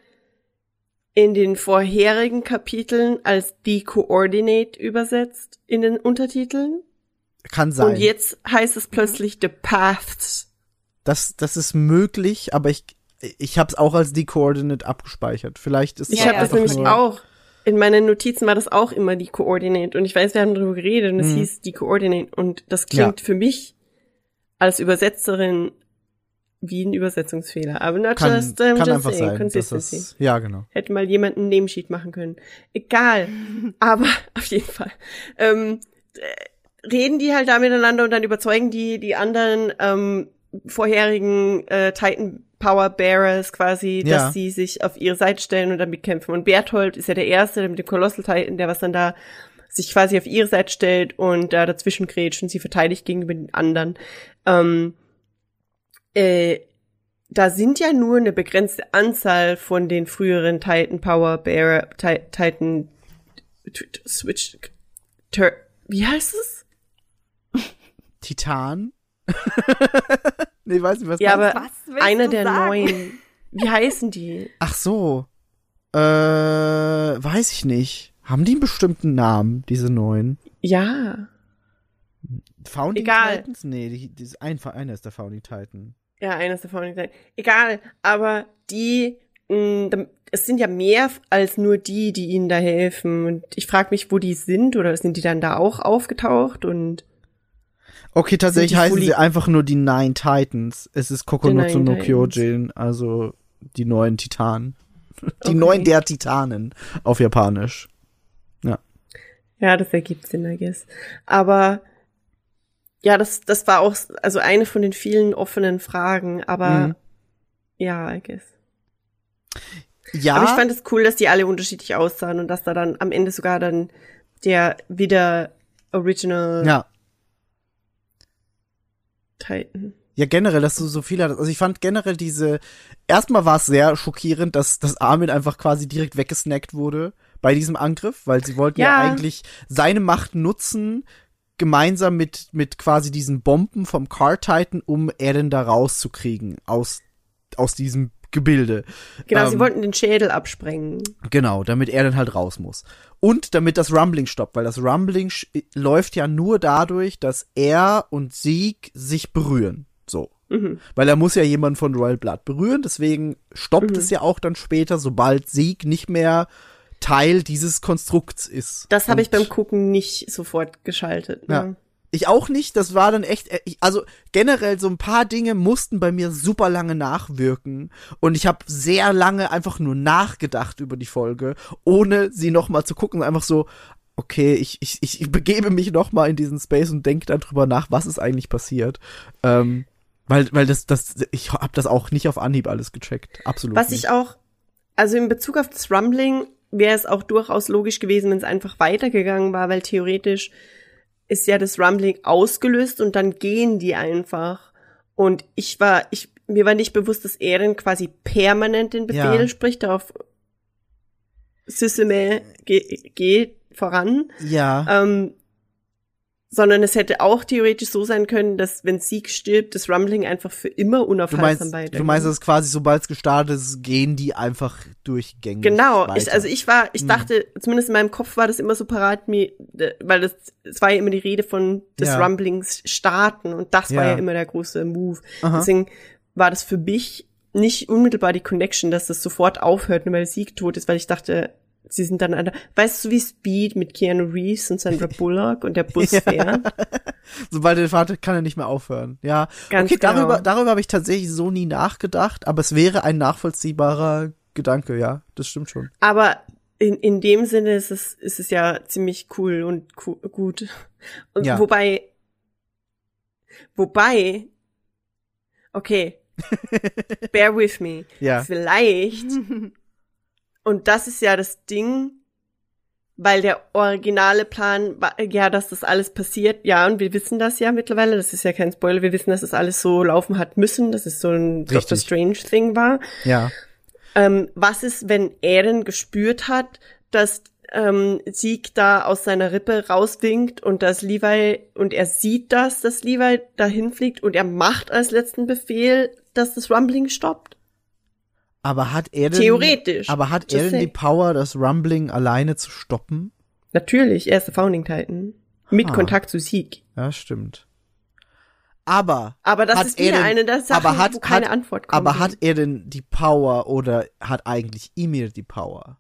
in den vorherigen Kapiteln als the coordinate übersetzt in den Untertiteln. Kann sein. Und jetzt heißt es plötzlich the paths. Das, das ist möglich, aber ich, ich habe es auch als die Coordinate abgespeichert. Vielleicht ist Ich Ja, habe das nämlich auch. In meinen Notizen war das auch immer die Coordinate. Und ich weiß, wir haben darüber geredet und es Mhm. hieß die Coordinate. Und das klingt für mich als Übersetzerin wie ein Übersetzungsfehler. Aber not Kann, just, um, kann just einfach saying, sein. Consistency. das, ja, genau. Hätte mal jemand einen Namesheet machen können. Egal. (laughs) Aber auf jeden Fall. Ähm, äh, reden die halt da miteinander und dann überzeugen die die anderen ähm, vorherigen äh, Titan Power Bearers quasi, Ja. dass sie sich auf ihre Seite stellen und damit kämpfen. Und Berthold ist ja der Erste der mit dem Colossal Titan, der was dann da sich quasi auf ihre Seite stellt und da dazwischen grätscht und sie verteidigt gegenüber den anderen. Ähm, äh, da sind ja nur eine begrenzte Anzahl von den früheren Titan Power Bearer, Ti- Titan Switch, Tur wie heißt es? Titan? (laughs) nee, weiß nicht, was Ja, aber Was einer du der sagen? neuen. Wie heißen die? Ach so. Äh, weiß ich nicht. Haben die einen bestimmten Namen, diese neuen? Ja. Founding Egal. Titans? Nee, die, die ist ein, einer ist der Founding Titan. Ja, eines davon. nicht. Egal, aber die, mh, dam- es sind ja mehr als nur die, die ihnen da helfen. Und ich frage mich, wo die sind oder sind die dann da auch aufgetaucht? Und Okay, tatsächlich heißen Fully- sie einfach nur die Nine Titans. Es ist Kokonotsu Nine no Kyojin, also die neuen Titanen. (laughs) Die Okay. neuen der Titanen auf Japanisch. ja, das ergibt Sinn, I guess. Aber ja, das, das war auch also eine von den vielen offenen Fragen, aber Mhm. ja, I guess. Ja, Aber ich fand es cool, dass die alle unterschiedlich aussahen und dass da dann am Ende sogar dann der wieder Original ja. Titan. Ja, generell, dass du so viel hattest. Also ich fand generell diese, erstmal war es sehr schockierend, dass, dass Armin einfach quasi direkt weggesnackt wurde bei diesem Angriff, weil sie wollten ja, Ja. eigentlich seine Macht nutzen, gemeinsam mit, mit quasi diesen Bomben vom Car Titan, um Eren da rauszukriegen aus, aus diesem Gebilde. Genau, sie Ähm, wollten den Schädel absprengen. Genau, damit er dann halt raus muss. Und damit das Rumbling stoppt, weil das Rumbling läuft ja nur dadurch, dass er und Sieg sich berühren. So. Mhm. Weil er muss ja jemanden von Royal Blood berühren, deswegen stoppt Mhm. es ja auch dann später, sobald Sieg nicht mehr Teil dieses Konstrukts ist. Das habe ich beim Gucken nicht sofort geschaltet. Ne? Ja. Ich auch nicht, das war dann echt, äh, ich, also generell so ein paar Dinge mussten bei mir super lange nachwirken und ich habe sehr lange einfach nur nachgedacht über die Folge, ohne sie nochmal zu gucken, einfach so, okay, ich, ich, ich begebe mich nochmal in diesen Space und denke dann drüber nach, was ist eigentlich passiert. Ähm, weil, weil das, das, ich habe das auch nicht auf Anhieb alles gecheckt. Absolut. Was nicht. ich auch, also in Bezug auf das Rumbling wäre es auch durchaus logisch gewesen, wenn es einfach weitergegangen war, weil theoretisch ist ja das Rumbling ausgelöst und dann gehen die einfach. Und ich war, ich, mir war nicht bewusst, dass Eren quasi permanent den Befehl Ja. spricht, darauf Sisime geht geh voran. ja. Ähm, sondern es hätte auch theoretisch so sein können, dass wenn Sieg stirbt, das Rumbling einfach für immer unaufhaltsam weitergeht. du meinst, dass quasi, sobald es gestartet ist, gehen die einfach durchgängig. Genau, ich, also ich war, ich Hm. dachte, zumindest in meinem Kopf war das immer so parat, mir, weil das, es war ja immer die Rede von des Ja. Rumblings starten und das war Ja. ja immer der große Move. Aha. Deswegen war das für mich nicht unmittelbar die Connection, dass das sofort aufhört, nur weil Sieg tot ist, weil ich dachte, sie sind dann, an- weißt du, wie Speed mit Keanu Reeves und Sandra (laughs) Bullock und der (laughs) Bus Ja. fährt? (laughs) Sobald er Vater kann er nicht mehr aufhören. Ja. Ganz okay, darüber, genau. darüber habe ich tatsächlich so nie nachgedacht, aber es wäre ein nachvollziehbarer Gedanke, ja. Das stimmt schon. Aber in, in dem Sinne ist es, ist es ja ziemlich cool und cu gut. Und Ja. wobei, wobei, okay, bear with me. Ja. Vielleicht, und das ist ja das Ding, weil der originale Plan war, ja, dass das alles passiert, ja, und wir wissen das ja mittlerweile, das ist ja kein Spoiler, wir wissen, dass das alles so laufen hat müssen, dass es so ein Doctor Richtig. Strange-Thing war. Ja. Ähm, was ist, wenn Eren gespürt hat, dass ähm, Sieg da aus seiner Rippe rauswinkt und dass Levi und er sieht das, dass Levi dahin fliegt und er macht als letzten Befehl, dass das Rumbling stoppt? Aber hat er denn, Theoretisch. aber hat er denn die. Power, das Rumbling alleine zu stoppen? Natürlich, er ist der Founding Titan. Mit Ah. Kontakt zu Sieg. Ja, stimmt. Aber, Aber das Hat ist wieder er denn- eine der Sachen, aber hat, wo keine hat, Antwort kommt. aber hat er denn die Power oder hat eigentlich Emir die Power?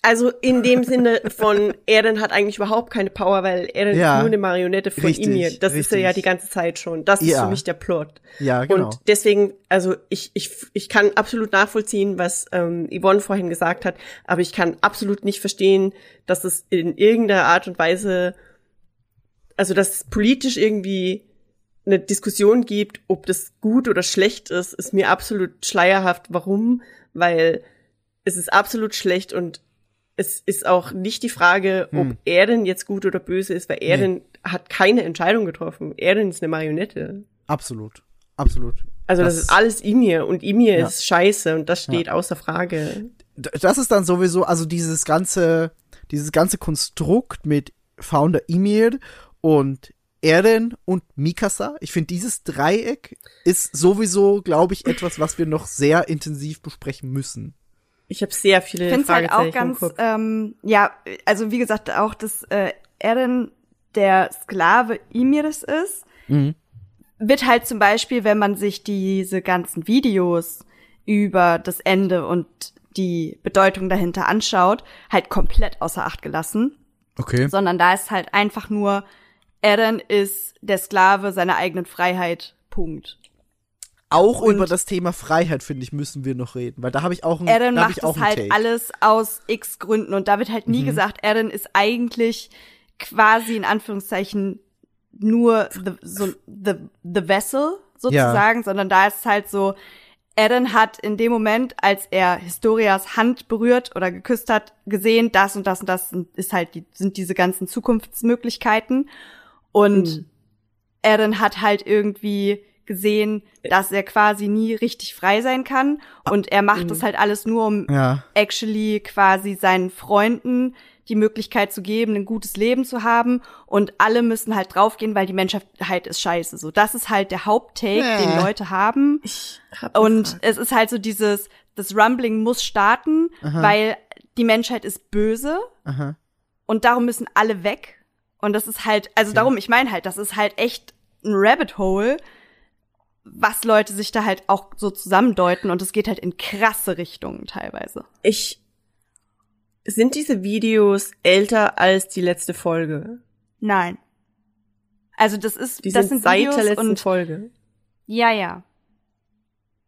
Also in dem Sinne von Eren hat eigentlich überhaupt keine Power, weil Eren Ja. ist nur eine Marionette von Richtig, Ymir. Das ist er ja richtig. die ganze Zeit schon. Das ist Ja. für mich der Plot. Ja, genau. Und deswegen, also ich, ich, ich kann absolut nachvollziehen, was ähm, Yvonne vorhin gesagt hat, aber ich kann absolut nicht verstehen, dass es in irgendeiner Art und Weise, also dass es politisch irgendwie eine Diskussion gibt, ob das gut oder schlecht ist, ist mir absolut schleierhaft. Warum? Weil es ist absolut schlecht und es ist auch nicht die Frage, ob Hm. er denn jetzt gut oder böse ist, weil er Nee. denn hat keine Entscheidung getroffen. Er denn ist eine Marionette. Absolut. Absolut. Also das, Das- ist alles Emir und Emir Ja. ist scheiße und das steht außer Frage. Das ist dann sowieso, also dieses ganze, dieses ganze Konstrukt mit Founder Emir und Eren und Mikasa. Ich finde, dieses Dreieck ist sowieso, glaube ich, etwas, was wir noch sehr intensiv besprechen müssen. Ich habe sehr viele Ich finde es halt auch ganz, ähm, ja, also wie gesagt, auch, dass äh, Eren der Sklave Imiris ist, Mhm. wird halt zum Beispiel, wenn man sich diese ganzen Videos über das Ende und die Bedeutung dahinter anschaut, halt komplett außer Acht gelassen. Okay. Sondern da ist halt einfach nur, Eren ist der Sklave seiner eigenen Freiheit. Punkt. Auch Und- über das Thema Freiheit, finde ich, müssen wir noch reden, weil da habe ich auch ein, Eren da macht ich auch es halt Take. alles aus x Gründen und da wird halt Mhm. nie gesagt, Eren ist eigentlich quasi in Anführungszeichen nur the, so, the, the vessel sozusagen, sondern da ist es halt so, Eren hat in dem Moment, als er Historias Hand berührt oder geküsst hat, gesehen, das und das und das sind- ist halt die, sind diese ganzen Zukunftsmöglichkeiten und Mhm. Hat halt irgendwie gesehen, dass er quasi nie richtig frei sein kann und er macht das halt alles nur, um Ja. actually quasi seinen Freunden die Möglichkeit zu geben, ein gutes Leben zu haben und alle müssen halt draufgehen, weil die Menschheit halt ist scheiße. So, das ist halt der Haupttake, Nee. den Leute haben. Hab Und Frage. es ist halt so dieses, das Rumbling muss starten, weil die Menschheit ist böse Aha. und darum müssen alle weg. Und das ist halt, also darum, ich meine halt, das ist halt echt ein Rabbit Hole, was Leute sich da halt auch so zusammendeuten und es geht halt in krasse Richtungen teilweise. ich sind diese Videos älter als die letzte Folge? Nein. Also das ist, Die das sind sind seit Videos der letzten und Folge. ja, ja.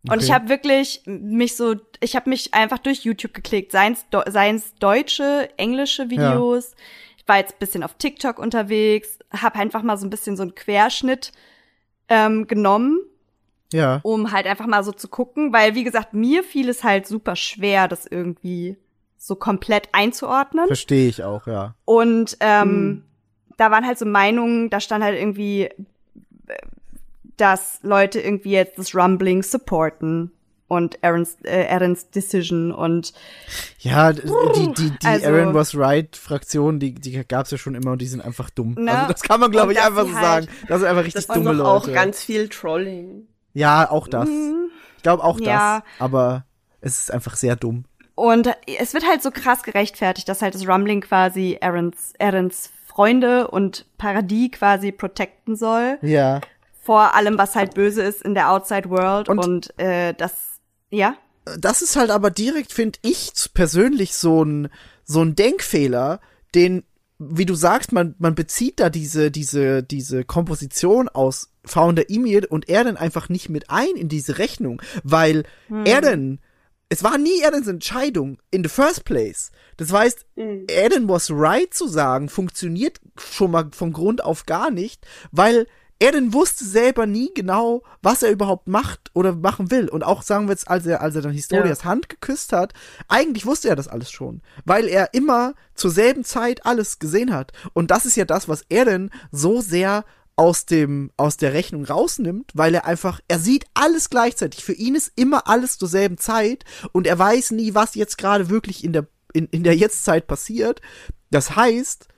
Und Okay. ich habe wirklich mich so, ich habe mich einfach durch YouTube geklickt, seien's, seien's deutsche, englische Videos. Ich war jetzt ein bisschen auf TikTok unterwegs, habe einfach mal so ein bisschen so einen Querschnitt ähm, genommen, Ja. um halt einfach mal so zu gucken, weil wie gesagt, mir fiel es halt super schwer, das irgendwie so komplett einzuordnen. Verstehe ich auch, ja. Und ähm, Hm. da waren halt so Meinungen, da stand halt irgendwie, äh, dass Leute irgendwie jetzt das Rumbling supporten und Aaron's, äh, Aaron's Decision und Ja, die, die, die Also- Aaron was right Fraktion, die, die gab's ja schon immer und die sind einfach dumm. Ne? Also das kann man, glaube ich, einfach so halt- sagen. Das sind einfach richtig Das dumme Leute. auch ganz viel Trolling. Ja, auch das. Ich glaube auch Mhm. Ja. das. Aber es ist einfach sehr dumm. und es wird halt so krass gerechtfertigt, dass halt das Rumbling quasi Aaron's, Aaron's Freunde und Paradis quasi protecten soll Ja. vor allem, was halt böse ist in der Outside World Und- und, äh, das, ja, Das ist halt aber direkt, finde ich persönlich, so ein, so ein Denkfehler, den, wie du sagst, man, man bezieht da diese, diese, diese Komposition aus Founder Emir und Erden einfach nicht mit ein in diese Rechnung, weil Erden, es war nie Erdens Entscheidung in the first place. Das heißt, Erden was right zu sagen, funktioniert schon mal von Grund auf gar nicht, weil Erden wusste selber nie genau, was er überhaupt macht oder machen will. Und auch sagen wir jetzt, als er, als er dann Historias Hand geküsst hat, eigentlich wusste er das alles schon, weil er immer zur selben Zeit alles gesehen hat. Und das ist ja das, was Erden so sehr aus dem aus der Rechnung rausnimmt, weil er einfach er sieht alles gleichzeitig. Für ihn ist immer alles zur selben Zeit und er weiß nie, was jetzt gerade wirklich in der in, in der Jetztzeit passiert. Das heißt,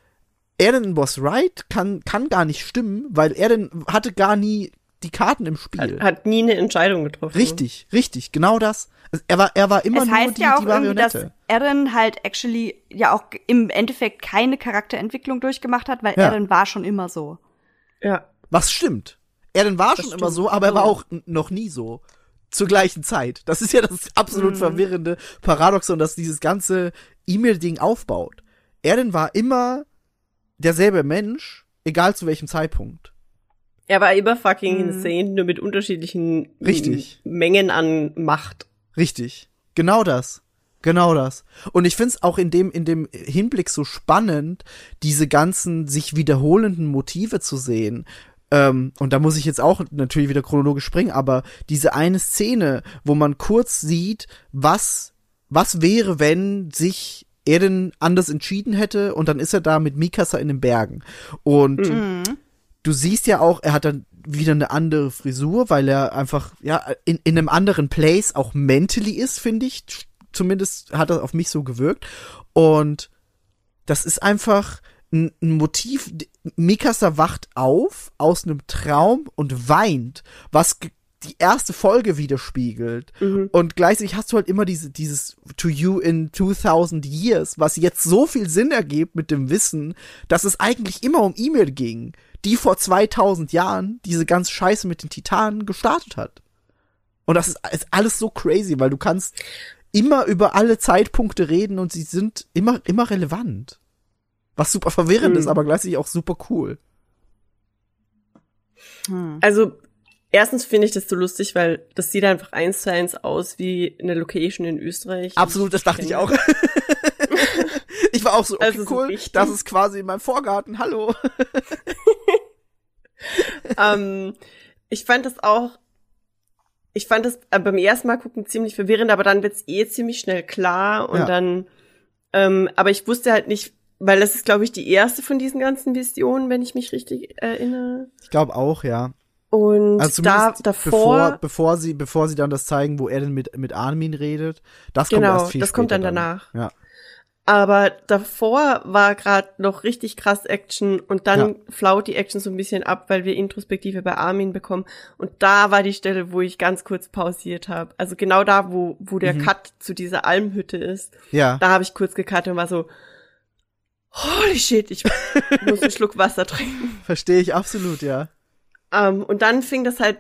Eren was right kann kann gar nicht stimmen, weil Eren hatte gar nie die Karten im Spiel. Hat, hat nie eine Entscheidung getroffen. richtig, richtig, genau das. Er war er war immer es nur heißt die, ja auch die irgendwie, dass Marionette. Eren halt actually ja auch im Endeffekt keine Charakterentwicklung durchgemacht hat, weil Ja. Eren war schon immer so. Ja. Was stimmt. Eren war schon stimmt. immer so, aber er war auch noch nie so. Zur gleichen Zeit. Das ist ja das Mhm. absolut verwirrende Paradoxon, dass dieses ganze E-Mail-Ding aufbaut. Eren war immer derselbe Mensch, egal zu welchem Zeitpunkt. Er war immer fucking Mhm. insane, nur mit unterschiedlichen Richtig. Mengen an Macht. Richtig. Genau das. Genau das. Und ich find's auch in dem, in dem Hinblick so spannend, diese ganzen sich wiederholenden Motive zu sehen. ähm, und da muss ich jetzt auch natürlich wieder chronologisch springen, aber diese eine Szene, wo man kurz sieht, was, was wäre, wenn sich Eren anders entschieden hätte und dann ist er da mit Mikasa in den Bergen. Und Mhm. du siehst ja auch, er hat dann wieder eine andere Frisur, weil er einfach, ja, in, in einem anderen Place auch mentally ist, finde ich. Zumindest hat das auf mich so gewirkt. Und das ist einfach ein, ein Motiv. Mikasa wacht auf aus einem Traum und weint, was die erste Folge widerspiegelt. Und gleichzeitig hast du halt immer diese, dieses To You in 2000 Years, was jetzt so viel Sinn ergibt mit dem Wissen, dass es eigentlich immer um E-Mail ging, die vor 2000 Jahren diese ganze Scheiße mit den Titanen gestartet hat. Und das ist, ist alles so crazy, weil du kannst immer über alle Zeitpunkte reden und sie sind immer, immer relevant. Was super verwirrend Mhm. ist, aber gleichzeitig auch super cool. Hm. Also, erstens finde ich das so lustig, weil das sieht einfach eins zu eins aus wie eine Location in Österreich. Absolut, das dachte ich auch. (laughs) ich war auch so, okay, Also so cool, richtig. das ist quasi in meinem Vorgarten, hallo. (laughs) ähm, ich fand das auch, ich fand das äh, beim ersten Mal gucken ziemlich verwirrend, aber dann wird's eh ziemlich schnell klar und Ja. dann, ähm, aber ich wusste halt nicht, weil das ist, glaube ich, die erste von diesen ganzen Visionen, wenn ich mich richtig erinnere. Ich glaube auch, ja. Und Also da davor, bevor, bevor sie, bevor sie dann das zeigen, wo er denn mit, mit Armin redet, das kommt Genau, erst viel das kommt dann danach. Ja. aber davor war gerade noch richtig krass Action und dann Ja. flaut die Action so ein bisschen ab, weil wir Introspektive bei Armin bekommen. Und da war die Stelle, wo ich ganz kurz pausiert habe. Also genau da, wo, wo der Mhm. Cut zu dieser Almhütte ist. Ja. Da habe ich kurz gecuttet und war so, holy shit, ich muss einen Schluck Wasser trinken. (laughs) Verstehe ich absolut, ja. Ähm, und dann fing das halt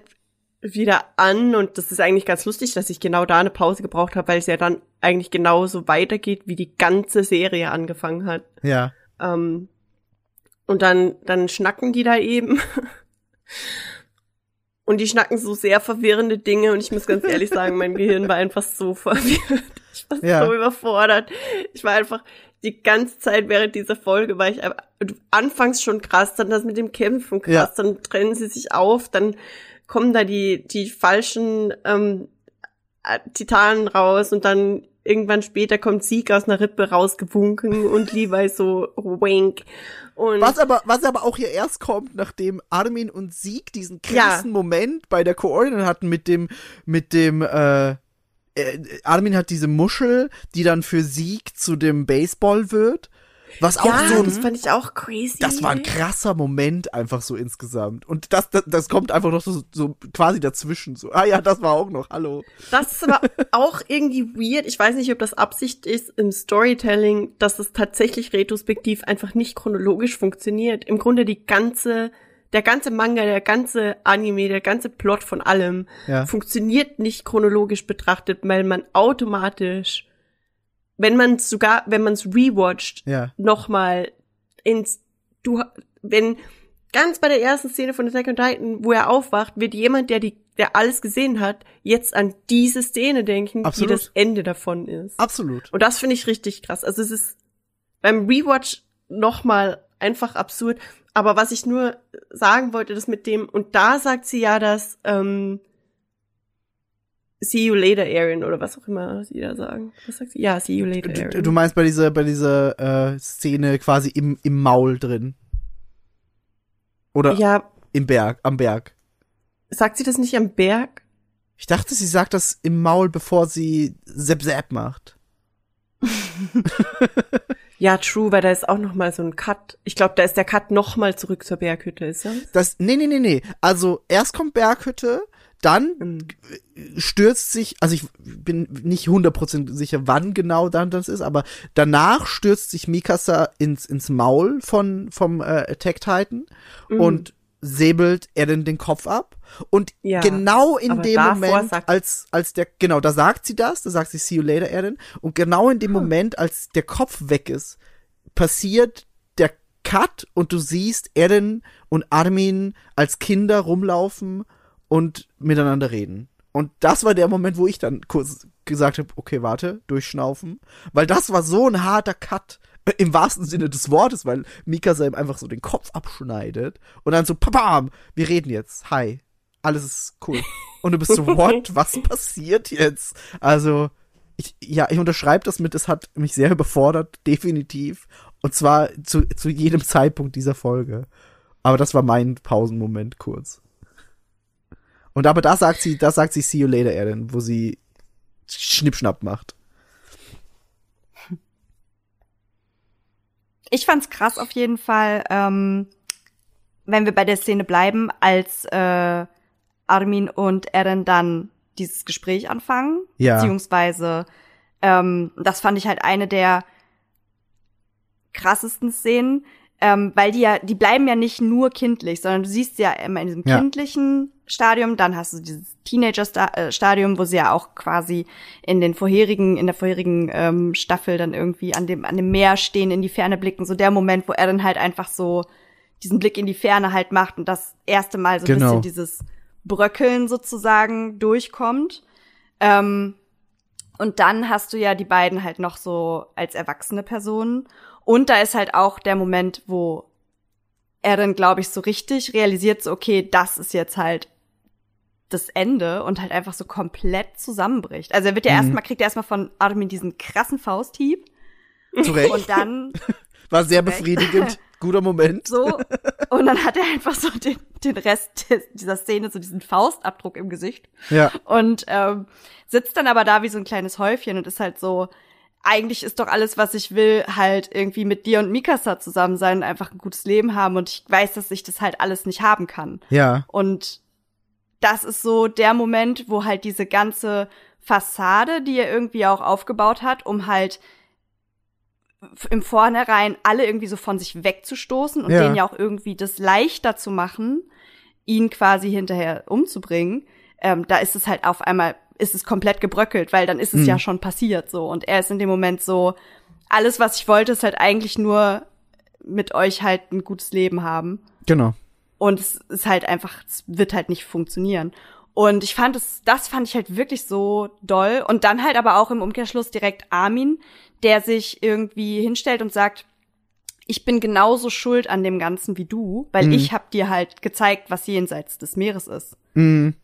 wieder an und das ist eigentlich ganz lustig, dass ich genau da eine Pause gebraucht habe, weil es ja dann eigentlich genauso weitergeht, wie die ganze Serie angefangen hat. Ja. Ähm, und dann, dann schnacken die da eben. (laughs) Und die schnacken so sehr verwirrende Dinge und ich muss ganz ehrlich sagen, mein Gehirn war einfach so (laughs) verwirrt. Ich war Ja. so überfordert. Ich war einfach die ganze Zeit während dieser Folge war ich anfangs schon krass, dann das mit dem Kämpfen krass, Ja. dann trennen sie sich auf, dann kommen da die, die falschen ähm, äh, Titanen raus und dann irgendwann später kommt Sieg aus einer Rippe rausgewunken (laughs) und Levi so wink. Und Was aber, was aber auch hier erst kommt, nachdem Armin und Sieg diesen Ja. krassen Moment bei der Koordinate hatten mit dem, mit dem, äh, Armin hat diese Muschel, die dann für Sieg zu dem Baseball wird. Was auch ja, so das ein, fand ich auch crazy. das war ein krasser Moment einfach so insgesamt. Und das, das, das kommt einfach noch so, so quasi dazwischen. So, ah ja, das war auch noch, hallo. Das ist aber auch irgendwie weird. Ich weiß nicht, ob das Absicht ist im Storytelling, dass es tatsächlich retrospektiv einfach nicht chronologisch funktioniert. Im Grunde die ganze, der ganze Manga, der ganze Anime, der ganze Plot von allem Ja. funktioniert nicht chronologisch betrachtet, weil man automatisch, wenn man sogar, wenn man es rewatcht, Ja. nochmal ins, du, wenn, ganz bei der ersten Szene von Attack on Titan, wo er aufwacht, wird jemand, der die, der alles gesehen hat, jetzt an diese Szene denken, Absolut. die das Ende davon ist. Absolut. Und das finde ich richtig krass. Also es ist beim Rewatch nochmal einfach absurd. Aber was ich nur sagen wollte, das mit dem, und da sagt sie ja, dass, ähm, See you later, Aaron, oder was auch immer sie da sagen. Was sagt sie? Ja, see you later, Du, Aaron. du meinst bei dieser, bei dieser äh, Szene quasi im, im Maul drin. Oder ja, im Berg, am Berg. sagt sie das nicht am Berg? Ich dachte, sie sagt das im Maul, bevor sie Sepp Sepp macht. (laughs) Ja, true, weil da ist auch noch mal so ein Cut. Ich glaube, da ist der Cut noch mal zurück zur Berghütte, ist das? Das, nee, nee, nee, nee. Also, erst kommt Berghütte, dann Hm. stürzt sich, also ich bin nicht 100% sicher, wann genau dann das ist, aber danach stürzt sich Mikasa ins, ins Maul von, vom äh, Attack Titan Mhm. und säbelt er denn den Kopf ab. Und Ja, genau in dem Moment, als, als der, genau, da sagt sie das, da sagt sie See you later, Eren. Und genau in dem Moment, als der Kopf weg ist, passiert der Cut und du siehst Eren und Armin als Kinder rumlaufen und miteinander reden. Und das war der Moment, wo ich dann kurz gesagt habe, okay, warte, durchschnaufen. Weil das war so ein harter Cut. Im wahrsten Sinne des Wortes, weil Mikasa ihm einfach so den Kopf abschneidet und dann so, papam, wir reden jetzt. Hi. Alles ist cool. Und du bist so, (laughs) what? Was passiert jetzt? Also, ich, ja, ich unterschreibe das mit, es hat mich sehr überfordert, definitiv. Und zwar zu, zu jedem Zeitpunkt dieser Folge. Aber das war mein Pausenmoment kurz. Und aber da sagt sie, da sagt sie See you later, Eren, wo sie Schnippschnapp macht. Ich fand's krass auf jeden Fall, ähm, wenn wir bei der Szene bleiben, als äh, Armin und Eren dann dieses Gespräch anfangen, Ja. beziehungsweise ähm, das fand ich halt eine der krassesten Szenen, ähm, weil die ja, die bleiben ja nicht nur kindlich, sondern du siehst sie ja immer in diesem Ja. kindlichen Stadium, dann hast du dieses Teenager-Stadium, wo sie ja auch quasi in den vorherigen, in der vorherigen ähm, Staffel dann irgendwie an dem, an dem Meer stehen, in die Ferne blicken, so der Moment, wo er dann halt einfach so diesen Blick in die Ferne halt macht und das erste Mal so ein Genau. bisschen dieses Bröckeln sozusagen durchkommt. Ähm, und dann hast du ja die beiden halt noch so als erwachsene Personen. Und da ist halt auch der Moment, wo er dann, glaube ich, so richtig realisiert, so, okay, das ist jetzt halt das Ende und halt einfach so komplett zusammenbricht. Also er wird ja Mhm. erstmal, kriegt er erstmal von Armin diesen krassen Fausthieb Zu Recht. und dann (laughs) War sehr Recht. befriedigend. Guter Moment. so und dann hat er einfach so den, den Rest dieser Szene, so diesen Faustabdruck im Gesicht Ja. und ähm, sitzt dann aber da wie so ein kleines Häufchen und ist halt so, eigentlich ist doch alles, was ich will, halt irgendwie mit dir und Mikasa zusammen sein und einfach ein gutes Leben haben und ich weiß, dass ich das halt alles nicht haben kann. Ja. Und das ist so der Moment, wo halt diese ganze Fassade, die er irgendwie auch aufgebaut hat, um halt im Vornherein alle irgendwie so von sich wegzustoßen und Ja. denen ja auch irgendwie das leichter zu machen, ihn quasi hinterher umzubringen, ähm, da ist es halt auf einmal, ist es komplett gebröckelt, weil dann ist es Mhm. ja schon passiert so. Und er ist in dem Moment so, alles, was ich wollte, ist halt eigentlich nur mit euch halt ein gutes Leben haben. Genau. Und es ist halt einfach, es wird halt nicht funktionieren. Und ich fand es, das fand ich halt wirklich so doll. Und dann halt aber auch im Umkehrschluss direkt Armin, der sich irgendwie hinstellt und sagt, ich bin genauso schuld an dem Ganzen wie du, weil Mhm. ich hab dir halt gezeigt, was jenseits des Meeres ist. Mhm.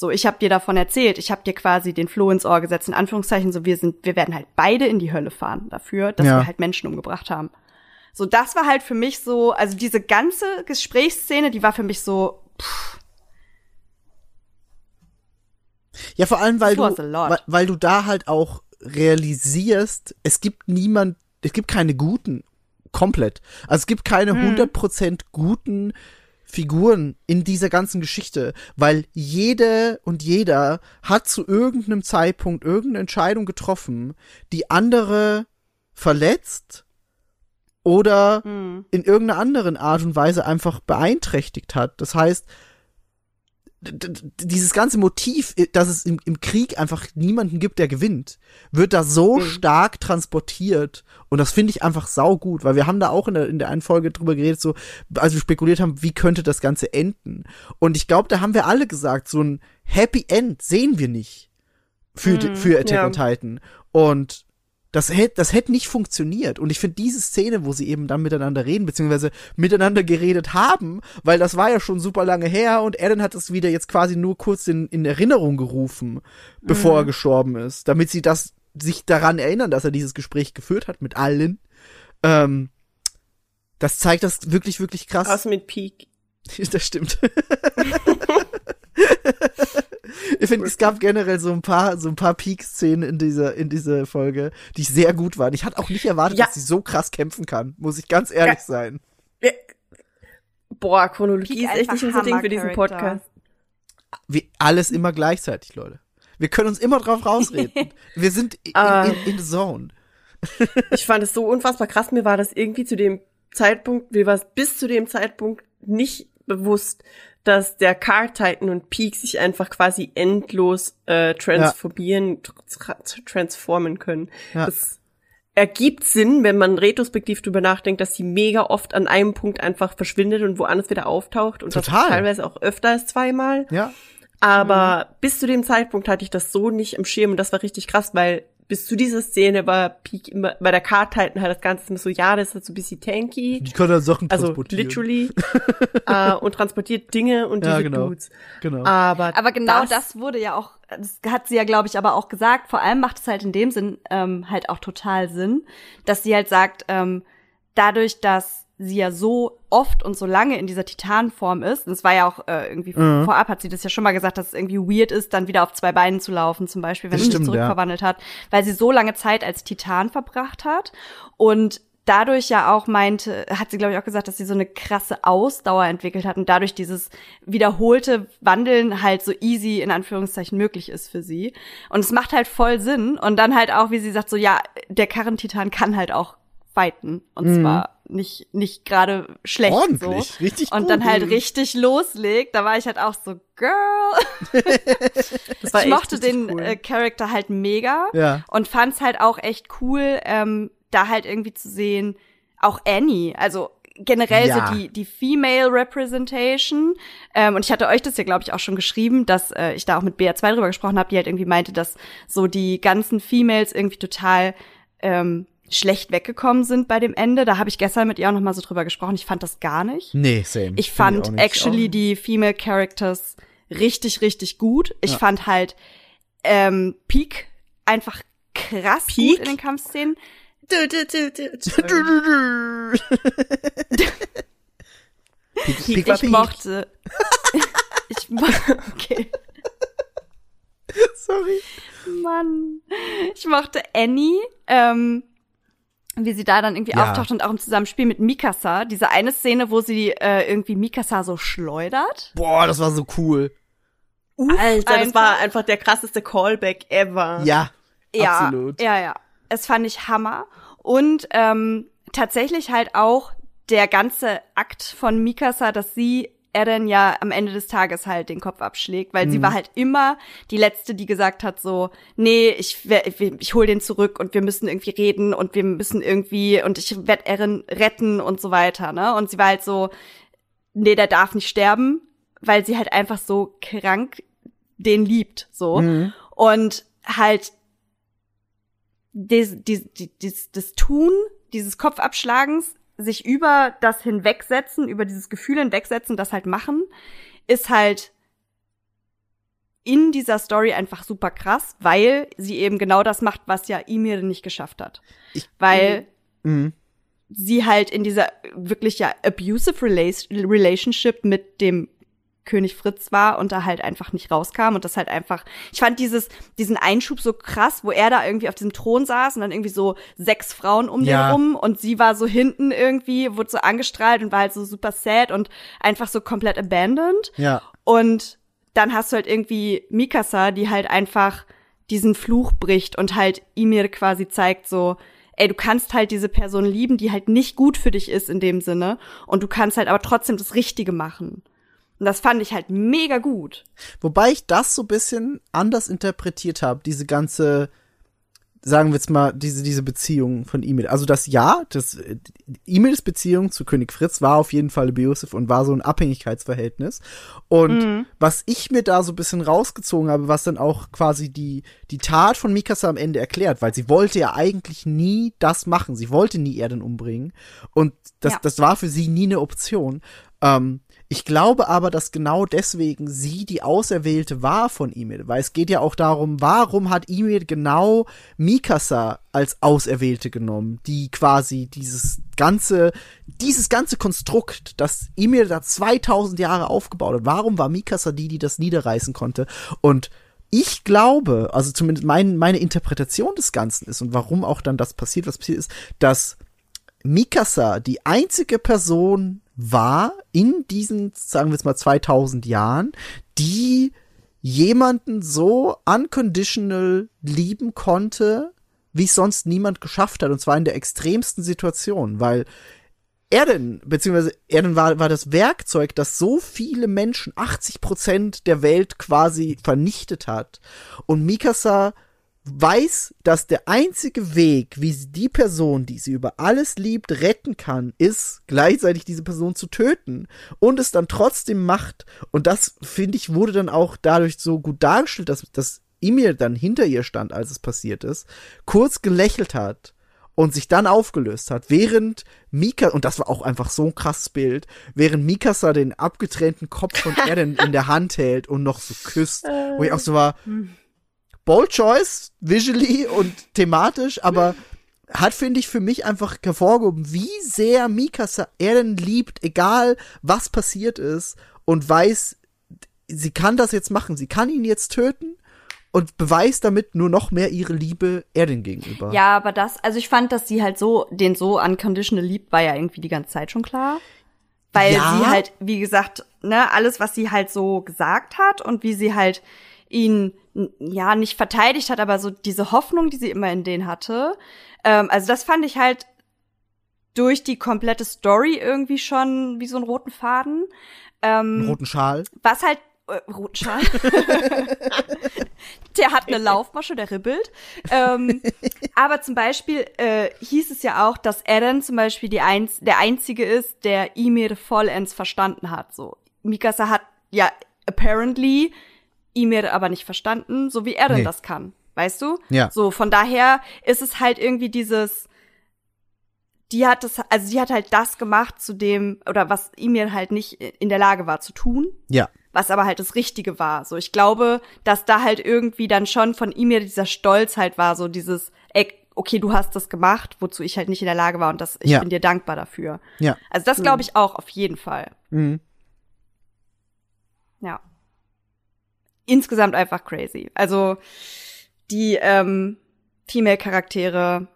So, ich hab dir davon erzählt, ich hab dir quasi den Floh ins Ohr gesetzt, in Anführungszeichen, so wir sind, wir werden halt beide in die Hölle fahren dafür, dass Ja. wir halt Menschen umgebracht haben. So, das war halt für mich so, also diese ganze Gesprächsszene, die war für mich so, Ja, vor allem, weil du, weil, weil du da halt auch realisierst, es gibt niemand, es gibt keine guten, komplett. Also es gibt keine Mhm. 100% guten Figuren in dieser ganzen Geschichte, weil jede und jeder hat zu irgendeinem Zeitpunkt irgendeine Entscheidung getroffen, die andere verletzt oder hm, in irgendeiner anderen Art und Weise einfach beeinträchtigt hat. Das heißt, dieses ganze Motiv, dass es im, im Krieg einfach niemanden gibt, der gewinnt, wird da so Mhm. stark transportiert. Und das finde ich einfach saugut, weil wir haben da auch in der, in der einen Folge drüber geredet, so, als wir spekuliert haben, wie könnte das Ganze enden. Und ich glaube, da haben wir alle gesagt, so ein Happy End sehen wir nicht für, die- für Attack Ja. on Titan. Und das hätte das hätte nicht funktioniert. Und ich finde diese Szene, wo sie eben dann miteinander reden, beziehungsweise miteinander geredet haben, weil das war ja schon super lange her und Eren hat es wieder jetzt quasi nur kurz in, in Erinnerung gerufen, bevor er gestorben ist, damit sie das sich daran erinnern, dass er dieses Gespräch geführt hat mit allen. Ähm, das zeigt das wirklich, wirklich krass. Aus mit Peak. (laughs) Das stimmt. (laughs) ich finde, es gab generell so ein paar, so ein paar Peak-Szenen in dieser, in dieser Folge, die sehr gut waren. Ich hatte auch nicht erwartet, Ja. dass sie so krass kämpfen kann, muss ich ganz ehrlich Ja. sein. Ja. Boah, Chronologie Peak ist echt nicht unser Ding für diesen. Podcast. Wie alles immer gleichzeitig, Leute. Wir können uns immer drauf rausreden. (laughs) Wir sind in, Ah. in, in the zone. (laughs) Ich fand es so unfassbar krass. Mir war das irgendwie zu dem Zeitpunkt, mir war es bis zu dem Zeitpunkt nicht bewusst, dass der Car Titan und Peak sich einfach quasi endlos äh, transformieren, tra transformen können. Ja. Das ergibt Sinn, wenn man retrospektiv drüber nachdenkt, dass sie mega oft an einem Punkt einfach verschwindet und woanders wieder auftaucht und Total. das teilweise auch öfter als zweimal. Ja. Aber bis zu dem Zeitpunkt hatte ich das so nicht im Schirm und das war richtig krass, weil bis zu dieser Szene war Peak immer, bei der Card Titan halt das Ganze immer so, ja, das ist halt so ein bisschen tanky. Die können dann Sachen Also transportieren. literally (laughs) äh, und transportiert Dinge und Ja, diese genau. Dudes. Genau. Aber, Aber genau das, wurde ja auch, das hat sie ja, glaube ich, aber auch gesagt. Vor allem macht es halt in dem Sinn ähm, halt auch total Sinn, dass sie halt sagt, ähm, dadurch, dass sie ja so oft und so lange in dieser Titanform ist, und es war ja auch äh, irgendwie Mhm. vorab, hat sie das ja schon mal gesagt, dass es irgendwie weird ist, dann wieder auf zwei Beinen zu laufen, zum Beispiel, wenn Das sie sich stimmt, ja. zurückverwandelt hat, weil sie so lange Zeit als Titan verbracht hat und dadurch ja auch meinte, hat sie glaube ich auch gesagt, dass sie so eine krasse Ausdauer entwickelt hat und dadurch dieses wiederholte Wandeln halt so easy in Anführungszeichen möglich ist für sie. Und es macht halt voll Sinn und dann halt auch, wie sie sagt, so ja, der Karrentitan kann halt auch fighten und zwar nicht nicht gerade schlecht. Ordentlich, so. richtig und gut. dann halt richtig loslegt, da war ich halt auch so Girl. (laughs) ich mochte den cool. äh, Charakter halt mega Ja. und fand's halt auch echt cool, ähm, da halt irgendwie zu sehen, auch Annie, also generell Ja. so die die Female Representation ähm, und ich hatte euch das ja glaube ich auch schon geschrieben, dass äh, ich da auch mit BR2 drüber gesprochen habe, die halt irgendwie meinte, dass so die ganzen Females irgendwie total ähm, schlecht weggekommen sind bei dem Ende. Da habe ich gestern mit ihr auch noch mal so drüber gesprochen. Ich fand das gar nicht. nee, same. Ich Find fand auch nicht. actually die Female Characters richtig, richtig gut. Ich Ja. fand halt ähm, Peak einfach krass Peak? gut in den Kampfszenen. Du, du, du, du. Sorry. (laughs) Peak, Peak war ich Peak. mochte. (laughs) ich mo okay, Sorry. Mann. Ich mochte Annie. Ähm, wie sie da dann irgendwie Ja. auftaucht und auch im Zusammenspiel mit Mikasa. Diese eine Szene, wo sie äh, irgendwie Mikasa so schleudert. Boah, das war so cool. Alter, das einfach. war einfach der krasseste Callback ever. Ja, Ja, absolut. ja, ja. Es fand ich Hammer. Und ähm, tatsächlich halt auch der ganze Akt von Mikasa, dass sie Eren ja am Ende des Tages halt den Kopf abschlägt, weil Mhm. sie war halt immer die letzte, die gesagt hat so, nee, ich ich, ich hol den zurück und wir müssen irgendwie reden und wir müssen irgendwie und ich werd Eren retten und so weiter, ne? Und sie war halt so, nee, der darf nicht sterben, weil sie halt einfach so krank den liebt, so. Mhm. Und halt des, des, des, des Tun, dieses Kopfabschlagens, sich über das hinwegsetzen, über dieses Gefühl hinwegsetzen, das halt machen, ist halt in dieser Story einfach super krass, weil sie eben genau das macht, was ja Ymir nicht geschafft hat. Ich- weil Mhm. sie halt in dieser wirklich ja abusive Rela- Relationship mit dem König Fritz war und da halt einfach nicht rauskam und das halt einfach, ich fand dieses, diesen Einschub so krass, wo er da irgendwie auf diesem Thron saß und dann irgendwie so sechs Frauen um Ja. den rum und sie war so hinten irgendwie, wurde so angestrahlt und war halt so super sad und einfach so komplett abandoned. Ja. Und dann hast du halt irgendwie Mikasa, die halt einfach diesen Fluch bricht und halt Ymir quasi zeigt so, ey, du kannst halt diese Person lieben, die halt nicht gut für dich ist in dem Sinne und du kannst halt aber trotzdem das Richtige machen. Und das fand ich halt mega gut. Wobei ich das so ein bisschen anders interpretiert habe, diese ganze, sagen wir jetzt mal, diese, diese Beziehung von Emil. Also das Ja, das äh, Emils Beziehung zu König Fritz war auf jeden Fall abusive und war so ein Abhängigkeitsverhältnis. Und was ich mir da so ein bisschen rausgezogen habe, was dann auch quasi die, die Tat von Mikasa am Ende erklärt, weil sie wollte ja eigentlich nie das machen. Sie wollte nie Erden umbringen. Und das, Ja. das war für sie nie eine Option. Ähm, ich glaube aber, dass genau deswegen sie die Auserwählte war von Ymir, weil es geht ja auch darum, warum hat Ymir genau Mikasa als Auserwählte genommen, die quasi dieses ganze, dieses ganze Konstrukt, das Ymir da 2000 Jahre aufgebaut hat, warum war Mikasa die, die das niederreißen konnte? Und ich glaube, also zumindest mein, meine Interpretation des Ganzen ist und warum auch dann das passiert, was passiert ist, dass Mikasa die einzige Person war in diesen, sagen wir jetzt mal 2000 Jahren, die jemanden so unconditional lieben konnte, wie es sonst niemand geschafft hat, und zwar in der extremsten Situation, weil Erden, beziehungsweise Erden war, war das Werkzeug, das so viele Menschen, 80 Prozent der Welt quasi vernichtet hat. Und Mikasa weiß, dass der einzige Weg, wie sie die Person, die sie über alles liebt, retten kann, ist, gleichzeitig diese Person zu töten und es dann trotzdem macht. Und das, finde ich, wurde dann auch dadurch so gut dargestellt, dass, dass Emil dann hinter ihr stand, als es passiert ist, kurz gelächelt hat und sich dann aufgelöst hat, während Mika, und das war auch einfach so ein krasses Bild, während Mikasa den abgetrennten Kopf von (laughs) Eren in der Hand hält und noch so küsst, wo ich auch so war, bold choice, visually und thematisch, aber hat, finde ich, für mich einfach hervorgehoben, wie sehr Mikasa Eren liebt, egal was passiert ist und weiß, sie kann das jetzt machen, sie kann ihn jetzt töten und beweist damit nur noch mehr ihre Liebe Eren gegenüber. Ja, aber das, also ich fand, dass sie halt so, den so unconditional liebt, war ja irgendwie die ganze Zeit schon klar. Weil Ja. sie halt, wie gesagt, ne, alles, was sie halt so gesagt hat und wie sie halt ihn, ja, nicht verteidigt hat, aber so diese Hoffnung, die sie immer in den hatte. Ähm, also das fand ich halt durch die komplette Story irgendwie schon wie so einen roten Faden. Einen Ähm, roten Schal. was halt äh, roten Schal. (laughs) der hat eine Laufmasche, der ribbelt. Ähm, aber zum Beispiel äh, hieß es ja auch, dass Eren zum Beispiel die Einz der einzige ist, der Ymir vollends verstanden hat. So Mikasa hat ja apparently Ymir aber nicht verstanden, so wie Eren Nee. das kann. Weißt du? Ja. So von daher ist es halt irgendwie dieses die hat das, also sie hat halt das gemacht, zu dem, oder was Emil halt nicht in der Lage war zu tun, Ja. was aber halt das Richtige war. So, ich glaube, dass da halt irgendwie dann schon von Emil dieser Stolz halt war, so dieses, ey, okay, du hast das gemacht, wozu ich halt nicht in der Lage war und das, ich Ja. bin dir dankbar dafür. Ja. Also das glaube ich auch auf jeden Fall. Mhm. Ja. Insgesamt einfach crazy. Also die ähm, Female-Charaktere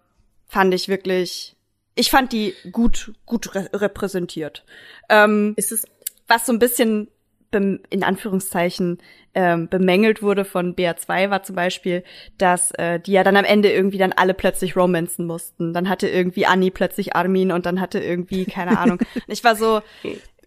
fand ich wirklich, ich fand die gut, gut re repräsentiert. Ähm, Ist es, was so ein bisschen in Anführungszeichen ähm, bemängelt wurde von BR2 war zum Beispiel, dass äh, die ja dann am Ende irgendwie dann alle plötzlich romanzen mussten. Dann hatte irgendwie Annie plötzlich Armin und dann hatte irgendwie, keine Ahnung. (laughs) Ich war so,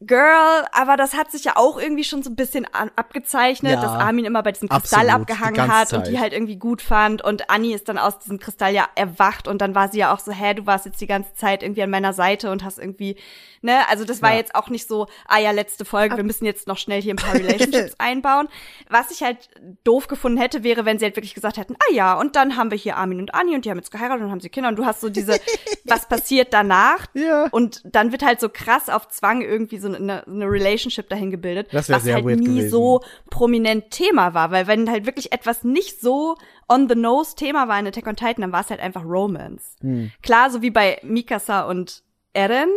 Girl, aber das hat sich ja auch irgendwie schon so ein bisschen abgezeichnet, Ja, dass Armin immer bei diesem Kristall absolut, abgehangen hat und die halt irgendwie gut fand und Annie ist dann aus diesem Kristall ja erwacht und dann war sie ja auch so, hä, du warst jetzt die ganze Zeit irgendwie an meiner Seite und hast irgendwie, ne, also das war Ja. jetzt auch nicht so, ah ja, letzte Folge, wir müssen jetzt noch schnell hier ein paar Relationships (laughs) einbauen. Was ich halt doof gefunden hätte, wäre, wenn sie halt wirklich gesagt hätten, ah ja, und dann haben wir hier Armin und Annie und die haben jetzt geheiratet und haben sie Kinder und du hast so diese, (laughs) was passiert danach? Ja. Und dann wird halt so krass auf Zwang irgendwie so eine, eine Relationship dahin gebildet, was sehr halt weird nie gewesen. so prominent Thema war, weil wenn halt wirklich etwas nicht so on the nose Thema war in Attack on Titan, dann war es halt einfach Romance. Hm. Klar, so wie bei Mikasa und Eren,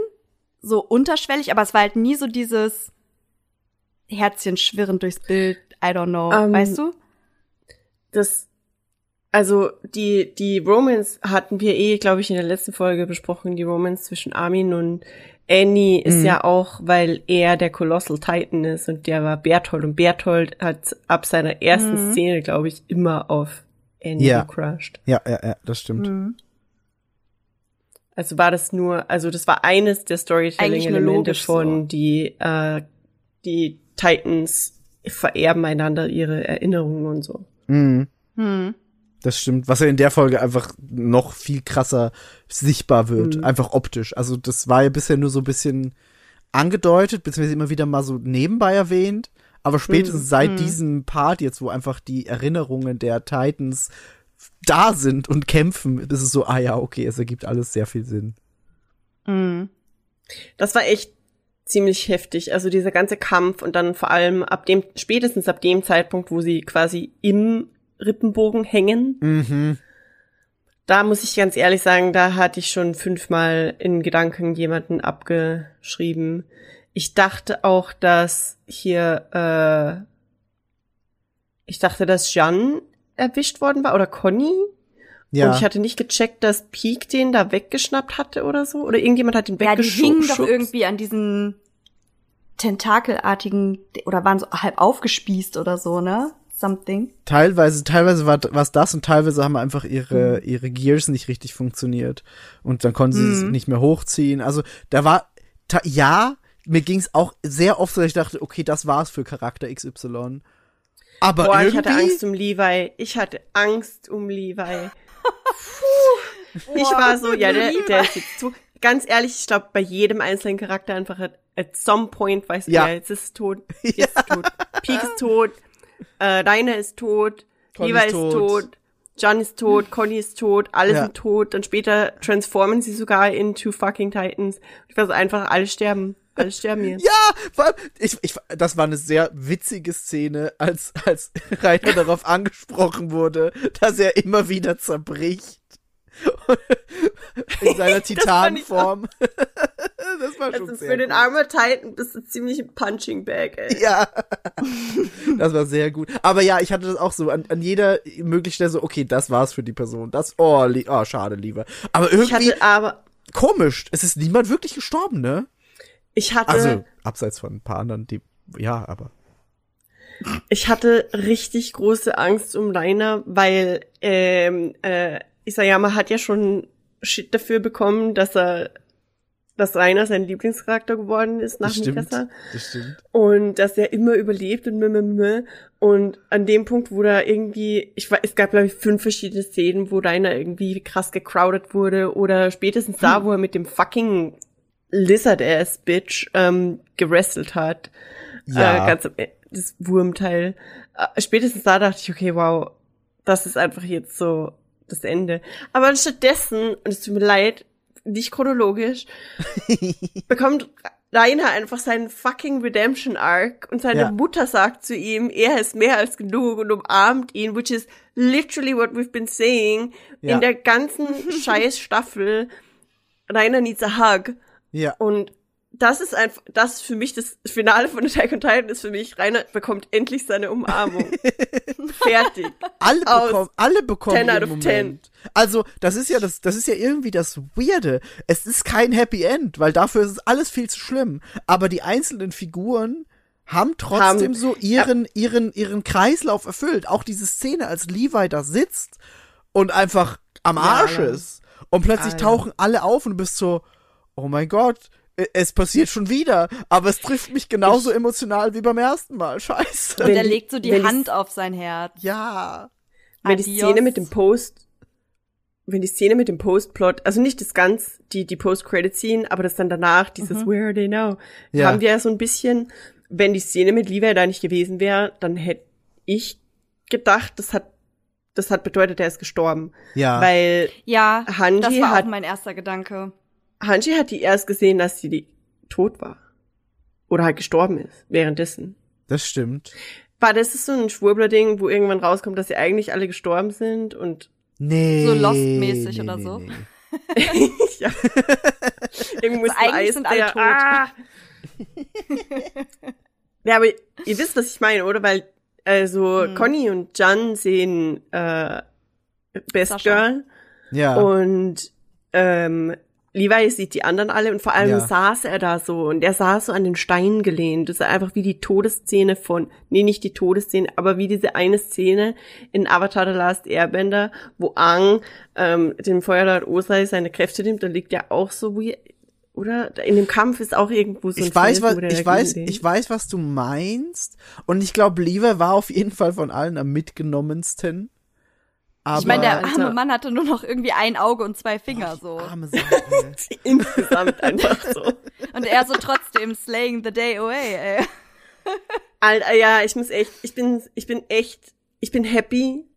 so unterschwellig, aber es war halt nie so dieses Herzchen schwirrend durchs Bild, I don't know, Ähm, weißt du? das, also die, die Romance hatten wir eh, glaube ich, in der letzten Folge besprochen. Die Romance zwischen Armin und Annie ist Mhm. ja auch, weil er der Colossal Titan ist und der war Berthold und Berthold hat ab seiner ersten Mhm. Szene, glaube ich, immer auf Annie Ja. gecrushed. Ja, ja, ja, das stimmt. Mhm. Also war das nur, also das war eines der Storytelling-Elemente von so. die, äh, die Titans vererben einander ihre Erinnerungen und so. Mhm. Hm. Das stimmt. Was ja in der Folge einfach noch viel krasser sichtbar wird. Mhm. Einfach optisch. Also das war ja bisher nur so ein bisschen angedeutet, beziehungsweise immer wieder mal so nebenbei erwähnt. Aber spätestens Mhm. seit Mhm. diesem Part jetzt, wo einfach die Erinnerungen der Titans da sind und kämpfen, ist es so, ah ja, okay, es ergibt alles sehr viel Sinn. Mhm. Das war echt ziemlich heftig. Also dieser ganze Kampf und dann vor allem ab dem, spätestens ab dem Zeitpunkt, wo sie quasi im Rippenbogen hängen, Mhm. da muss ich ganz ehrlich sagen, da hatte ich schon fünfmal in Gedanken jemanden abgeschrieben. Ich dachte auch, dass hier, äh, ich dachte, dass Jan erwischt worden war oder Conny. Ja. Und ich hatte nicht gecheckt, dass Peak den da weggeschnappt hatte oder so. Oder irgendjemand hat den Ja, die hingen doch weggeschubst. irgendwie an diesen tentakelartigen oder waren so halb aufgespießt oder so, ne? Something. teilweise, teilweise war was das und teilweise haben einfach Mhm. ihre, ihre Gears nicht richtig funktioniert. Und dann konnten sie es Mhm. nicht mehr hochziehen. Also da war, ta- ja, mir ging es auch sehr oft so, dass ich dachte, okay, das war's für Charakter XY. Aber Boah, irgendwie, ich hatte Angst um Levi. Ich hatte Angst um Levi. Puh. Ich war so, ja, der, der ist jetzt zu. Ganz ehrlich, ich glaube, bei jedem einzelnen Charakter einfach at, at some point weiß Ja. ja. jetzt ist es tot, jetzt ist es (laughs) tot. Peak ist tot, äh, Rainer ist tot, Conny Levi ist tot. tot, John ist tot, (laughs) Conny ist tot, alle Ja. sind tot. Dann später transformen sie sogar into fucking Titans. Ich so einfach, alle sterben. Alle sterben (laughs) jetzt. Ja, vor allem, ich, ich, das war eine sehr witzige Szene, als, als Rainer darauf angesprochen wurde, dass er immer wieder zerbricht. (laughs) In seiner (laughs) Titanform. (laughs) das war schon Also sehr für den gut. Armor Titan bist du ziemlich ein Punching Bag, ey. Ja. Das war sehr gut. Aber ja, ich hatte das auch so an, an jeder möglichen Stelle so, okay, das war's für die Person. Das, oh, li oh schade, lieber. Aber irgendwie aber, komisch. Es ist niemand wirklich gestorben, ne? ich hatte, Also, abseits von ein paar anderen, die, ja, aber. ich hatte richtig große Angst um Rainer, weil ähm, äh, Isayama hat ja schon Shit dafür bekommen, dass er, dass Rainer sein Lieblingscharakter geworden ist nach Das stimmt. Mikasa. Das stimmt. und dass er immer überlebt und mh. und an dem Punkt, wo da irgendwie, ich weiß, es gab glaube ich fünf verschiedene Szenen, wo Rainer irgendwie krass gecrowded wurde oder spätestens Hm. da, wo er mit dem fucking Lizard-ass Bitch ähm, gewrestelt hat, Ja. äh, ganz am E- das Wurmteil. Äh, spätestens da dachte ich, okay, wow, das ist einfach jetzt so das Ende. Aber stattdessen, und es tut mir leid, nicht chronologisch, (laughs) bekommt Rainer einfach seinen fucking Redemption Arc und seine Ja. Mutter sagt zu ihm, er ist mehr als genug und umarmt ihn, which is literally what we've been saying Ja. in der ganzen (laughs) scheiß Staffel. Rainer needs a hug. Ja. Und das ist einfach, das ist für mich das Finale von Attack on Titan ist für mich, Rainer bekommt endlich seine Umarmung. (laughs) Fertig. Alle Aus bekommen, alle bekommen 10 out of 10. Moment. Also, das ist ja das, das ist ja irgendwie das Weirde. Es ist kein Happy End, weil dafür ist es alles viel zu schlimm. Aber die einzelnen Figuren haben trotzdem Haben- so ihren, ihren, ihren Kreislauf erfüllt. Auch diese Szene, als Levi da sitzt und einfach am Ja, Arsch alle. ist. Und plötzlich Alle. tauchen alle auf und du bist so, oh mein Gott, es passiert schon wieder, aber es trifft mich genauso emotional wie beim ersten Mal. (laughs) Scheiße. Und Wenn er die- legt so die die- Hand auf sein Herz. Ja. wenn die Adios. Szene mit dem Post, wenn die Szene mit dem Postplot, also nicht das ganz, die, die Post-Credit-Scene, aber das dann danach, dieses Where are they now, Ja. haben wir ja so ein bisschen, wenn die Szene mit Levi da nicht gewesen wäre, dann hätte ich gedacht, das hat, das hat bedeutet, er ist gestorben. Ja. Weil Ja, Hanji das war hat- auch mein erster Gedanke. Hanji hat die erst gesehen, dass sie die tot war. Oder halt gestorben ist, währenddessen. Das stimmt. War das ist so ein Schwurbler-Ding, wo irgendwann rauskommt, dass sie eigentlich alle gestorben sind und Nee. So Lost-mäßig oder so? (laughs) ja. Irgendwo ist ein eigentlich Eis sind alle tot. Ah. ja, aber ihr wisst, was ich meine, oder? Weil, also, Hm. Conny und Jan sehen äh, Best Sascha. Girl Ja. und ähm, Levi sieht die anderen alle und vor allem Ja. saß er da so und er saß so an den Stein gelehnt. Das ist einfach wie die Todesszene von, nee, nicht die Todesszene, aber wie diese eine Szene in Avatar The Last Airbender, wo Aang ähm, dem Feuerlord Osai seine Kräfte nimmt, da liegt ja auch so wie, oder? In dem Kampf ist auch irgendwo so ein ich weiß, was, ich weiß, ich weiß, was du meinst. Und ich glaube, Lever war auf jeden Fall von allen am mitgenommensten. Aber Ich meine, der Alter. arme Mann hatte nur noch irgendwie ein Auge und zwei Finger so. arme ey. (laughs) Insgesamt einfach so. (laughs) Und er so trotzdem slaying the day away, ey. Alter, ja, ich muss echt, ich bin, ich bin echt, ich bin happy,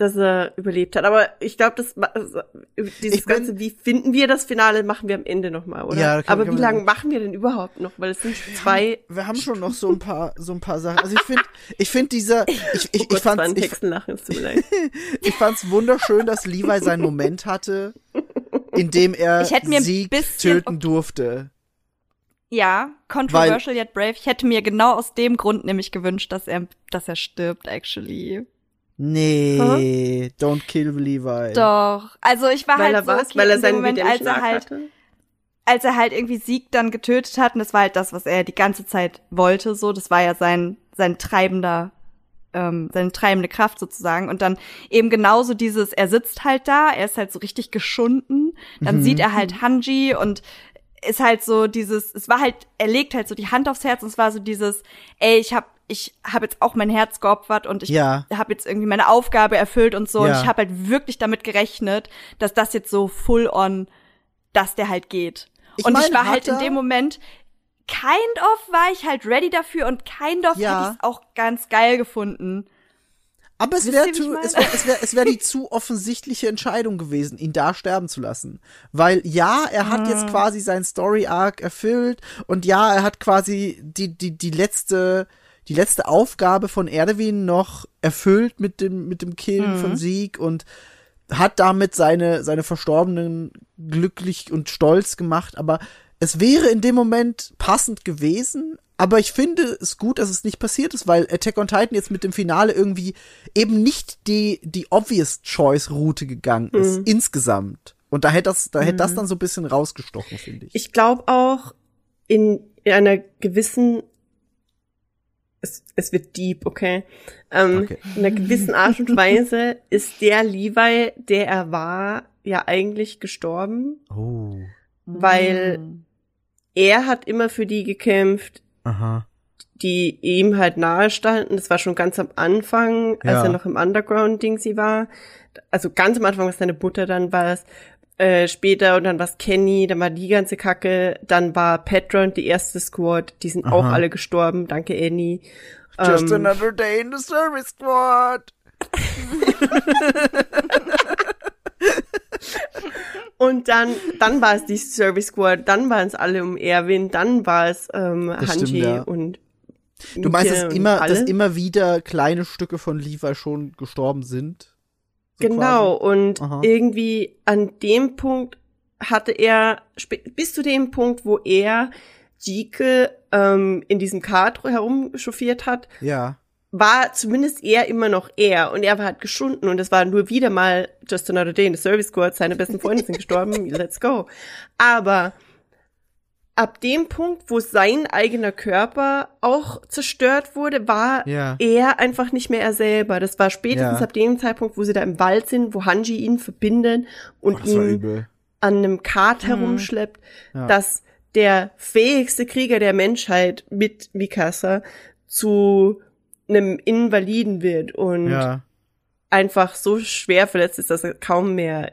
dass er überlebt hat. Aber ich glaube, das, also, dieses Ich bin- Ganze, wie finden wir das Finale, machen wir am Ende nochmal, oder? Ja, kann- Aber wie lange machen wir denn überhaupt noch? Weil es sind zwei, Wir haben schon noch so ein paar, so ein paar Sachen. Also ich finde, ich finde dieser, (laughs) ich, ich, oh ich Gott, fand's, ich, (laughs) ich fand's wunderschön, dass Levi seinen Moment hatte, in dem er Ich hätte mir ein Sieg bisschen- töten durfte. Ja, controversial yet brave. Ich hätte mir genau aus dem Grund nämlich gewünscht, dass er, dass er stirbt, actually. Nee, don't kill Levi. Doch. Also ich war Weil halt er so, okay, Weil er seinen Moment, als er halt, hatte? als er halt irgendwie Sieg dann getötet hat, und das war halt das, was er die ganze Zeit wollte, so, das war ja sein, sein treibender, ähm, seine treibende Kraft sozusagen. Und dann eben genauso dieses, er sitzt halt da, er ist halt so richtig geschunden, dann Mhm. sieht er halt Hanji und ist halt so dieses, es war halt, er legt halt so die Hand aufs Herz und es war so dieses, ey, ich hab, ich habe jetzt auch mein Herz geopfert und ich Ja. habe jetzt irgendwie meine Aufgabe erfüllt und so. Ja. Und ich habe halt wirklich damit gerechnet, dass das jetzt so full on, dass der halt geht. Ich und ich meine, war halt in dem Moment, kind of war ich halt ready dafür und kind of Ja. hätte ich es auch ganz geil gefunden. Aber es wäre ich es wär, es wär, es wär die zu offensichtliche Entscheidung gewesen, ihn da sterben zu lassen. Weil ja, er hat Mhm. jetzt quasi seinen Story-Arc erfüllt und ja, er hat quasi die, die, die letzte, die letzte Aufgabe von Erdewin noch erfüllt mit dem, mit dem Kill Mhm. von Sieg und hat damit seine, seine Verstorbenen glücklich und stolz gemacht, aber es wäre in dem Moment passend gewesen, aber ich finde es gut, dass es nicht passiert ist, weil Attack on Titan jetzt mit dem Finale irgendwie eben nicht die, die obvious choice Route gegangen ist, insgesamt. Und da hätte das, da hätte das dann so ein bisschen rausgestochen, finde ich. Ich glaube auch in, in einer gewissen es, es wird deep, okay? Ähm, Okay. In einer gewissen Art und Weise ist der Levi, der er war, ja eigentlich gestorben, Oh. weil er hat immer für die gekämpft, Aha. die ihm halt nahe standen. Das war schon ganz am Anfang, als Ja. er noch im Underground-Ding sie war. Also ganz am Anfang war seine Mutter, dann war es äh, später und dann war es Kenny, dann war die ganze Kacke, dann war Petra und die erste Squad, die sind auch Aha. alle gestorben, danke Annie. Just Ähm, another day in the service squad. Und dann, dann war es die Service Squad, dann waren es alle um Erwin, dann war es ähm, Das Hanji stimmt, ja. und Du meinst, dass immer, alle. dass immer wieder kleine Stücke von Levi schon gestorben sind? Genau, quasi? und Aha. irgendwie an dem Punkt hatte er, bis zu dem Punkt, wo er Jike ähm, in diesem Kart herumchauffiert hat, Ja. war zumindest er immer noch er und er war halt geschunden und es war nur wieder mal Just Another Day in the Service Squad, seine besten Freunde sind (laughs) gestorben, let's go. Aber ab dem Punkt, wo sein eigener Körper auch zerstört wurde, war Ja. er einfach nicht mehr er selber. Das war spätestens Ja. ab dem Zeitpunkt, wo sie da im Wald sind, wo Hanji ihn verbinden und war ihn an einem Kart herumschleppt, Ja. dass der fähigste Krieger der Menschheit mit Mikasa zu einem Invaliden wird und einfach so schwer verletzt ist, dass er kaum mehr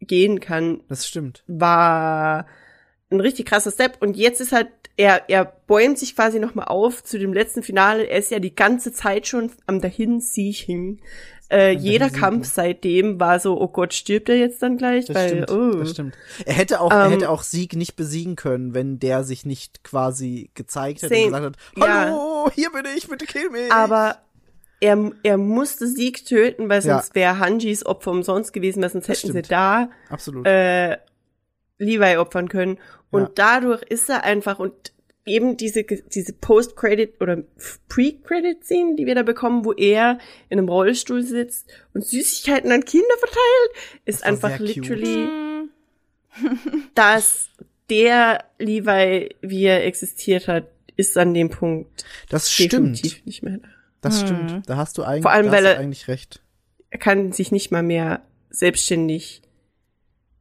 gehen kann, das stimmt. war ein richtig krasser Step. Und jetzt ist halt, er, er bäumt sich quasi nochmal auf zu dem letzten Finale. Er ist ja die ganze Zeit schon am Dahinsiechen. Äh, jeder. Kampf seitdem war so, oh Gott, stirbt er jetzt dann gleich? Das Weil, stimmt. oh. Das stimmt. Er hätte auch, er Ähm, hätte auch Sieg nicht besiegen können, wenn der sich nicht quasi gezeigt hätte Same. und gesagt hat, Ja. hallo, hier bin ich, bitte kill mich. Aber er, er musste Sieg töten, weil Ja. sonst wäre Hanjis Opfer umsonst gewesen, weil sonst Das hätten sie da Absolut. äh, Levi opfern können. Und Ja. dadurch ist er einfach und eben diese, diese Post-Credit oder Pre-Credit-Szenen, die wir da bekommen, wo er in einem Rollstuhl sitzt und Süßigkeiten an Kinder verteilt, ist einfach literally, Mhm. (laughs) dass der Levi, wie er existiert hat, ist an dem Punkt das stimmt. definitiv nicht mehr da. Das Mhm. stimmt. Da hast du eigentlich, Vor allem, weil hast du er- eigentlich recht. Er kann sich nicht mal mehr selbstständig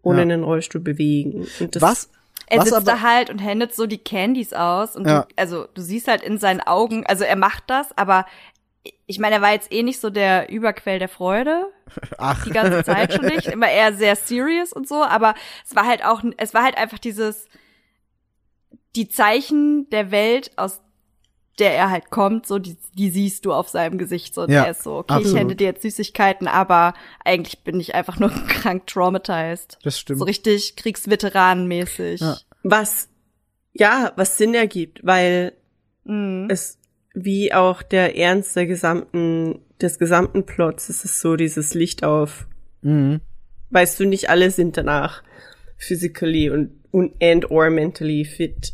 ohne Ja. einen Rollstuhl bewegen. Und das, Was? Er was sitzt aber, da halt und händet so die Candies aus und Ja. du, also du siehst halt in seinen Augen, also er macht das, aber ich meine, er war jetzt eh nicht so der Überquell der Freude (laughs) ach, die ganze Zeit schon nicht, immer eher sehr serious und so, aber es war halt auch, es war halt einfach dieses, die Zeichen der Welt, aus der er halt kommt, so, die, die siehst du auf seinem Gesicht, so, und Ja, er ist so, okay, absolut. ich hände dir jetzt Süßigkeiten, aber eigentlich bin ich einfach nur (laughs) krank traumatized. das stimmt. So richtig Kriegsveteranenmäßig. Ja. was, ja, was Sinn ergibt, weil Mhm. es, wie auch der Ernst der gesamten, des gesamten Plots, es ist so dieses Licht auf. Mhm. Weißt du, nicht alle sind danach physically und, und and or mentally fit.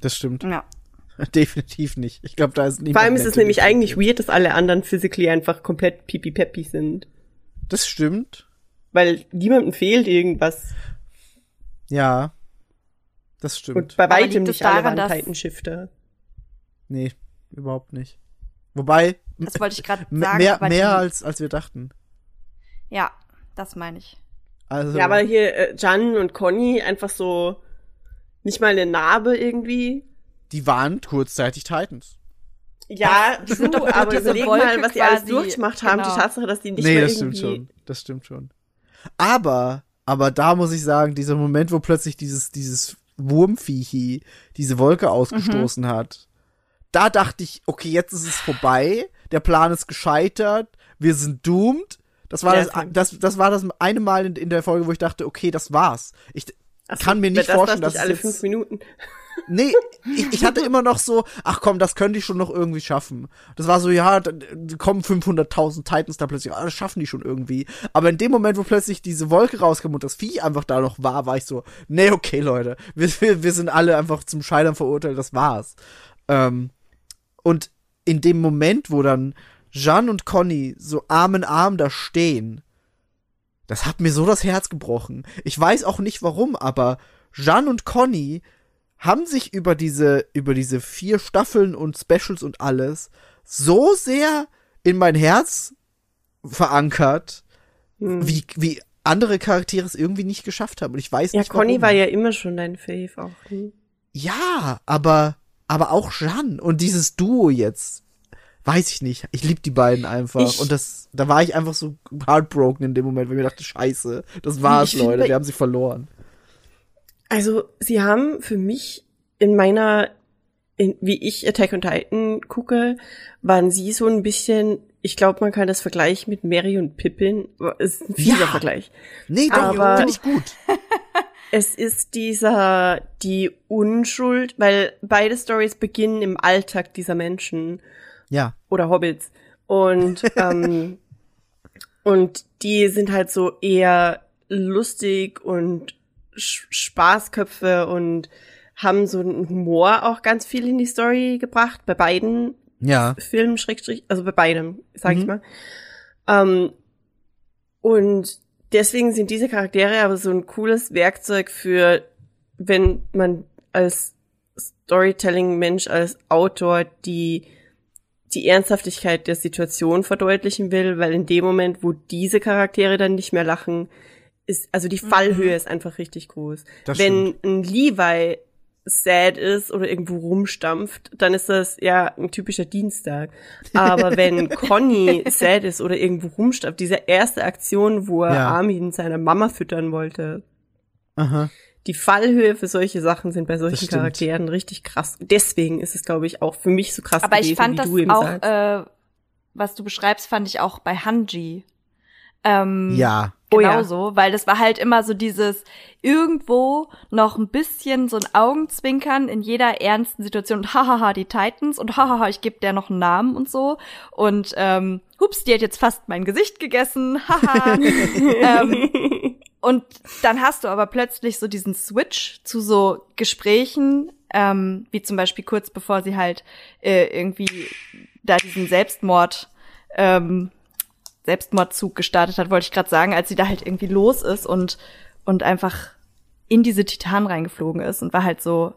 Das stimmt. Ja. (laughs) Definitiv nicht. Ich glaube, da ist niemand. Vor allem ist es nämlich eigentlich weird, dass alle anderen physically einfach komplett pipi-peppi sind. Das stimmt. Weil niemandem fehlt irgendwas. Ja. Das stimmt. Und bei weitem nicht alle daran, waren dass- Titan-Shifter. nee, überhaupt nicht. Wobei, Das wollte ich gerade sagen. mehr, mehr als, als wir dachten. Ja, das meine ich. Also, Ja, aber hier äh, Jan und Conny einfach so nicht mal eine Narbe irgendwie. Die waren kurzzeitig Titans. Ja, Die sind doch nur aber diese überleg Wolke mal, was die alles durchgemacht haben. genau. Die Tatsache, dass die nicht nee, mehr das irgendwie... stimmt schon. Das stimmt schon. Aber, aber da muss ich sagen, dieser Moment, wo plötzlich dieses, dieses Wurmviechi diese Wolke ausgestoßen Mhm. hat, da dachte ich, okay, jetzt ist es vorbei, der Plan ist gescheitert, wir sind doomed. Das war Ja, das, das, das war das eine Mal in, in der Folge, wo ich dachte, okay, das war's. Ich Ach so, kann mir nicht das vorstellen, das dass alle jetzt- fünf Minuten. Nee, ich, ich hatte immer noch so, ach komm, das könnte ich schon noch irgendwie schaffen. Das war so, ja, kommen 500.000 Titans da plötzlich, ah, das schaffen die schon irgendwie. Aber in dem Moment, wo plötzlich diese Wolke rauskam und das Vieh einfach da noch war, war ich so, nee, okay, Leute, wir, wir, wir sind alle einfach zum Scheitern verurteilt, das war's. Ähm, und in dem Moment, wo dann Jeanne und Conny so Arm in Arm da stehen, das hat mir so das Herz gebrochen. Ich weiß auch nicht warum, aber Jeanne und Conny haben sich über diese, über diese vier Staffeln und Specials und alles so sehr in mein Herz verankert, Hm. wie, wie andere Charaktere es irgendwie nicht geschafft haben. Und ich weiß Ja, nicht Conny warum. war ja immer schon dein Fave auch. Hm? Ja, aber, aber auch Jeanne und dieses Duo jetzt. Weiß ich nicht. Ich lieb die beiden einfach. Ich- und das, da war ich einfach so heartbroken in dem Moment, weil ich mir dachte, scheiße, das war's, Leute, wir haben sie verloren. Also, sie haben für mich in meiner, in, wie ich Attack on Titan gucke, waren sie so ein bisschen, ich glaube, man kann das vergleichen mit Mary und Pippin. Ist ein fieser Ja. Vergleich. Nee, doch, Aber- finde ich gut. (laughs) Es ist dieser, die Unschuld, weil beide Stories beginnen im Alltag dieser Menschen. Ja. oder Hobbits. Und, (laughs) ähm, und die sind halt so eher lustig und Spaßköpfe und haben so einen Humor auch ganz viel in die Story gebracht, bei beiden Ja. Filmen, Schrägstrich, also bei beidem, sag ich Mhm. mal. Ähm, und deswegen sind diese Charaktere aber so ein cooles Werkzeug für, wenn man als Storytelling-Mensch, als Autor die, die Ernsthaftigkeit der Situation verdeutlichen will, weil in dem Moment, wo diese Charaktere dann nicht mehr lachen, ist, also die Fallhöhe ist einfach richtig groß. Das wenn ein Levi sad ist oder irgendwo rumstampft, dann ist das ja ein typischer Dienstag. Aber (laughs) wenn Conny sad ist oder irgendwo rumstampft, diese erste Aktion, wo er Ja. Armin seine Mama füttern wollte, Aha. die Fallhöhe für solche Sachen sind bei solchen stimmt. Charakteren richtig krass. Deswegen ist es, glaube ich, auch für mich so krass Aber gewesen, ich fand wie das du eben auch, sagst. äh, was du beschreibst, fand ich auch bei Hanji. Ähm, Ja. Oh ja. Genauso, weil das war halt immer so dieses irgendwo noch ein bisschen so ein Augenzwinkern in jeder ernsten Situation und hahaha, die Titans und hahaha, ich gebe der noch einen Namen und so und ähm, hups, die hat jetzt fast mein Gesicht gegessen, haha. (laughs) ähm, und dann hast du aber plötzlich so diesen Switch zu so Gesprächen, ähm, wie zum Beispiel kurz bevor sie halt äh, irgendwie da diesen Selbstmord ähm, Selbstmordzug gestartet hat, wollte ich gerade sagen, als sie da halt irgendwie los ist und und einfach in diese Titanen reingeflogen ist und war halt so,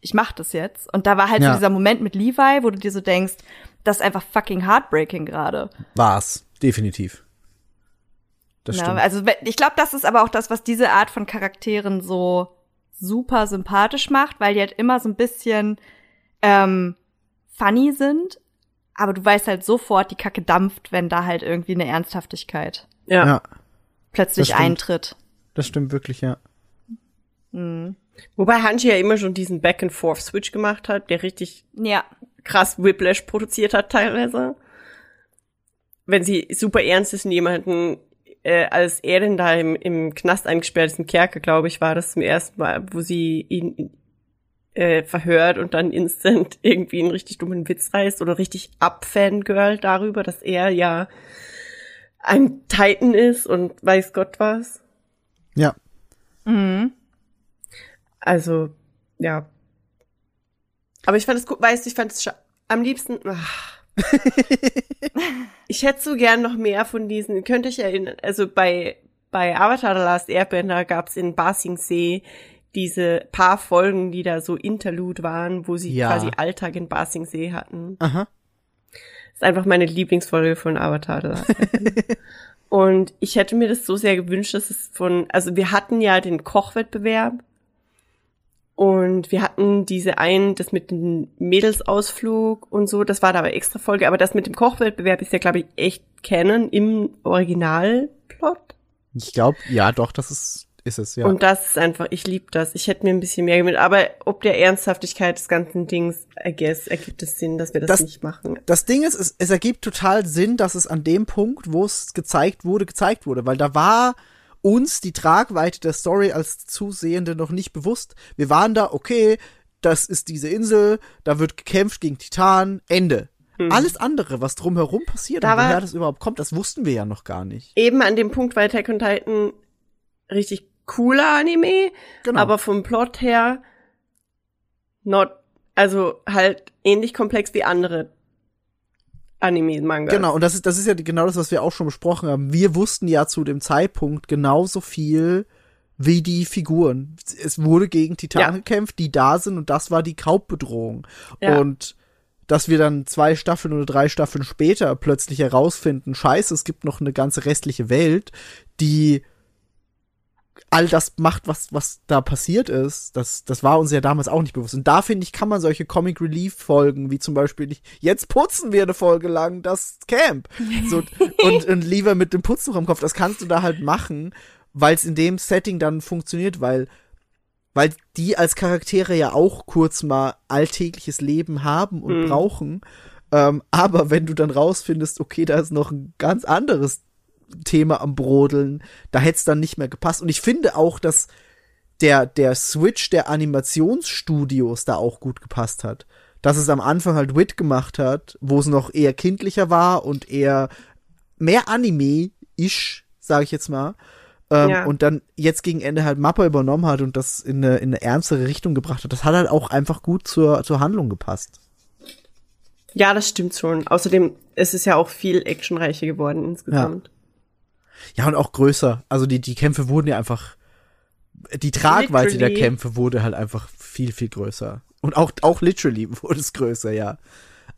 ich mach das jetzt. Und da war halt Ja. so dieser Moment mit Levi, wo du dir so denkst, das ist einfach fucking heartbreaking gerade. War's. Definitiv. Das Ja, stimmt. also ich glaube, das ist aber auch das, was diese Art von Charakteren so super sympathisch macht, weil die halt immer so ein bisschen ähm, funny sind, aber du weißt halt sofort, die Kacke dampft, wenn da halt irgendwie eine Ernsthaftigkeit ja. ja, plötzlich Das eintritt. das stimmt wirklich, ja. Mhm. Wobei Hanji ja immer schon diesen Back-and-Forth-Switch gemacht hat, der richtig Ja, krass Whiplash produziert hat teilweise. Wenn sie super ernst ist und jemanden, äh, als er denn da im, im Knast eingesperrt ist, im Kerker, glaube ich, war das zum ersten Mal, wo sie ihn äh, verhört und dann instant (laughs) irgendwie einen richtig dummen Witz reißt oder richtig abfangirl darüber, dass er ja ein Titan ist und weiß Gott was. Ja. mhm. Also, ja. Aber ich fand es gut, weißt du, ich fand es scha- am liebsten. Ach. (laughs) ich hätte so gern noch mehr von diesen. Könnt ihr euch erinnern? Also bei, bei Avatar The Last Airbender gab es in Basingsee diese paar Folgen, die da so Interlude waren, wo sie Ja. quasi Alltag in Basingsee hatten. Aha. Das ist einfach meine Lieblingsfolge von Avatar. (laughs) Und ich hätte mir das so sehr gewünscht, dass es von, also wir hatten ja den Kochwettbewerb Und wir hatten diese einen, das mit dem Mädelsausflug und so, das war da aber extra Folge, aber das mit dem Kochwettbewerb ist ja, glaube ich, echt Canon im Originalplot. Ich glaube, ja, doch, das ist, ist es, ja. Und das ist einfach, ich liebe das. Ich hätte mir ein bisschen mehr gewünscht. Aber ob der Ernsthaftigkeit des ganzen Dings, I guess, ergibt es Sinn, dass wir das, Das- nicht machen. das Ding ist, es, es ergibt total Sinn, dass es an dem Punkt, wo es gezeigt wurde, gezeigt wurde, weil da war uns die Tragweite der Story als Zusehende noch nicht bewusst. Wir waren da, okay, das ist diese Insel, da wird gekämpft gegen Titan, Ende. Alles andere, was drumherum passiert Hm. Da und woher das überhaupt kommt, das wussten wir ja noch gar nicht. Eben an dem Punkt war Attack on Titan richtig cooler Anime, Genau. aber vom Plot her not, also halt ähnlich komplex wie andere Anime-Manga. Genau, und das ist, das ist ja genau das, was wir auch schon besprochen haben. Wir wussten ja zu dem Zeitpunkt genauso viel wie die Figuren. Es wurde gegen Titanen Ja. gekämpft, die da sind und das war die Hauptbedrohung. Ja. Und dass wir dann zwei Staffeln oder drei Staffeln später plötzlich herausfinden, scheiße, es gibt noch eine ganze restliche Welt, die all das macht, was, was da passiert ist, das, das war uns ja damals auch nicht bewusst. Und da finde ich, kann man solche Comic Relief Folgen, wie zum Beispiel jetzt putzen wir eine Folge lang das Camp. So, (laughs) und, und lieber mit dem Putztuch am Kopf, das kannst du da halt machen, weil es in dem Setting dann funktioniert, weil, weil die als Charaktere ja auch kurz mal alltägliches Leben haben und Mhm. brauchen. Ähm, aber wenn du dann rausfindest, okay, da ist noch ein ganz anderes Thema am Brodeln, da hätte es dann nicht mehr gepasst. Und ich finde auch, dass der, der Switch der Animationsstudios da auch gut gepasst hat. Dass es am Anfang halt Wit gemacht hat, wo es noch eher kindlicher war und eher mehr Anime-ish, sage ich jetzt mal. Ähm, Ja. Und dann jetzt gegen Ende halt Mappa übernommen hat und das in eine, in eine ernstere Richtung gebracht hat. Das hat halt auch einfach gut zur, zur Handlung gepasst. Ja, das stimmt schon. Außerdem ist es ja auch viel actionreicher geworden insgesamt. Ja, und auch größer. Also die, die Kämpfe wurden ja einfach. Die Tragweite der Literally. Kämpfe wurde halt einfach viel, viel größer. Und auch, auch literally (laughs) wurde es größer, ja.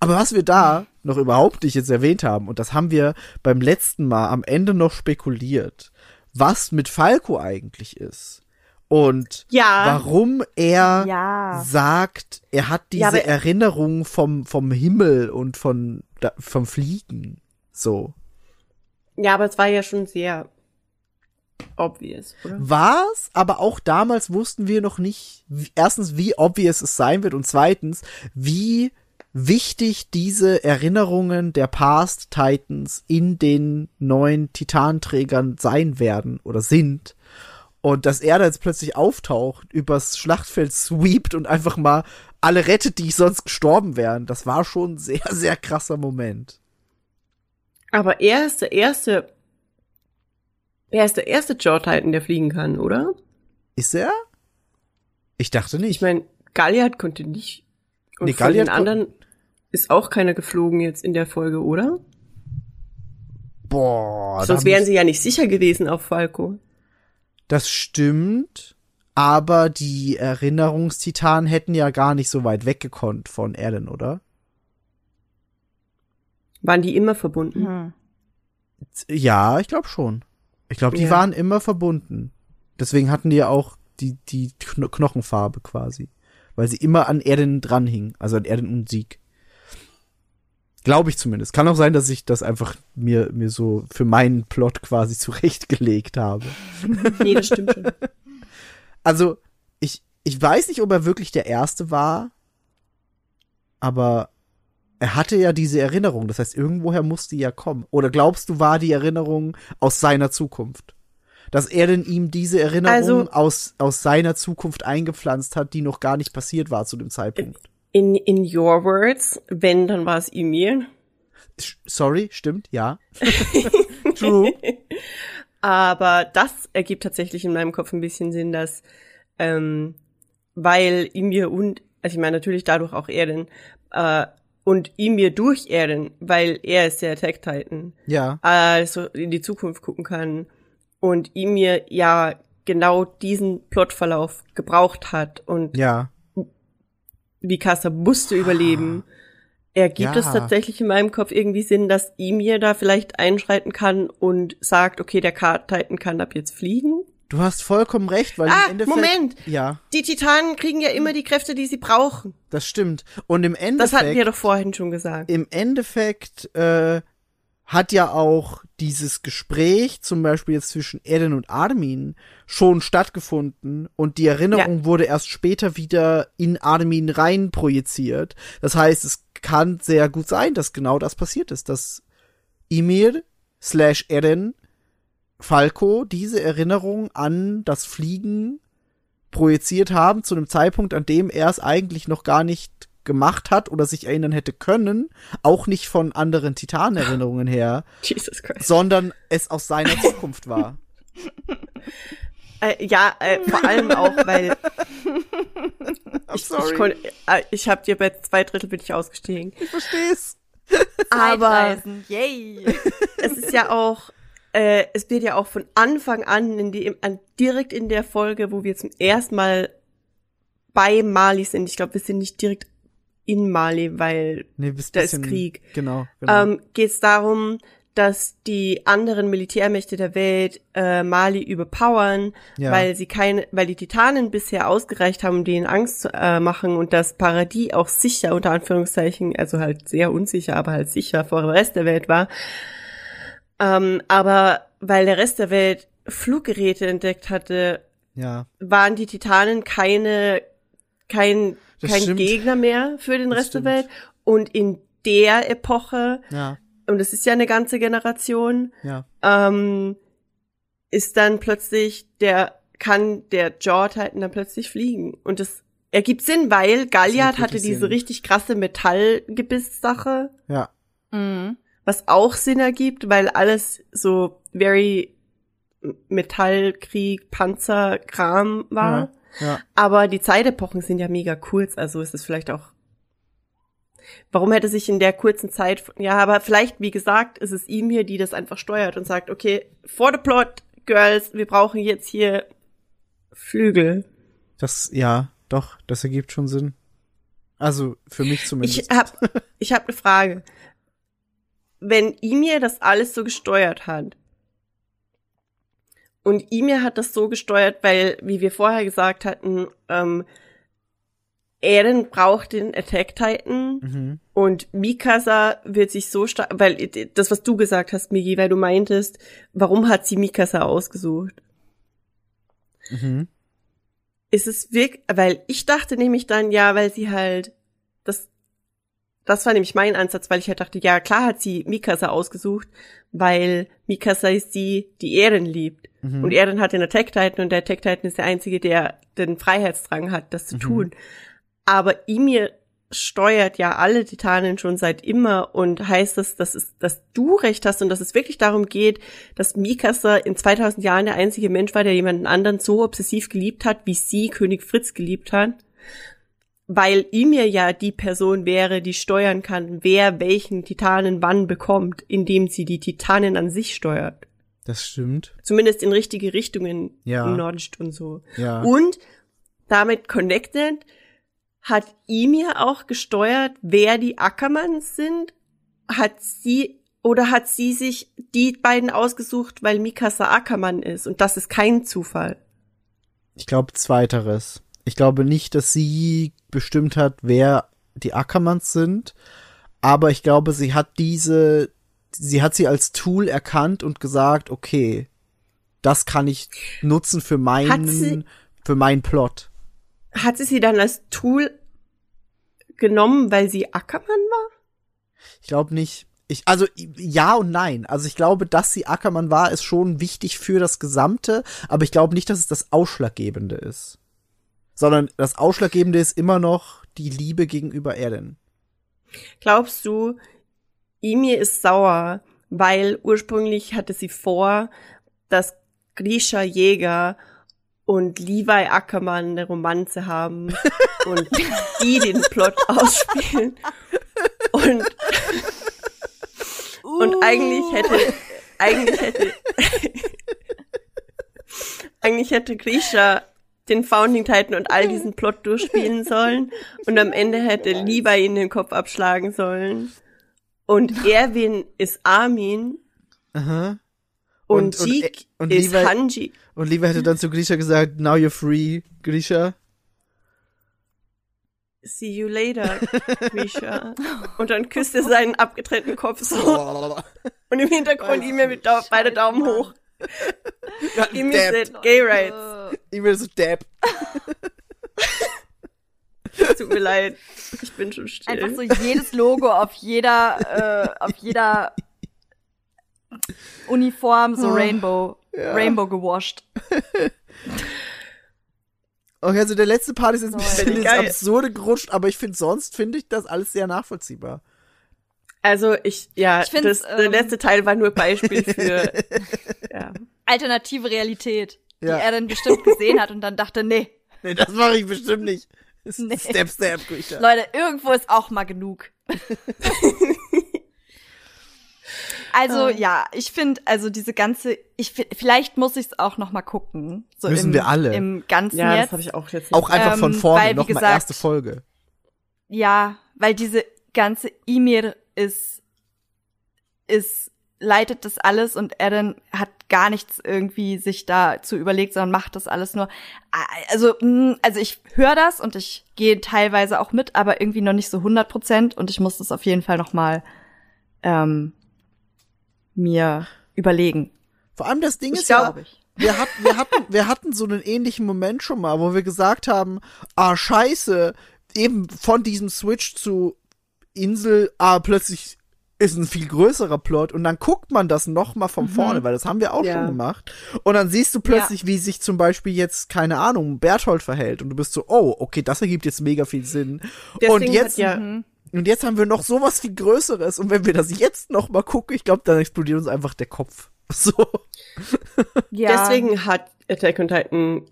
Aber was wir da noch überhaupt nicht jetzt erwähnt haben, und das haben wir beim letzten Mal am Ende noch spekuliert, was mit Falco eigentlich ist. Und Ja. warum er Ja. sagt, er hat diese Ja, Erinnerung vom, vom Himmel und von, da- vom Fliegen. So. Ja, aber es war ja schon sehr obvious, oder? war's, aber auch damals wussten wir noch nicht, erstens, wie obvious es sein wird und zweitens, wie wichtig diese Erinnerungen der Past Titans in den neuen Titanträgern sein werden oder sind. Und dass er da jetzt plötzlich auftaucht, übers Schlachtfeld sweept und einfach mal alle rettet, die sonst gestorben wären, das war schon ein sehr, sehr krasser Moment. Aber er ist der erste, er ist der erste Jaw Titan, der fliegen kann, oder? Ist er? Ich dachte nicht. Ich meine, Galliard konnte nicht. Und Nee, von Galliard den anderen ist auch keiner geflogen jetzt in der Folge, oder? Boah. Sonst wären sie ja nicht sicher gewesen auf Falco. Das stimmt, aber die Erinnerungstitanen hätten ja gar nicht so weit weggekonnt von Erden, oder? Waren die immer verbunden? Hm. Ja, ich glaube schon. Ich glaube, die Ja. waren immer verbunden. Deswegen hatten die ja auch die, die Kno Knochenfarbe quasi. Weil sie immer an Erden dranhingen, also an Erden und Sieg. Glaube ich zumindest. Kann auch sein, dass ich das einfach mir, mir so für meinen Plot quasi (laughs) zurechtgelegt habe. (laughs) Nee, das stimmt schon. Also, ich, ich weiß nicht, ob er wirklich der Erste war, aber er hatte ja diese Erinnerung. Das heißt, irgendwoher muss die ja kommen. Oder glaubst du, war die Erinnerung aus seiner Zukunft? Dass er denn ihm diese Erinnerung Also- aus, aus seiner Zukunft eingepflanzt hat, die noch gar nicht passiert war zu dem Zeitpunkt. In, in your words, wenn, dann war es Emil. Sorry, stimmt, ja. (laughs) True. Aber das ergibt tatsächlich in meinem Kopf ein bisschen Sinn, dass, ähm, weil Emir und, also ich meine natürlich dadurch auch Erden, äh, und Emir durch Erden, weil er ist der Attack Titan, Ja. also in die Zukunft gucken kann und Emir ja genau diesen Plotverlauf gebraucht hat und Ja. Mikasa musste überleben. Ergibt Ja. es tatsächlich in meinem Kopf irgendwie Sinn, dass Emir da vielleicht einschreiten kann und sagt, okay, der Card Titan kann ab jetzt fliegen? Du hast vollkommen recht, weil Ah, im Endeffekt. Moment. Ja, Die Titanen kriegen ja immer die Kräfte, die sie brauchen. das stimmt. Und im Endeffekt. Das hatten wir doch vorhin schon gesagt. im Endeffekt äh, hat ja auch dieses Gespräch, zum Beispiel jetzt zwischen Eren und Armin, schon stattgefunden und die Erinnerung wurde erst später wieder in Armin rein projiziert. Das heißt, es kann sehr gut sein, dass genau das passiert ist, dass Ymir slash Eren Falco diese Erinnerung an das Fliegen projiziert haben zu einem Zeitpunkt, an dem er es eigentlich noch gar nicht gemacht hat oder sich erinnern hätte können, auch nicht von anderen Titanerinnerungen her, (laughs) Jesus Christ. sondern es aus seiner Zukunft war. Äh, ja, äh, vor allem auch, weil (laughs) ich, ich, kon- äh, ich habe dir bei zwei Drittel bin ich ausgestiegen. Ich versteh's. Aber yay. (laughs) es ist ja auch, äh, es wird ja auch von Anfang an, in die, an, direkt in der Folge, wo wir zum ersten Mal bei Mali sind. Ich glaube, wir sind nicht direkt in Mali, weil Nee, Da ist bisschen- Krieg. Genau, genau. ähm, geht es darum, dass die anderen Militärmächte der Welt äh, Mali überpowern, Ja. weil sie keine, weil die Titanen bisher ausgereicht haben, um denen Angst zu äh, machen und das Paradies auch sicher unter Anführungszeichen, also halt sehr unsicher, aber halt sicher vor dem Rest der Welt war. Ähm, aber weil der Rest der Welt Fluggeräte entdeckt hatte, ja. waren die Titanen keine kein Das kein stimmt. Gegner mehr für den Das Rest stimmt. der Welt und in der Epoche Ja. und es ist ja eine ganze Generation, Ja. ähm, ist dann plötzlich der, kann der Jaw Titan dann plötzlich fliegen. Und das ergibt Sinn, weil Galliard hatte diese Sinn. richtig krasse Metallgebiss-Sache, Ja. Mhm. Was auch Sinn ergibt, weil alles so very Metallkrieg, Panzerkram war. Ja. Ja. Aber die Zeitepochen sind ja mega kurz, also ist es vielleicht auch. Warum hätte sich in der kurzen Zeit, ja, aber vielleicht, wie gesagt, ist es ihm hier, die das einfach steuert und sagt, okay, for the plot, Girls, wir brauchen jetzt hier Flügel. Das, ja, doch, das ergibt schon Sinn. Also, für mich zumindest. Ich hab, ich hab eine Frage. Wenn Emir das alles so gesteuert hat, und Emir hat das so gesteuert, weil, wie wir vorher gesagt hatten, ähm, Eren braucht den Attack Titan mhm. und Mikasa wird sich so stark, weil das, was du gesagt hast, Migi, weil du meintest, warum hat sie Mikasa ausgesucht? Mhm. ist es wirklich, weil ich dachte nämlich dann, ja, weil sie halt, das, das war nämlich mein Ansatz, weil ich halt dachte, ja, klar hat sie Mikasa ausgesucht, weil Mikasa ist die, die Eren liebt. Mhm. Und Eren hat den Attack Titan und der Attack Titan ist der Einzige, der den Freiheitsdrang hat, das zu Mhm. tun. Aber Ymir steuert ja alle Titanen schon seit immer und heißt das, dass, es, dass du recht hast und dass es wirklich darum geht, dass Mikasa in 2000 Jahren der einzige Mensch war, der jemanden anderen so obsessiv geliebt hat, wie sie König Fritz geliebt hat. Weil Ymir ja die Person wäre, die steuern kann, wer welchen Titanen wann bekommt, indem sie die Titanen an sich steuert. Das stimmt. Zumindest in richtige Richtungen Ja. nudged und so. Ja. Und damit connected hat Ymir auch gesteuert, wer die Ackermanns sind? Hat sie oder hat sie sich die beiden ausgesucht, weil Mikasa Ackermann ist? Und das ist kein Zufall. Ich glaube, zweiteres. Ich glaube nicht, dass sie bestimmt hat, wer die Ackermanns sind, aber ich glaube, sie hat diese, sie hat sie als Tool erkannt und gesagt, okay, das kann ich nutzen für meinen, sie- für meinen Plot. Hat sie sie dann als Tool genommen, weil sie Ackermann war? Ich glaube nicht. Ich, also ja und nein. Also ich glaube, dass sie Ackermann war, ist schon wichtig für das Gesamte, aber ich glaube nicht, dass es das Ausschlaggebende ist. Sondern das Ausschlaggebende ist immer noch die Liebe gegenüber Eren. Glaubst du, Ymir ist sauer, weil ursprünglich hatte sie vor, dass Grisha Jäger und Levi Ackermann eine Romanze haben (laughs) und die den Plot ausspielen und und eigentlich hätte eigentlich hätte (laughs) eigentlich hätte Grisha den Founding Titan und all diesen Plot durchspielen (laughs) sollen und am Ende hätte Levi ihn den Kopf abschlagen sollen. Und Erwin ist Armin Aha. Und, Und- und- Jeek und ist Levi- Hanji. Und Levi hätte dann zu Grisha gesagt, now you're free, Grisha. See you later, (laughs) Grisha. Und dann küsst er seinen abgetrennten Kopf so. (laughs) Und im Hintergrund E-Mail mit Dau beide Daumen hoch. Dab. said gay rights. E-Mail so Dab. (laughs) Tut mir leid. Ich bin schon still. Einfach so jedes Logo auf jeder, äh, auf jeder Uniform so Rainbow, Rainbow gewascht. (laughs) Okay, also der letzte Part ist jetzt ein bisschen ins. Absurde gerutscht, aber ich finde, sonst finde ich das alles sehr nachvollziehbar. Also ich, ja, Ich das, der ähm, letzte Teil war nur Beispiel für, (laughs) ja. Alternative Realität, Ja. die er dann bestimmt gesehen hat und dann dachte, nee, Nee, das mache ich bestimmt nicht. Nee. Step, step, Grisha. Leute, irgendwo ist auch mal genug. (laughs) also ja, ich finde, also diese ganze, ich vielleicht muss ich es auch noch mal gucken. So Müssen im, wir alle. Im Ganzen Ja, das jetzt. habe ich auch jetzt Auch einfach von Ähm, vorne, weil, wie nochmal gesagt- erste Folge. Ja, weil diese ganze E-Mail ist, ist, leitet das alles und Aaron hat gar nichts irgendwie sich dazu überlegt, sondern macht das alles nur. Also, mh, also ich höre das und ich gehe teilweise auch mit, aber irgendwie noch nicht so 100 Prozent und ich muss das auf jeden Fall noch mal ähm, mir überlegen. Vor allem das Ding Ich ist ja, Glaube ich. wir hatten, wir hatten, wir hatten so einen ähnlichen Moment schon mal, wo wir gesagt haben, ah, scheiße, eben von diesem Switch zu Insel, ah, plötzlich ist ein viel größerer Plot und dann guckt man das noch mal von vorne, weil das haben wir auch Ja. schon gemacht. Und dann siehst du plötzlich, wie sich zum Beispiel jetzt, keine Ahnung, Berthold verhält und du bist so, oh, okay, das ergibt jetzt mega viel Sinn. Deswegen und jetzt, ja, und jetzt haben wir noch sowas viel Größeres und wenn wir das jetzt noch mal gucken, ich glaube, dann explodiert uns einfach der Kopf. (laughs) So. Ja. deswegen hat Attack on Titan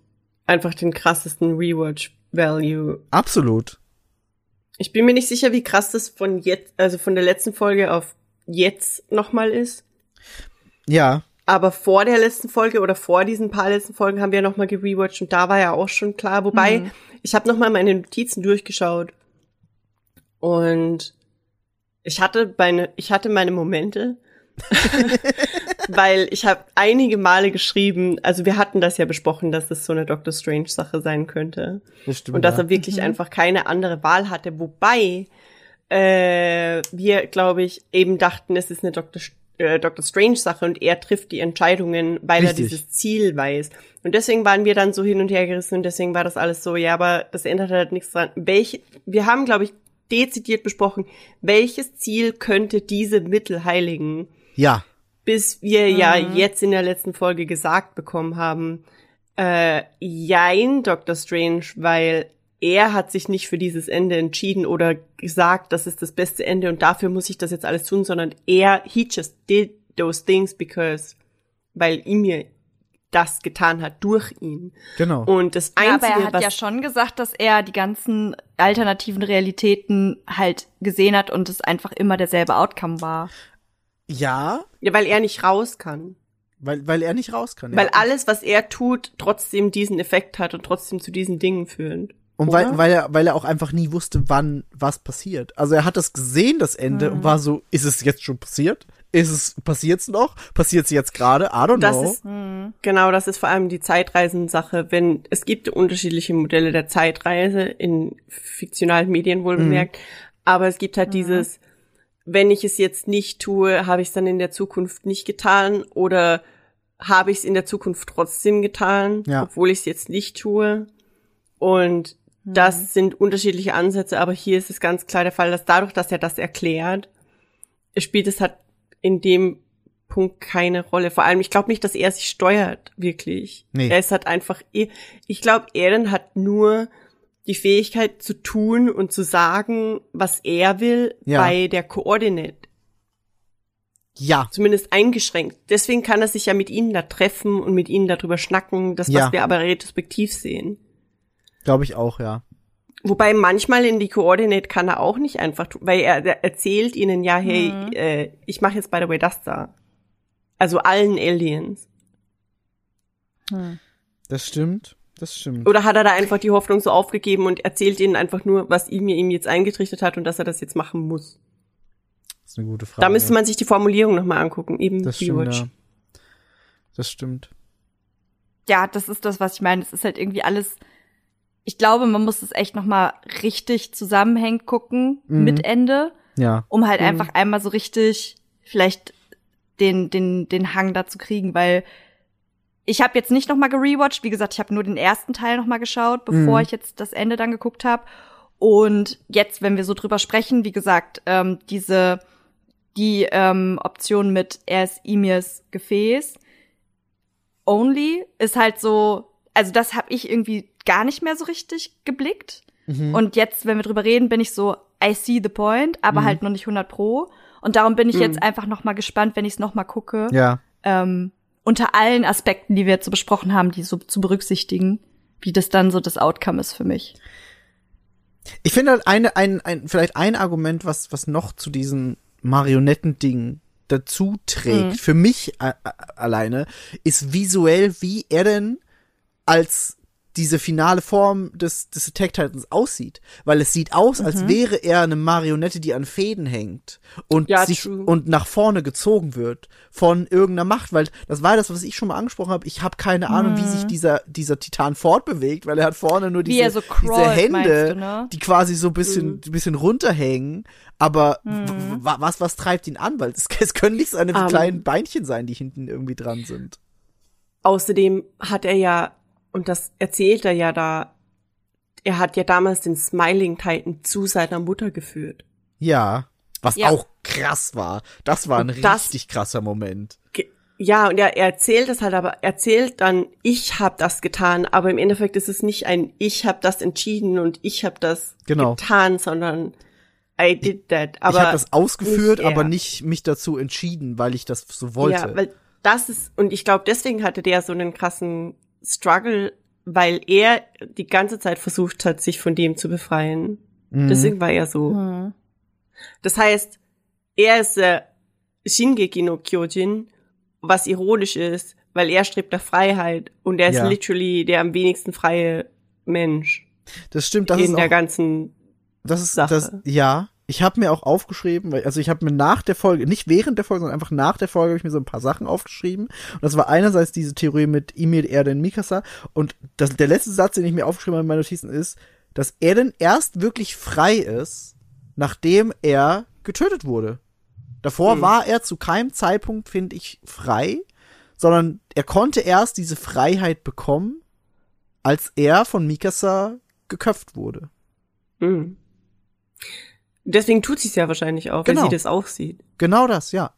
einfach den krassesten Rewatch-Value. Absolut. Ich bin mir nicht sicher, wie krass das von jetzt, also von der letzten Folge auf jetzt nochmal ist. Ja. Aber vor der letzten Folge oder vor diesen paar letzten Folgen haben wir ja nochmal gerewatcht und da war ja auch schon klar. Wobei, ich habe nochmal meine Notizen durchgeschaut und ich hatte meine, ich hatte meine Momente, (laughs) weil ich habe einige Male geschrieben, also wir hatten das ja besprochen, dass das so eine Doctor Strange Sache sein könnte. Das stimmt. Und dass ja. er wirklich einfach keine andere Wahl hatte. Wobei äh, wir, glaube ich, eben dachten, es ist eine Dr. St- äh, Dr. Strange-Sache und er trifft die Entscheidungen, weil Richtig. er dieses Ziel weiß. Und deswegen waren wir dann so hin und her gerissen und deswegen war das alles so, ja, aber das ändert halt nichts dran. Welche, wir haben, glaube ich, dezidiert besprochen, welches Ziel könnte diese Mittel heiligen? Ja. Bis wir ja jetzt in der letzten Folge gesagt bekommen haben, äh, jein, Dr. Strange, weil er hat sich nicht für dieses Ende entschieden oder gesagt, das ist das beste Ende und dafür muss ich das jetzt alles tun, sondern er, he just did those things because, weil ihm mir das getan hat durch ihn. Genau. Und das Ja, Einzige, aber er hat was ja schon gesagt, dass er die ganzen alternativen Realitäten halt gesehen hat und es einfach immer derselbe Outcome war. Ja, ja, weil er nicht raus kann. weil, weil er nicht raus kann. Weil ja. alles, was er tut, trotzdem diesen Effekt hat und trotzdem zu diesen Dingen führt. Und oder? weil, weil, er, weil er auch einfach nie wusste, wann was passiert. Also er hat das gesehen, das Ende, Mhm. und war so, ist es jetzt schon passiert? Ist es, passiert's noch? Passiert's jetzt gerade? I don't Das know. ist, genau, das ist vor allem die Zeitreisensache. Wenn, es gibt unterschiedliche Modelle der Zeitreise in fiktionalen Medien wohl bemerkt. Aber es gibt halt dieses, wenn ich es jetzt nicht tue, habe ich es dann in der Zukunft nicht getan oder habe ich es in der Zukunft trotzdem getan, Ja. obwohl ich es jetzt nicht tue. Und das sind unterschiedliche Ansätze, aber hier ist es ganz klar der Fall, dass dadurch, dass er das erklärt, spielt es halt in dem Punkt keine Rolle. Vor allem, ich glaube nicht, dass er sich steuert, wirklich. Nee. Er ist halt einfach, ich glaube, Eren hat nur die Fähigkeit zu tun und zu sagen, was er will Ja. bei der Coordinate. ja, Zumindest eingeschränkt. Deswegen kann er sich ja mit ihnen da treffen und mit ihnen darüber schnacken, das, Ja. was wir aber retrospektiv sehen. glaube ich auch, ja. Wobei manchmal in die Coordinate kann er auch nicht einfach tun, weil er, er erzählt ihnen ja, hey, äh, ich mache jetzt by the way das da. Also allen Aliens. Das stimmt. Das stimmt. Oder hat er da einfach die Hoffnung so aufgegeben und erzählt ihnen einfach nur, was ihm ihm jetzt eingetrichtert hat und dass er das jetzt machen muss? Das ist eine gute Frage. Da müsste man sich die Formulierung nochmal angucken, eben das stimmt, ja. Das stimmt. ja, das ist das, was ich meine. Es ist halt irgendwie alles. Ich glaube, man muss es echt noch mal richtig zusammenhängend gucken Mhm. mit Ende, Ja. um halt Mhm. einfach einmal so richtig vielleicht den den den Hang dazu kriegen, weil ich habe jetzt nicht noch mal gerewatcht. Wie gesagt, ich habe nur den ersten Teil noch mal geschaut, bevor Mhm. ich jetzt das Ende dann geguckt habe. Und jetzt, wenn wir so drüber sprechen, wie gesagt, ähm, diese die ähm, Option mit er ist Emirs Gefäß only ist halt so, also das habe ich irgendwie gar nicht mehr so richtig geblickt. Mhm. Und jetzt, wenn wir drüber reden, bin ich so, I see the point, aber Mhm. halt noch nicht 100 pro. Und darum bin ich Mhm. jetzt einfach noch mal gespannt, wenn ich es noch mal gucke, ja. ähm, unter allen Aspekten, die wir jetzt so besprochen haben, die so zu berücksichtigen, wie das dann so das Outcome ist für mich. Ich finde halt eine, ein, ein, vielleicht ein Argument, was, was noch zu diesen Marionettendingen dazu trägt, Mhm. für mich äh, äh, alleine, ist visuell, wie er denn als diese finale Form des, des Attack Titans aussieht. Weil es sieht aus, Mhm. als wäre er eine Marionette, die an Fäden hängt und Ja, sich true. und nach vorne gezogen wird von irgendeiner Macht. Weil das war das, was ich schon mal angesprochen habe. Ich habe keine Ahnung, wie sich dieser, dieser Titan fortbewegt, weil er hat vorne nur Mhm. Diese, so diese crawlt, Hände, meinst du, ne? die quasi so ein bisschen, Mhm. bisschen runterhängen. Aber Mhm. was, was treibt ihn an? Weil es, (laughs) es können nicht seine Ähm. kleinen Beinchen sein, die hinten irgendwie dran sind. Außerdem hat er ja, und das erzählt er ja da, er hat ja damals den Smiling Titan zu seiner Mutter geführt. Ja. Was Ja. auch krass war. Das war ein Und das- richtig krasser Moment. Ja, und er, er erzählt es halt, aber erzählt dann, ich habe das getan, aber im Endeffekt ist es nicht ein Ich habe das entschieden und ich habe das Genau. getan, sondern I did that. Aber ich habe das ausgeführt, nicht er. aber nicht mich dazu entschieden, weil ich das so wollte. Ja, weil das ist, und ich glaube, deswegen hatte der so einen krassen Struggle, weil er die ganze Zeit versucht hat, sich von dem zu befreien. Mhm. Deswegen war er so. Hm. Das heißt, er ist äh, Shingeki no Kyojin, was ironisch ist, weil er strebt nach Freiheit und er ist Ja. literally der am wenigsten freie Mensch das stimmt, das in ist der auch, das das ist, Sache. das, ja. Ich habe mir auch aufgeschrieben, also ich habe mir nach der Folge, nicht während der Folge, sondern einfach nach der Folge habe ich mir so ein paar Sachen aufgeschrieben. Und das war einerseits diese Theorie mit Emil Erden Mikasa. Und das, der letzte Satz, den ich mir aufgeschrieben habe in meinen Notizen ist, dass Erden erst wirklich frei ist, nachdem er getötet wurde. Davor Mhm. war er zu keinem Zeitpunkt, finde ich, frei, sondern er konnte erst diese Freiheit bekommen, als er von Mikasa geköpft wurde. Mhm. Deswegen tut sie es ja wahrscheinlich auch, Genau. weil sie das auch sieht. Genau das, ja.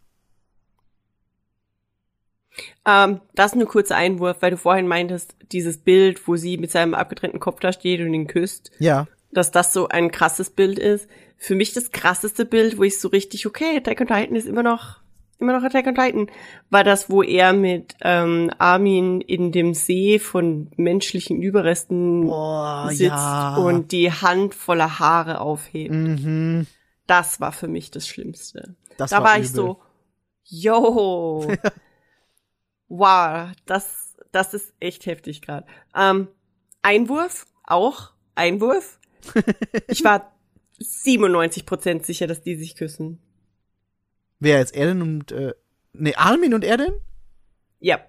Ähm, das ist nur kurzer Einwurf, weil du vorhin meintest, dieses Bild, wo sie mit seinem abgetrennten Kopf da steht und ihn küsst, Ja. dass das so ein krasses Bild ist. Für mich das krasseste Bild, wo ich so richtig, okay, Attack on Titan ist immer noch, immer noch Attack on Titan, war das, wo er mit ähm, Armin in dem See von menschlichen Überresten Oh, sitzt ja. und die Hand voller Haare aufhebt. Mhm. Das war für mich das Schlimmste. Das da war, ich übel. so, yo, (laughs) wow, das, das ist echt heftig gerade. Ähm, Einwurf, auch Einwurf. (laughs) Ich war 97% sicher, dass die sich küssen. Wer jetzt Erden und äh, nee, Armin und Erden? Ja,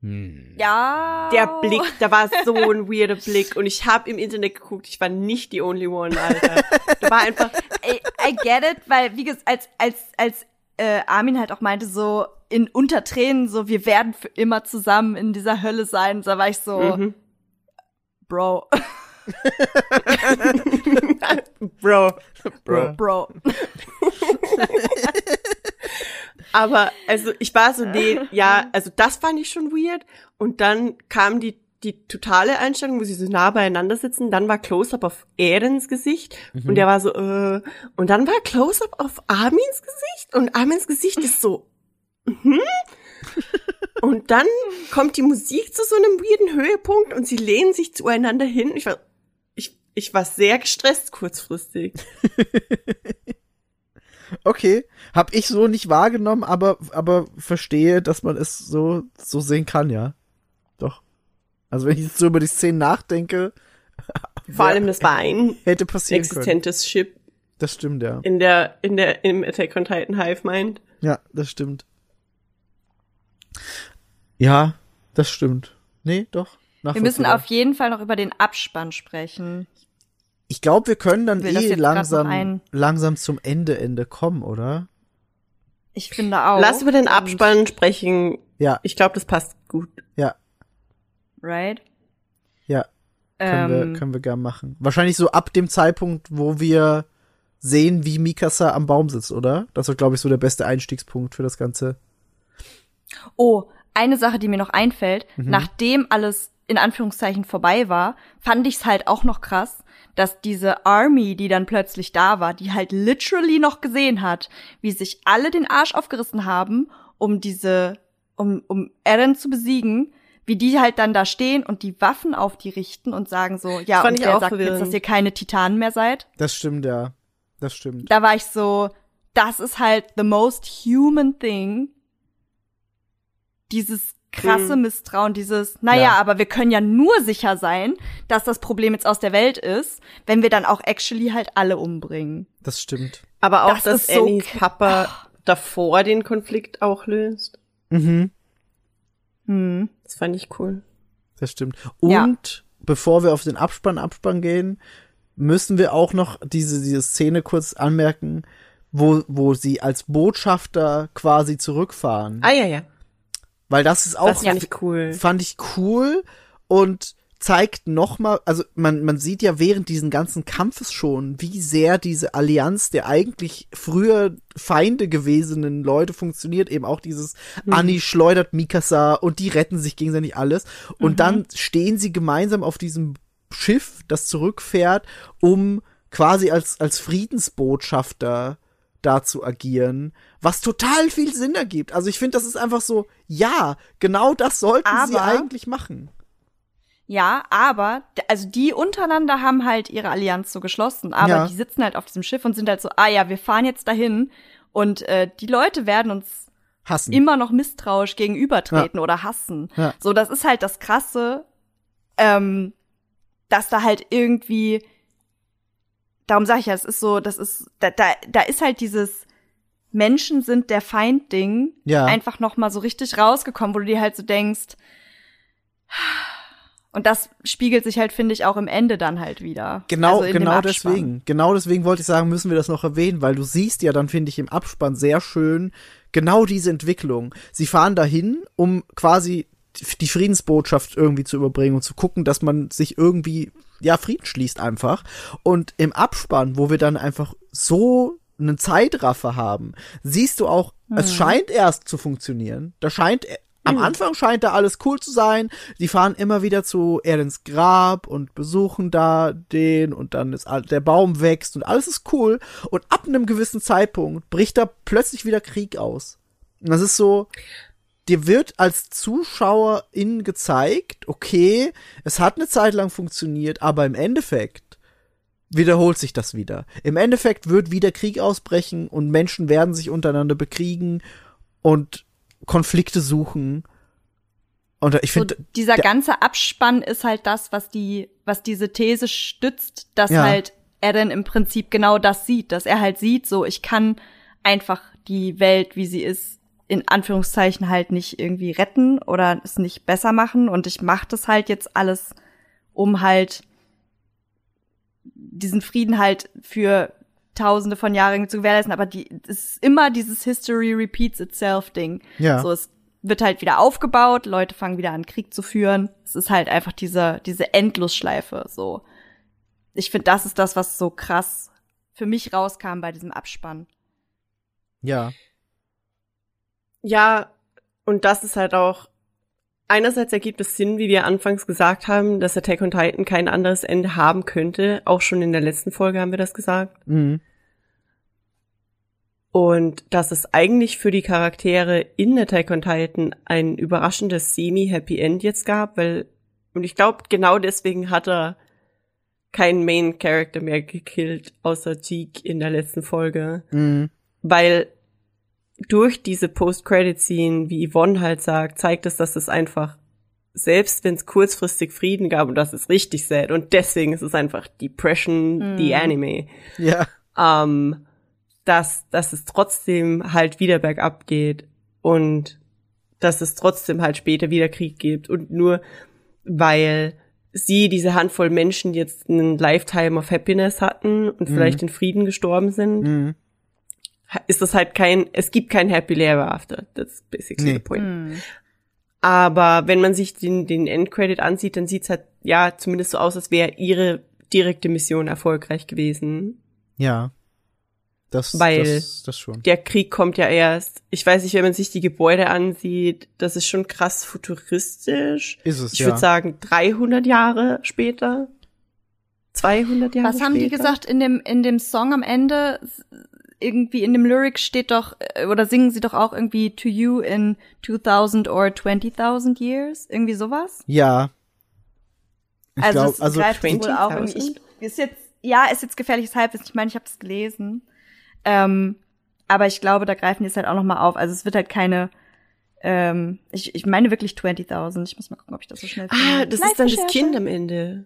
Ja. der Blick, da war so ein weirder Blick und ich habe im Internet geguckt, ich war nicht die only one, Alter. Da war einfach, I, I get it, weil wie gesagt, als als als äh, Armin halt auch meinte so in unter Tränen so wir werden für immer zusammen in dieser Hölle sein, da war ich so mhm. Bro, (laughs) Bro, Bro. Bro. (laughs) (laughs) Aber also ich war so, nee, (laughs) ja, also das fand ich schon weird. Und dann kam die, die totale Einstellung, wo sie so nah beieinander sitzen. Dann war Close-Up auf Aarons Gesicht und der war so, äh, und dann war Close-Up auf Armins Gesicht und Armins Gesicht ist so, hm? (laughs) Und dann kommt die Musik zu so einem weirden Höhepunkt und sie lehnen sich zueinander hin. Ich war, ich, ich war sehr gestresst kurzfristig. (laughs) Okay, hab ich so nicht wahrgenommen, aber aber verstehe, dass man es so so sehen kann, ja. Doch. Also wenn ich jetzt so über die Szenen nachdenke, (laughs) Vor allem, das war ein hätte passieren können. existentes Chip Das stimmt, ja. in der, in der, im Attack on Titan Hive Mind. Ja, das stimmt. Ja, das stimmt. Nee, doch. Wir müssen auf jeden Fall noch über den Abspann sprechen. Ich glaube, wir können dann Ich eh langsam, langsam zum Ende, Ende kommen, oder? Ich finde auch. Lass über den Und- Abspann sprechen. Ja, Ich glaube, das passt gut. ja, Right? ja. Können, Ähm, wir, können wir gern machen. Wahrscheinlich so ab dem Zeitpunkt, wo wir sehen, wie Mikasa am Baum sitzt, oder? Das ist, glaube ich, so der beste Einstiegspunkt für das Ganze. Oh, eine Sache, die mir noch einfällt, Mhm. nachdem alles in Anführungszeichen vorbei war, fand ich's halt auch noch krass, dass diese Army, die dann plötzlich da war, die halt literally noch gesehen hat, wie sich alle den Arsch aufgerissen haben, um diese, um, um Eren zu besiegen, wie die halt dann da stehen und die Waffen auf die richten und sagen so, ja, und auch sagt jetzt, verwirrend. dass ihr keine Titanen mehr seid? Das stimmt, ja. Das stimmt. Da war ich so, das ist halt the most human thing. Dieses krasse Mhm. Misstrauen, dieses, naja, Ja. aber wir können ja nur sicher sein, dass das Problem jetzt aus der Welt ist, wenn wir dann auch actually halt alle umbringen. Das stimmt. Aber auch, Das dass so Annies Papa davor den Konflikt auch löst. Mhm. Hm. Das fand ich cool. Das stimmt. Ja. Und bevor wir auf den Abspann, Abspann gehen, müssen wir auch noch diese, diese Szene kurz anmerken, wo, wo sie als Botschafter quasi zurückfahren. Ah, ja, ja. Weil das ist auch, Das fand ich cool. fand ich cool und zeigt nochmal, also man, man sieht ja während diesen ganzen Kampfes schon, wie sehr diese Allianz der eigentlich früher Feinde gewesenen Leute funktioniert. Eben auch dieses Annie schleudert Mikasa und die retten sich gegenseitig alles. Und dann stehen sie gemeinsam auf diesem Schiff, das zurückfährt, um quasi als, als Friedensbotschafter da zu agieren, was total viel Sinn ergibt. Also ich finde, das ist einfach so, ja, genau das sollten sie Aber- eigentlich machen. Ja, aber, also die untereinander haben halt ihre Allianz so geschlossen, aber Ja. die sitzen halt auf diesem Schiff und sind halt so, ah ja, wir fahren jetzt dahin und äh, die Leute werden uns Hassen. immer noch misstrauisch gegenübertreten oder hassen. Ja. So, das ist halt das Krasse, ähm, dass da halt irgendwie, darum sage ich ja, es ist so, das ist, da, da, da ist halt dieses Menschen sind der Feind-Ding Ja. einfach noch mal so richtig rausgekommen, wo du dir halt so denkst, und das spiegelt sich halt, finde ich, auch im Ende dann halt wieder. Genau, Also genau deswegen. Genau deswegen wollte ich sagen, müssen wir das noch erwähnen, weil du siehst ja dann, finde ich, im Abspann sehr schön genau diese Entwicklung. Sie fahren dahin, um quasi die Friedensbotschaft irgendwie zu überbringen und zu gucken, dass man sich irgendwie, ja, Frieden schließt einfach. Und im Abspann, wo wir dann einfach so einen Zeitraffer haben, siehst du auch, es scheint erst zu funktionieren. Da scheint am Anfang scheint da alles cool zu sein. Die fahren immer wieder zu Erdens Grab und besuchen da den und dann ist der Baum wächst und alles ist cool. Und ab einem gewissen Zeitpunkt bricht da plötzlich wieder Krieg aus. Und das ist so, dir wird als Zuschauerin gezeigt, okay, es hat eine Zeit lang funktioniert, aber im Endeffekt wiederholt sich das wieder. Im Endeffekt wird wieder Krieg ausbrechen und Menschen werden sich untereinander bekriegen und Konflikte suchen. Und ich So, finde, dieser der- ganze Abspann ist halt das, was die, was diese These stützt, dass Ja. halt Eren im Prinzip genau das sieht, dass er halt sieht, so ich kann einfach die Welt, wie sie ist, in Anführungszeichen halt nicht irgendwie retten oder es nicht besser machen und ich mache das halt jetzt alles, um halt diesen Frieden halt für Tausende von Jahren zu gewährleisten, aber die, es ist immer dieses History repeats itself Ding. Ja. So, es wird halt wieder aufgebaut, Leute fangen wieder an, Krieg zu führen. Es ist halt einfach diese, diese Endlosschleife, so. Ich finde, das ist das, was so krass für mich rauskam bei diesem Abspann. ja, Ja, und das ist halt auch, einerseits ergibt es Sinn, wie wir anfangs gesagt haben, dass Attack on Titan kein anderes Ende haben könnte. Auch schon in der letzten Folge haben wir das gesagt. mhm. Und dass es eigentlich für die Charaktere in Attack on Titan ein überraschendes Semi-Happy End jetzt gab, weil, und ich glaube, genau deswegen hat er keinen Main Character mehr gekillt, außer Zeke in der letzten Folge. Mhm. Weil durch diese Post-Credit-Scene, wie Yvonne halt sagt, zeigt es, dass es einfach, selbst wenn es kurzfristig Frieden gab, und das ist richtig sad, und deswegen ist es einfach Depression, die Anime, ja, ähm, dass, dass es trotzdem halt wieder bergab geht. Und dass es trotzdem halt später wieder Krieg gibt und nur weil sie, diese Handvoll Menschen jetzt einen Lifetime of Happiness hatten und vielleicht in Frieden gestorben sind, Mhm. Ist das halt kein, es gibt kein Happy Ever After. That's basically Nee. the point. Aber wenn man sich den, den Endcredit ansieht, dann sieht's halt, ja, zumindest so aus, als wäre ihre direkte Mission erfolgreich gewesen. Ja. Das, Weil- das, das schon. Der Krieg kommt ja erst, ich weiß nicht, wenn man sich die Gebäude ansieht, das ist schon krass futuristisch. Ist es, Ich ja. würde sagen 300 Jahre später. 200 Jahre Was haben die später. gesagt in dem, in dem Song am Ende? Irgendwie in dem Lyric steht doch, äh, oder singen sie doch auch irgendwie to you in 2000 or 20.000 years? Irgendwie sowas? Ja. Ich also, glaub, es also greift wohl auch 20.000? irgendwie. Ich, ist jetzt, ja, ist jetzt gefährliches Halbwissen. Ich meine, ich habe das gelesen. Ähm, aber ich glaube, da greifen die es halt auch noch mal auf. Also es wird halt keine, ähm, ich, ich meine wirklich 20.000. Ich muss mal gucken, ob ich das so schnell Ah, finde. das ist dann das. Kind am Ende.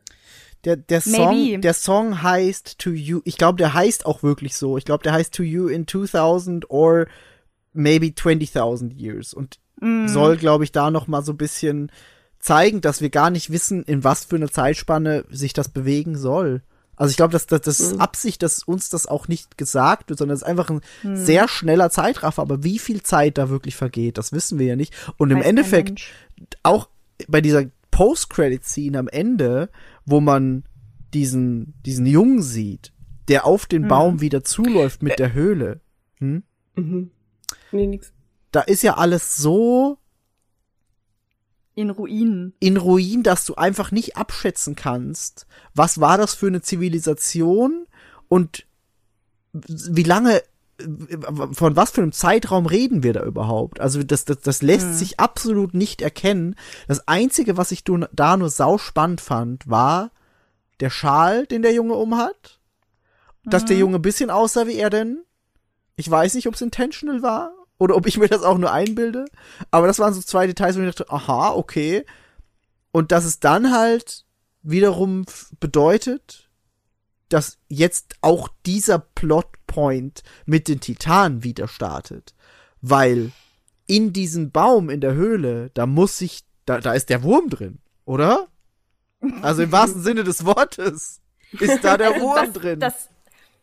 Der, der Song, Maybe. der Song heißt To You. Ich glaube, der heißt auch wirklich so. Ich glaube, der heißt To You in 2000 or maybe 20.000 years und Mm. soll, glaube ich, da noch mal so ein bisschen zeigen, dass wir gar nicht wissen, in was für eine Zeitspanne sich das bewegen soll. Also ich glaube, dass das, das ist Absicht, dass uns das auch nicht gesagt wird, sondern es ist einfach ein sehr schneller Zeitraffer. Aber wie viel Zeit da wirklich vergeht, das wissen wir ja nicht. Und im Weiß kein Endeffekt auch bei dieser Post-Credit-Scene am Ende, wo man diesen, diesen Jungen sieht, der auf den Baum wieder zuläuft mit der Höhle. Hm? Mhm. Nee, nix. Da ist ja alles so In Ruinen. in Ruin, dass du einfach nicht abschätzen kannst, was war das für eine Zivilisation und wie lange, von was für einem Zeitraum reden wir da überhaupt? Also das, das, das lässt sich absolut nicht erkennen. Das Einzige, was ich da nur sauspannend fand, war der Schal, den der Junge umhat. Dass der Junge ein bisschen aussah wie er denn. Ich weiß nicht, ob es intentional war oder ob ich mir das auch nur einbilde. Aber das waren so zwei Details, wo ich dachte, aha, okay. Und dass es dann halt wiederum bedeutet, dass jetzt auch dieser Plotpoint mit den Titanen wieder startet. Weil in diesem Baum in der Höhle, da muss sich, da, da ist der Wurm drin, oder? Also im wahrsten Sinne des Wortes ist da der (laughs) Wurm das, drin. Das,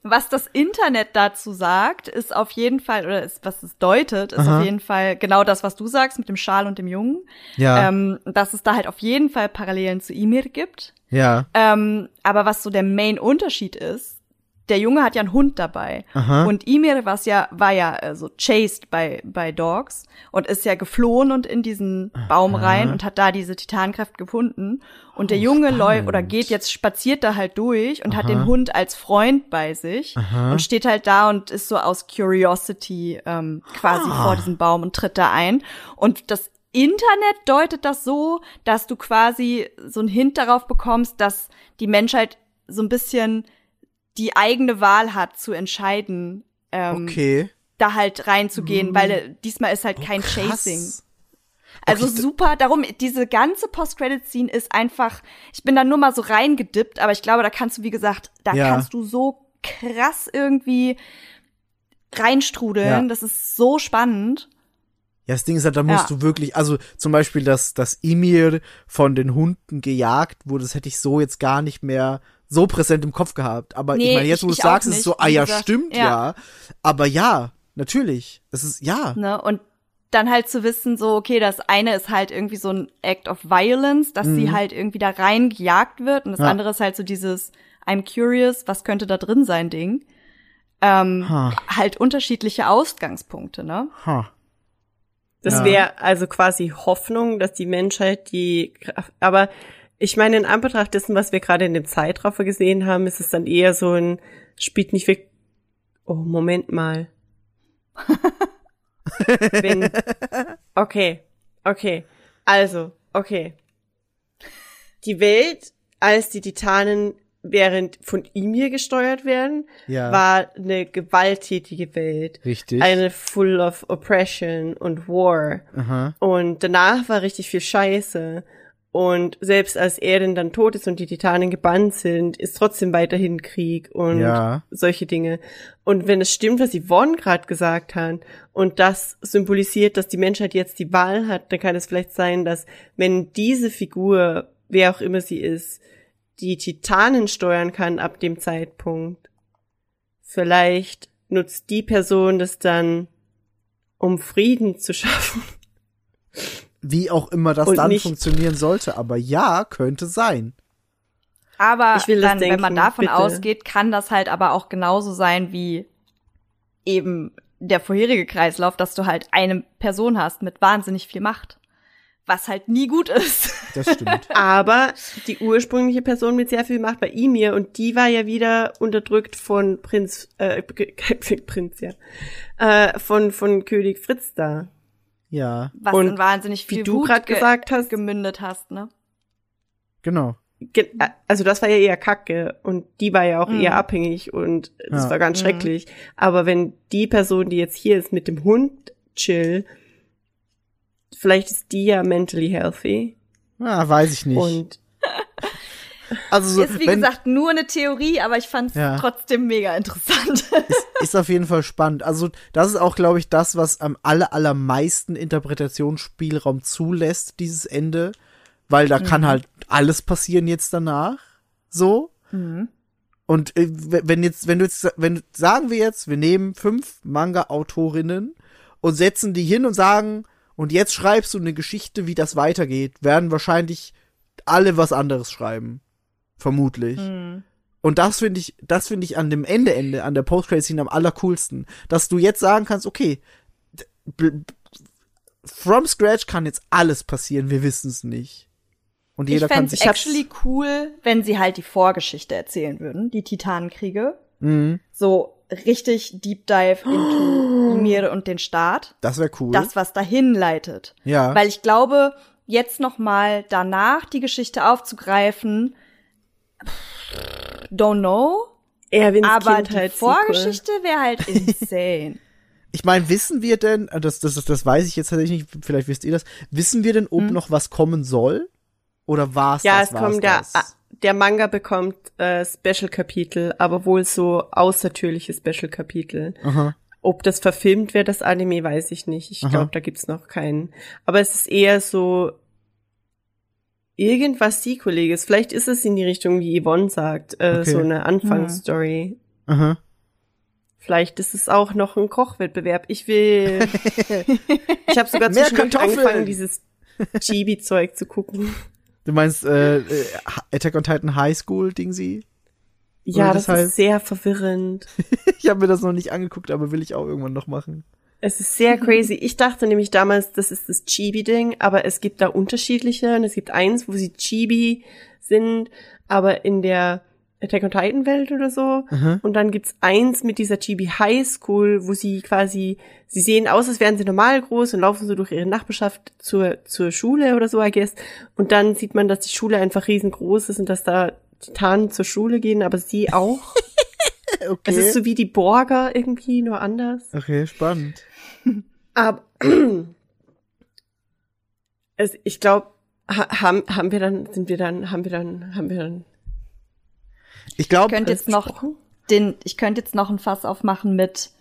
was das Internet dazu sagt, ist auf jeden Fall, oder ist, was es deutet, ist Aha. auf jeden Fall genau das, was du sagst mit dem Schal und dem Jungen. ja, Ähm, dass es da halt auf jeden Fall Parallelen zu Ymir gibt. Ja, Ähm, aber was so der Main-Unterschied ist, der Junge hat ja einen Hund dabei. Aha. Und Ymir war's ja, war ja äh, so chased by, by Dogs und ist ja geflohen und in diesen Baum rein und hat da diese Titankraft gefunden. Und der Oh, Junge läuft oder geht jetzt, spaziert da halt durch und hat Aha. den Hund als Freund bei sich Aha. und steht halt da und ist so aus Curiosity ähm, quasi Ah. vor diesem Baum und tritt da ein. Und das Internet deutet das so, dass du quasi so einen Hint darauf bekommst, dass die Menschheit so ein bisschen die eigene Wahl hat zu entscheiden, ähm, okay. da halt reinzugehen, weil äh, diesmal ist halt kein Oh, Krass. Chasing. Also Okay, super, darum, diese ganze Post-Credit-Scene ist einfach, ich bin da nur mal so reingedippt, aber ich glaube, da kannst du, wie gesagt, da Ja. kannst du so krass irgendwie reinstrudeln. Ja. Das ist so spannend. Ja, das Ding ist halt, da musst Ja. du wirklich, also zum Beispiel, dass, dass Emir von den Hunden gejagt wurde, das hätte ich so jetzt gar nicht mehr so präsent im Kopf gehabt. Aber ich Nee, meine, jetzt, ich- wo du ich sagst, ist es so, ah ja, gesagt. stimmt, ja. Ja. Aber ja, natürlich. Es ist, ja. Ne? Und dann halt zu wissen, so, okay, das eine ist halt irgendwie so ein Act of Violence, dass sie halt irgendwie da reingejagt wird und das Mhm. Ja. andere ist halt so dieses I'm curious, was könnte da drin sein Ding. Ähm, Ha. halt unterschiedliche Ausgangspunkte, ne? Ha. Das Ja. wäre also quasi Hoffnung, dass die Menschheit die aber ich meine, in Anbetracht dessen, was wir gerade in dem Zeitraffer gesehen haben, ist es dann eher so ein, spielt nicht wirklich, oh, Moment mal. (laughs) Wenn, okay, okay, also, okay. Die Welt, als die Titanen während von Ymir gesteuert werden, Ja. war eine gewalttätige Welt. Richtig. Eine full of oppression und war. Aha. Und danach war richtig viel Scheiße. Und selbst als Eren dann tot ist und die Titanen gebannt sind, ist trotzdem weiterhin Krieg und Ja. solche Dinge. Und wenn es stimmt, was Yvonne gerade gesagt hat, und das symbolisiert, dass die Menschheit jetzt die Wahl hat, dann kann es vielleicht sein, dass wenn diese Figur, wer auch immer sie ist, die Titanen steuern kann ab dem Zeitpunkt, vielleicht nutzt die Person das dann, um Frieden zu schaffen. Wie auch immer das Und dann nicht- funktionieren sollte, aber ja, könnte sein. Aber Ich will das dann, wenn man denken, davon bitte. ausgeht, kann das halt aber auch genauso sein wie eben der vorherige Kreislauf, dass du halt eine Person hast mit wahnsinnig viel Macht. Was halt nie gut ist. (laughs) Das stimmt. Aber die ursprüngliche Person mit sehr viel Macht war Emir und die war ja wieder unterdrückt von Prinz, äh, Prinz, ja, äh, von, von König Fritz da. ja, Was Und in wahnsinnig viel Wie du gerade ge gesagt hast, gemündet hast, ne? genau. ge- also das war ja eher Kacke und die war ja auch Mhm. eher abhängig und das Ja. war ganz Mhm. schrecklich. Aber wenn die Person, die jetzt hier ist, mit dem Hund chill, vielleicht ist die ja mentally healthy Ah, weiß ich nicht. und (laughs) also so, Ist wie wenn, gesagt nur eine Theorie, aber ich fand es Ja. trotzdem mega interessant. (laughs) ist auf jeden Fall spannend. Also das ist auch, glaube ich, das, was am aller, allermeisten Interpretationsspielraum zulässt, dieses Ende. Weil da kann halt alles passieren jetzt danach. So. Und äh, wenn jetzt, wenn du jetzt, wenn sagen wir jetzt, wir nehmen fünf Manga-Autorinnen und setzen die hin und sagen, und jetzt schreibst du eine Geschichte, wie das weitergeht, werden wahrscheinlich alle was anderes schreiben. Vermutlich. Und das finde ich, das finde ich an dem Ende, Ende, an der Post-Credit-Scene am allercoolsten. Dass du jetzt sagen kannst, okay, from scratch kann jetzt alles passieren, wir wissen es nicht. Und Ich jeder kann fände sich. es actually cool, wenn sie halt die Vorgeschichte erzählen würden, die Titanenkriege. Mhm, So richtig Deep Dive into Ymir (gasps) und den Staat. das wäre cool. Das, was dahin leitet. ja. Weil ich glaube, jetzt noch mal danach die Geschichte aufzugreifen, don't know. Erwins Aber die Kindheit Vorgeschichte wäre halt (laughs) insane. Ich meine, wissen wir denn, äh, das, das, das, weiß ich jetzt tatsächlich nicht, vielleicht wisst ihr das, wissen wir denn, ob noch was kommen soll? Oder war's Ja, das? es war's kommt der, Manga bekommt äh, Special-Kapitel, aber wohl so außertürliche Special-Kapitel. Ob das verfilmt wird, das Anime, weiß ich nicht. Ich glaube, da gibt's noch keinen. Aber es ist eher so irgendwas Sequeliges. Vielleicht ist es in die Richtung, wie Yvonne sagt, äh, Okay. so eine Anfangsstory. Aha. Vielleicht ist es auch noch ein Kochwettbewerb. Ich will. (laughs) ich habe sogar zwischendurch angefangen, dieses Chibi-Zeug zu gucken. Du meinst äh, äh, Attack on Titan High School, Dingsy? Ja, das das, heißt- ist sehr verwirrend. (laughs) Ich habe mir das noch nicht angeguckt, aber will ich auch irgendwann noch machen. Es ist sehr crazy. Ich dachte nämlich damals, das ist das Chibi-Ding, aber es gibt da unterschiedliche und es gibt eins, wo sie Chibi sind, aber in der Attack on Titan Welt oder so. Und dann gibt's eins mit dieser Chibi High School, wo sie quasi, sie sehen aus, als wären sie normal groß und laufen so durch ihre Nachbarschaft zur, zur Schule oder so, I guess. Und dann sieht man, dass die Schule einfach riesengroß ist und dass da Titanen zur Schule gehen, aber sie auch. (laughs) Okay. Es ist so wie die Borger irgendwie, nur anders. okay, spannend. Aber (clears throat) es, ich glaube, ha, haben, haben wir dann, sind wir dann, haben wir dann, haben wir dann Ich glaube, könnte alles jetzt noch besprochen? den, ich könnte jetzt noch ein Fass aufmachen mit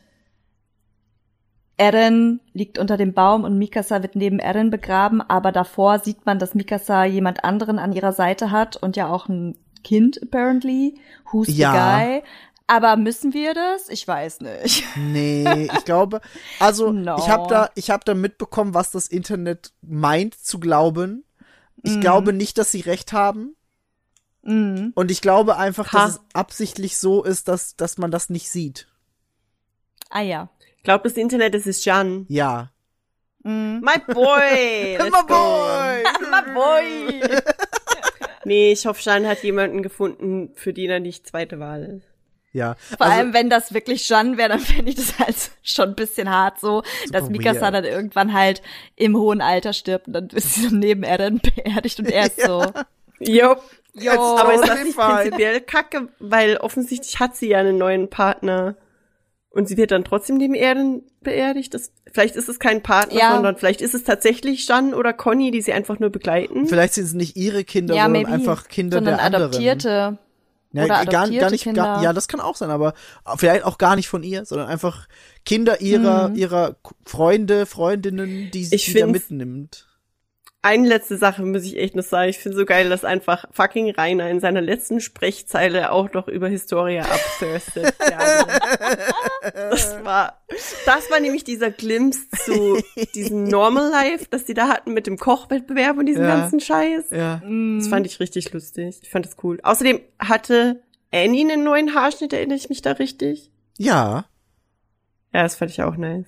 Eren liegt unter dem Baum und Mikasa wird neben Eren begraben, aber davor sieht man, dass Mikasa jemand anderen an ihrer Seite hat und ja auch ein Kind apparently. Who's Ja. the guy? Aber müssen wir das? Ich weiß nicht. Nee, ich glaube, also (laughs) No. ich habe da, ich habe da mitbekommen, was das Internet meint zu glauben. Ich Mhm. glaube nicht, dass sie recht haben. Mhm. Und ich glaube einfach, Ha. dass es absichtlich so ist, dass, dass man das nicht sieht. Ah ja. Glaubt das Internet, es ist Jan. Ja. Mhm. My boy! (laughs) (laughs) My boy! My (laughs) boy! Nee, ich hoffe, Jan hat jemanden gefunden, für den er nicht zweite Wahl ist. Ja. Vor also, allem, wenn das wirklich Jeanne wäre, dann fände ich das halt schon ein bisschen hart so, dass Mikasa weird. dann irgendwann halt im hohen Alter stirbt und dann ist sie so neben Eren beerdigt und er ist so, Jo. Jo, Aber ist das nicht prinzipiell kacke? Weil offensichtlich hat sie ja einen neuen Partner. Und sie wird dann trotzdem neben Erden beerdigt. Das, vielleicht ist es kein Partner, Ja. sondern vielleicht ist es tatsächlich Jeanne oder Conny, die sie einfach nur begleiten. Vielleicht sind es nicht ihre Kinder, ja, sondern maybe. einfach Kinder Sondern der anderen. adoptierte. Ja, oder gar, gar adoptierte nicht, Kinder. Gar, ja, das kann auch sein, aber vielleicht auch gar nicht von ihr, sondern einfach Kinder ihrer, Mhm. ihrer Freunde, Freundinnen, die sie Ich die da mitnimmt. Eine letzte Sache muss ich echt noch sagen. Ich finde so geil, dass einfach fucking Rainer in seiner letzten Sprechzeile auch noch über Historia abthirstet. (laughs) ja, das war, das war nämlich dieser Glimpse zu diesem Normal Life, das die da hatten mit dem Kochwettbewerb und diesem Ja. ganzen Scheiß. Ja. Das fand ich richtig lustig. Ich fand das cool. Außerdem hatte Annie einen neuen Haarschnitt, erinnere ich mich da richtig? Ja. Ja, das fand ich auch nice.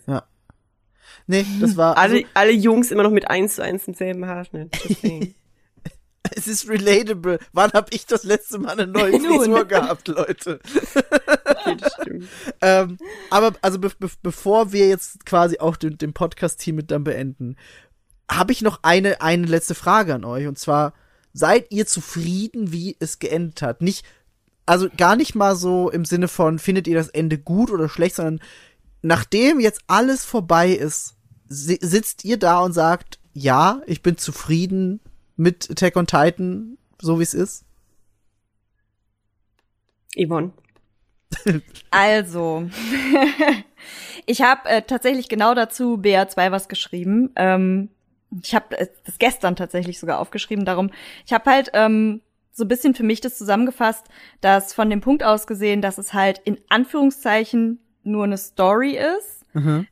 Nee, das war. Also, Alle, alle Jungs immer noch mit eins zu eins denselben Haarschnitt. (laughs) Es ist relatable. Wann habe ich das letzte Mal eine neue. (laughs) Frisur gehabt, Leute? okay, das stimmt. (laughs) ähm, aber also be be bevor wir jetzt quasi auch den, den Podcast hiermit dann beenden, habe ich noch eine eine letzte Frage an euch und zwar seid ihr zufrieden, wie es geendet hat? Nicht also gar nicht mal so im Sinne von findet ihr das Ende gut oder schlecht, sondern nachdem jetzt alles vorbei ist, sitzt ihr da und sagt, ja, ich bin zufrieden mit Attack on Titan, so wie es ist? Yvonne. (laughs) Also, (laughs) ich habe äh, tatsächlich genau dazu BA2 was geschrieben. Ähm, ich habe äh, das gestern tatsächlich sogar aufgeschrieben. Darum, ich habe halt ähm, so ein bisschen für mich das zusammengefasst, dass von dem Punkt aus gesehen, dass es halt in Anführungszeichen nur eine Story ist.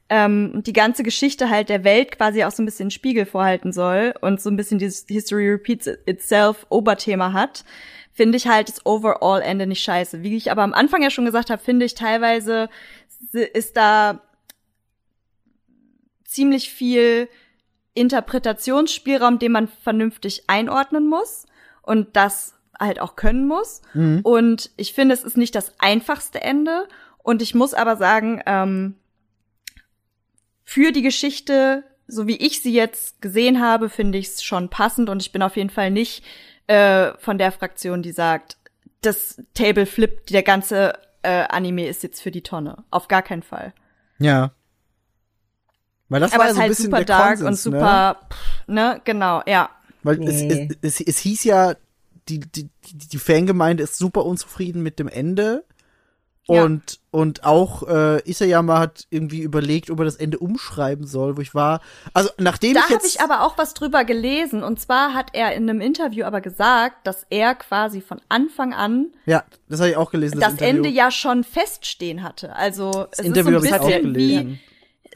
Ähm, und die ganze Geschichte halt der Welt quasi auch so ein bisschen Spiegel vorhalten soll und so ein bisschen dieses History repeats itself Oberthema hat, finde ich halt das Overall Ende nicht scheiße. Wie ich aber am Anfang ja schon gesagt habe, finde ich teilweise ist da ziemlich viel Interpretationsspielraum, den man vernünftig einordnen muss und das halt auch können muss. Und ich finde, es ist nicht das einfachste Ende. Und ich muss aber sagen, ähm, für die Geschichte, so wie ich sie jetzt gesehen habe, finde ich es schon passend und ich bin auf jeden Fall nicht äh, von der Fraktion, die sagt, das Table flippt, der ganze äh, Anime ist jetzt für die Tonne. Auf gar keinen Fall. Ja. Weil das Aber war ja es so ist ein halt bisschen super der dark Konsens, und ne? super, pff, ne, genau, ja. Weil Nee. es, es, es, es hieß ja, die, die die Fangemeinde ist super unzufrieden mit dem Ende. Ja. Und, und auch äh, Isayama hat irgendwie überlegt, ob er das Ende umschreiben soll, wo ich war. Also nachdem Da ich habe jetzt. ich aber auch was drüber gelesen. Und zwar hat er in einem Interview aber gesagt, dass er quasi von Anfang an ja, das habe ich auch gelesen. das, Interview. Ende ja schon feststehen hatte. Also es Das Interview ist so habe ein bisschen wie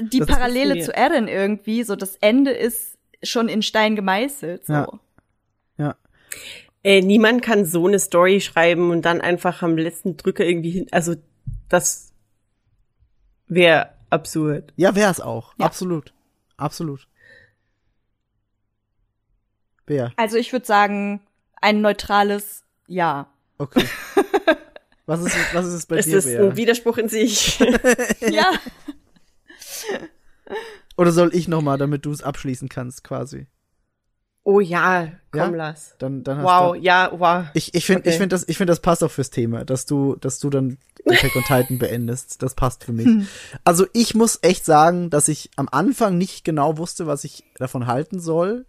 die Das Parallele zu Eren irgendwie. So das Ende ist schon in Stein gemeißelt. So. Ja. Ja. Ey, niemand kann so eine Story schreiben und dann einfach am letzten Drücker irgendwie hin. Also, das wäre absurd. Ja, wäre es auch. Ja. Absolut. Absolut. Wer? Also ich würde sagen, ein neutrales Ja. Okay. (laughs) was ist, was ist es bei Es dir, ist Bea? ein Widerspruch in sich. (laughs) ja. Oder soll ich noch mal, damit du es abschließen kannst, quasi? Oh ja, komm, Ja? lass. Dann, dann Wow, du, ja, wow. Ich, ich finde, Okay. ich finde das, ich finde das passt auch fürs Thema, dass du, dass du dann Attack on Titan beendest. Das passt für mich. Also ich muss echt sagen, dass ich am Anfang nicht genau wusste, was ich davon halten soll.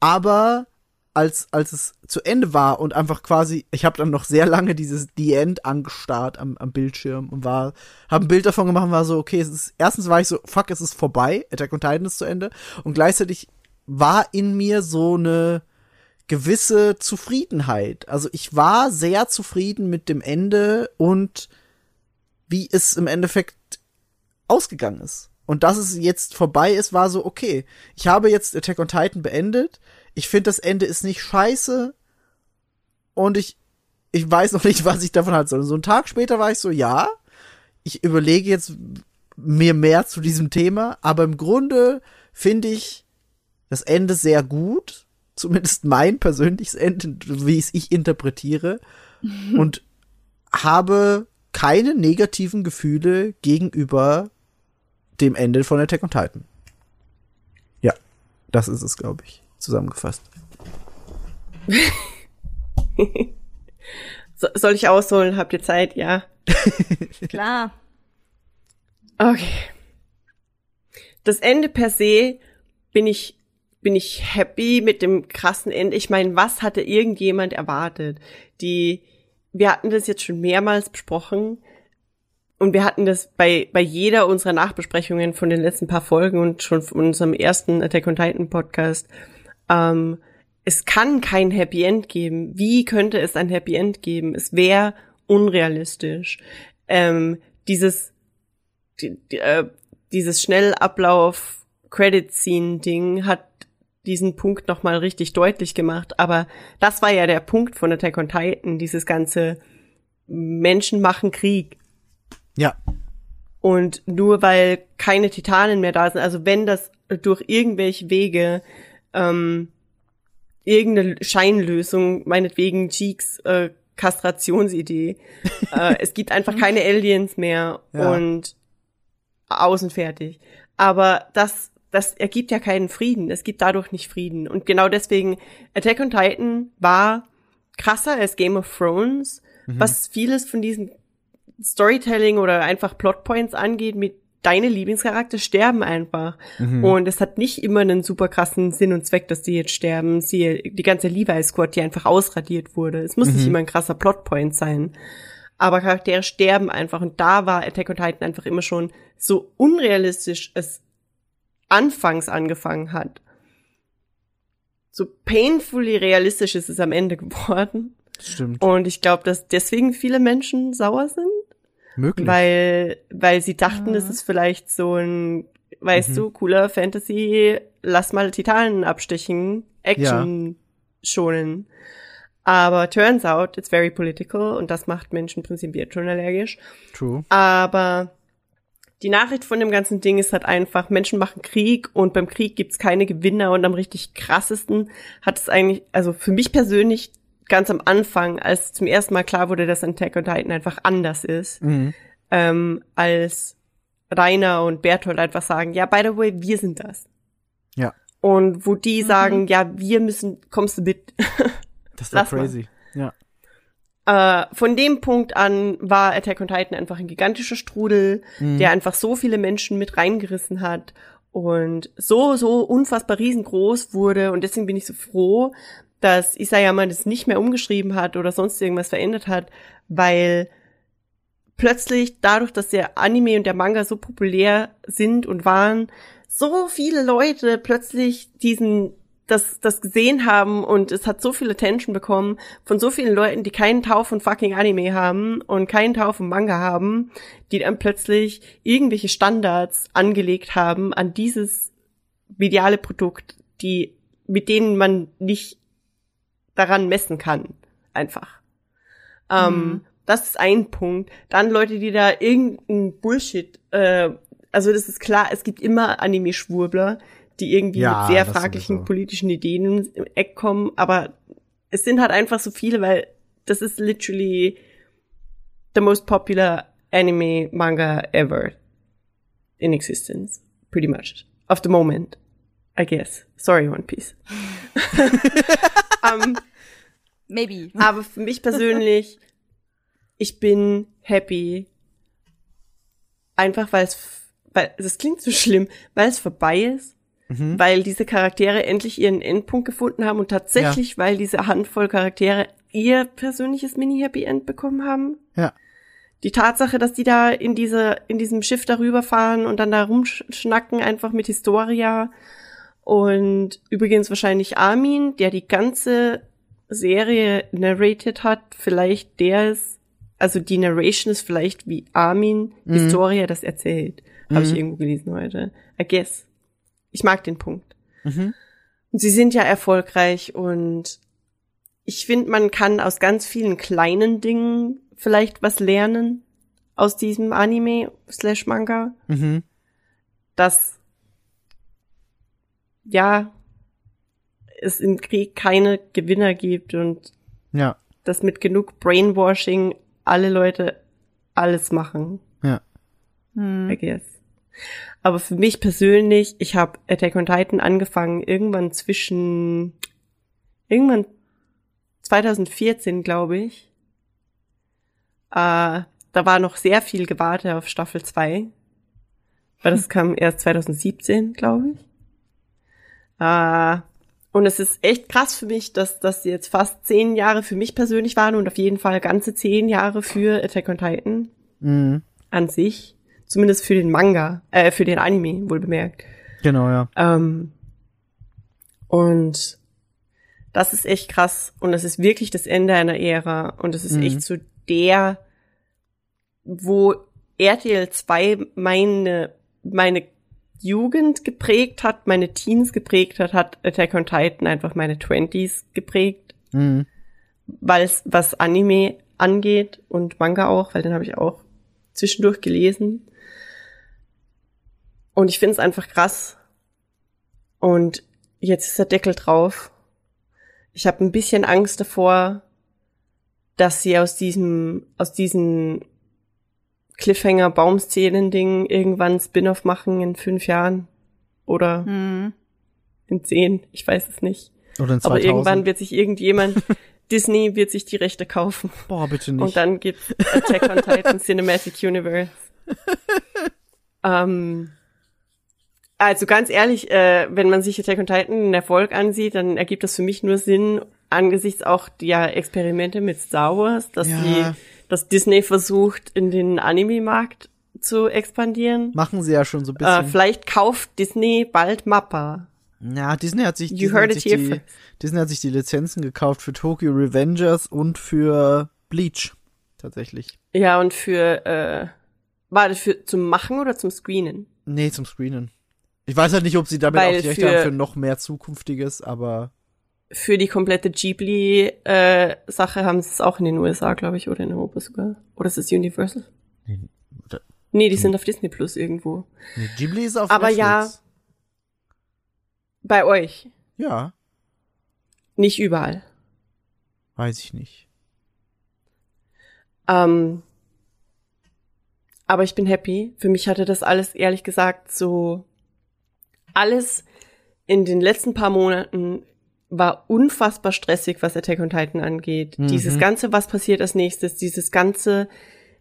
Aber als, als es zu Ende war und einfach quasi, ich habe dann noch sehr lange dieses The End angestarrt am, am Bildschirm und war, habe ein Bild davon gemacht und war so, okay, es ist, erstens war ich so, fuck, es ist vorbei, Attack on Titan ist zu Ende und gleichzeitig war in mir so eine gewisse Zufriedenheit. Also ich war sehr zufrieden mit dem Ende und wie es im Endeffekt ausgegangen ist. Und dass es jetzt vorbei ist, war so, okay, ich habe jetzt Attack on Titan beendet. Ich finde, das Ende ist nicht scheiße. Und ich, ich weiß noch nicht, (laughs) was ich davon. Und so einen Tag später war ich so, ja, ich überlege jetzt mir mehr zu diesem Thema. Aber im Grunde finde ich das Ende sehr gut. (laughs) Zumindest mein persönliches Ende, wie es ich interpretiere. Und habe keine negativen Gefühle gegenüber dem Ende von Attack on Titan. Ja, das ist es, glaube ich, zusammengefasst. (laughs) So, soll ich ausholen? Habt ihr Zeit? Ja. (laughs) Klar. Okay. Das Ende per se bin ich bin ich happy mit dem krassen Ende. Ich meine, was hatte irgendjemand erwartet? Die wir hatten das jetzt schon mehrmals besprochen und wir hatten das bei bei jeder unserer Nachbesprechungen von den letzten paar Folgen und schon von unserem ersten Attack on Titan Podcast. Ähm, es kann kein Happy End geben. Wie könnte es ein Happy End geben? Es wäre unrealistisch. Ähm, dieses die, die, äh, dieses Schnellablauf Credit Scene Ding hat diesen Punkt noch mal richtig deutlich gemacht, aber das war ja der Punkt von Attack on Titan, dieses ganze Menschen machen Krieg Ja. und nur weil keine Titanen mehr da sind, also wenn das durch irgendwelche Wege ähm, irgendeine Scheinlösung, meinetwegen Cheeks äh, Kastrationsidee, (laughs) äh, es gibt einfach keine Aliens mehr Ja. und außen fertig. Aber das das ergibt ja keinen Frieden. Es gibt dadurch nicht Frieden. Und genau deswegen, Attack on Titan war krasser als Game of Thrones, was vieles von diesen Storytelling oder einfach Plotpoints angeht, mit deine Lieblingscharakter sterben einfach. Und es hat nicht immer einen super krassen Sinn und Zweck, dass die jetzt sterben. Siehe, die ganze Levi Squad, die einfach ausradiert wurde. Es muss nicht immer ein krasser Plotpoint sein. Aber Charaktere sterben einfach. Und da war Attack on Titan einfach immer schon so unrealistisch es anfangs angefangen hat. So painfully realistisch ist es am Ende (laughs) geworden. Stimmt. Und ich glaube, dass deswegen viele Menschen sauer sind, Möglich. weil, weil sie dachten, es ist vielleicht so ein, weißt du, cooler Fantasy, lass mal Titanen abstechen, Action schonen. Aber turns out, it's very political und das macht Menschen prinzipiell schon allergisch. True. Aber die Nachricht von dem ganzen Ding ist halt einfach, Menschen machen Krieg und beim Krieg gibt's keine Gewinner und am richtig krassesten hat es eigentlich, also für mich persönlich ganz am Anfang, als zum ersten Mal klar wurde, dass Attack on Titan einfach anders ist, Mhm. ähm, als Rainer und Bertolt einfach sagen, ja, by the way, wir sind das. Ja. Und wo die sagen, ja, wir müssen, kommst du mit. (laughs) Das war Lass mal. crazy. Ja. Äh, von dem Punkt an war Attack on Titan einfach ein gigantischer Strudel, der einfach so viele Menschen mit reingerissen hat und so, so unfassbar riesengroß wurde. Und deswegen bin ich so froh, dass Isayama das nicht mehr umgeschrieben hat oder sonst irgendwas verändert hat, weil plötzlich dadurch, dass der Anime und der Manga so populär sind und waren, so viele Leute plötzlich diesen das, das gesehen haben und es hat so viel Attention bekommen von so vielen Leuten, die keinen Tau von fucking Anime haben und keinen Tau von Manga haben, die dann plötzlich irgendwelche Standards angelegt haben an dieses mediale Produkt, die, mit denen man nicht daran messen kann. Einfach. Ähm, das ist ein Punkt. Dann Leute, die da irgendein Bullshit, äh, also das ist klar, es gibt immer Anime-Schwurbler, die irgendwie Ja, mit sehr fraglichen sowieso. politischen Ideen im Eck kommen, aber es sind halt einfach so viele, weil das ist literally the most popular anime manga ever in existence, pretty much. Of the moment, I guess. Sorry, One Piece. (laughs) um, Maybe. aber für mich persönlich, ich bin happy. Einfach weil es, weil, das klingt so schlimm, weil es vorbei ist. Weil diese Charaktere endlich ihren Endpunkt gefunden haben und tatsächlich, weil diese Handvoll Charaktere ihr persönliches Mini-Happy End bekommen haben. Ja. Die Tatsache, dass die da in diese, in diesem Schiff darüber fahren und dann da rumschnacken, einfach mit Historia. Und übrigens wahrscheinlich Armin, der die ganze Serie narrated hat, vielleicht der ist, also die Narration ist vielleicht wie Armin Historia das erzählt. Habe ich irgendwo gelesen heute. I guess. Ich mag den Punkt. Und sie sind ja erfolgreich und ich finde, man kann aus ganz vielen kleinen Dingen vielleicht was lernen aus diesem Anime slash Manga, Mhm. dass ja es im Krieg keine Gewinner gibt und Ja. dass mit genug Brainwashing alle Leute alles machen. Ja. I guess. Aber für mich persönlich, ich habe Attack on Titan angefangen irgendwann zwischen irgendwann 2014, glaube ich. Äh, da war noch sehr viel Gewarte auf Staffel 2. weil das kam (laughs) erst 2017, glaube ich. Äh, und es ist echt krass für mich, dass das jetzt fast zehn Jahre für mich persönlich waren und auf jeden Fall ganze zehn Jahre für Attack on Titan Mhm. an sich. Zumindest für den Manga, äh, für den Anime, wohl bemerkt. Genau, ja. Ähm, und das ist echt krass. Und das ist wirklich das Ende einer Ära. Und das ist Mhm. echt so der, wo RTL 2 meine, meine Jugend geprägt hat, meine Teens geprägt hat, hat Attack on Titan einfach meine Twenties geprägt. Mhm. Weil es, was Anime angeht und Manga auch, weil den habe ich auch zwischendurch gelesen. Und ich finde es einfach krass. Und jetzt ist der Deckel drauf. Ich habe ein bisschen Angst davor, dass sie aus diesem, aus diesen Cliffhanger-Baumszenen-Ding irgendwann Spin-off machen in fünf Jahren. Oder Hm. in zehn. Ich weiß es nicht. Oder in 2000. Aber irgendwann wird sich irgendjemand, (laughs) Disney wird sich die Rechte kaufen. Boah, bitte nicht. Und dann gibt's Attack on Titan (laughs) Cinematic Universe. ähm, also ganz ehrlich, äh, wenn man sich Attack on Titan einen Erfolg ansieht, dann ergibt das für mich nur Sinn, angesichts auch der Experimente mit Star Wars, dass Ja. die, dass Disney versucht, in den Anime-Markt zu expandieren. Machen sie ja schon so ein Äh, bisschen. vielleicht kauft Disney bald Mappa. ja, Disney hat sich, You Disney hat sich die, first. Disney hat sich die Lizenzen gekauft für Tokyo Revengers und für Bleach. Tatsächlich. Ja, und für, äh, war das für zum Machen oder zum Screenen? Nee, zum Screenen. Ich weiß halt nicht, ob sie damit Weil auch die Rechte für- haben für noch mehr Zukünftiges, aber für die komplette Ghibli-Sache haben sie es auch in den USA, glaube ich, oder in Europa sogar. Oder ist es Universal? oder- Nee, die sind auf Disney Plus irgendwo. nee, Ghibli ist auf Aber Netflix. Bei euch. Ja, Nicht überall. weiß ich nicht. Ähm, aber ich bin happy. Für mich hatte das alles, ehrlich gesagt, so alles in den letzten paar Monaten war unfassbar stressig, was Attack on Titan angeht. Mhm. Dieses Ganze, was passiert als nächstes, dieses Ganze,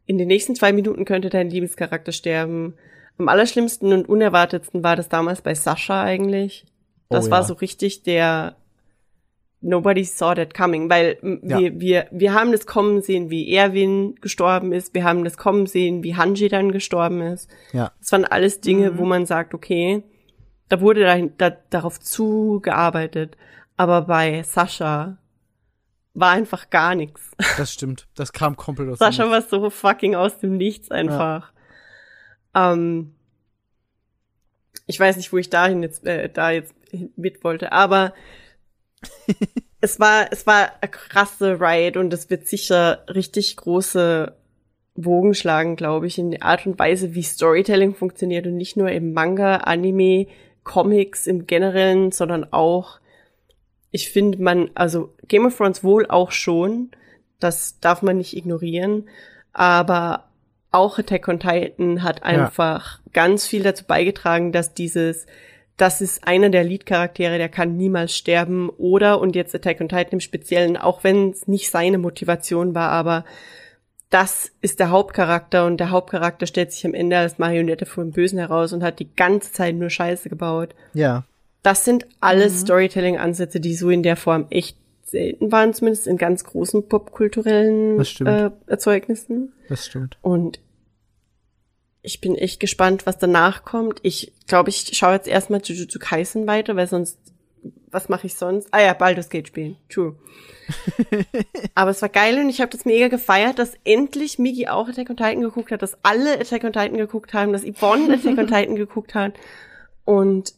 in den nächsten zwei Minuten könnte dein Lieblingscharakter sterben. Am allerschlimmsten und unerwartetsten war das damals bei Sascha eigentlich. Das Oh, war ja. so richtig der Nobody saw that coming, weil Ja. wir, wir, wir haben das kommen sehen, wie Erwin gestorben ist, wir haben das kommen sehen, wie Hanji dann gestorben ist. Ja. Das waren alles Dinge, wo man sagt, okay, da wurde dahin, da, darauf zugearbeitet. Aber bei Sascha war einfach gar nichts. (laughs) Das stimmt. Das kam komplett aus dem Sascha war so fucking aus dem Nichts einfach. Ähm, ich weiß nicht, wo ich dahin jetzt, äh, da jetzt mit wollte, aber (laughs) es war, es war eine krasse Ride und es wird sicher richtig große Wogen schlagen, glaube ich, in der Art und Weise, wie Storytelling funktioniert und nicht nur im Manga, Anime, Comics im Generellen, sondern auch, ich finde man, also Game of Thrones wohl auch schon, das darf man nicht ignorieren, aber auch Attack on Titan hat einfach ganz viel dazu beigetragen, dass dieses, das ist einer der Lead-Charaktere, der kann niemals sterben oder, und jetzt Attack on Titan im Speziellen, auch wenn es nicht seine Motivation war, aber das ist der Hauptcharakter und der Hauptcharakter stellt sich am Ende als Marionette vor dem Bösen heraus und hat die ganze Zeit nur Scheiße gebaut. Ja. Das sind alles Storytelling-Ansätze, die so in der Form echt selten waren, zumindest in ganz großen popkulturellen äh, Erzeugnissen. Das stimmt. Und ich bin echt gespannt, was danach kommt. Ich glaube, ich schaue jetzt erstmal Jujutsu Kaisen weiter, weil sonst, was mache ich sonst? Ah ja, Baldur's Gate spielen. True. (laughs) Aber es war geil und ich habe das mega gefeiert, dass endlich Migi auch Attack on Titan geguckt hat, dass alle Attack on Titan geguckt haben, dass Yvonne Attack on (laughs) Titan geguckt hat. Und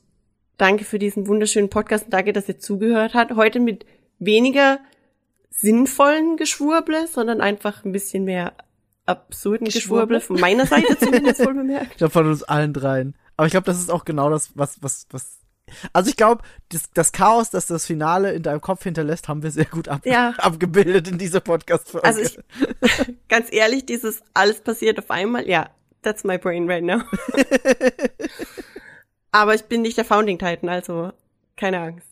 danke für diesen wunderschönen Podcast und danke, dass ihr zugehört habt. Heute mit weniger sinnvollen Geschwurble, sondern einfach ein bisschen mehr absurden Geschwurble? Geschwurble, von meiner Seite zumindest wohl bemerkt. Ich glaube von uns allen dreien. Aber ich glaube, das ist auch genau das, was, was, was. Also ich glaube, das, das Chaos, das das Finale in deinem Kopf hinterlässt, haben wir sehr gut ab, Ja. (laughs) abgebildet in dieser Podcast-Folge. Also ich, (laughs) ganz ehrlich, dieses alles passiert auf einmal, ja, that's my brain right now. (laughs) Aber ich bin nicht der Founding Titan, also keine Angst.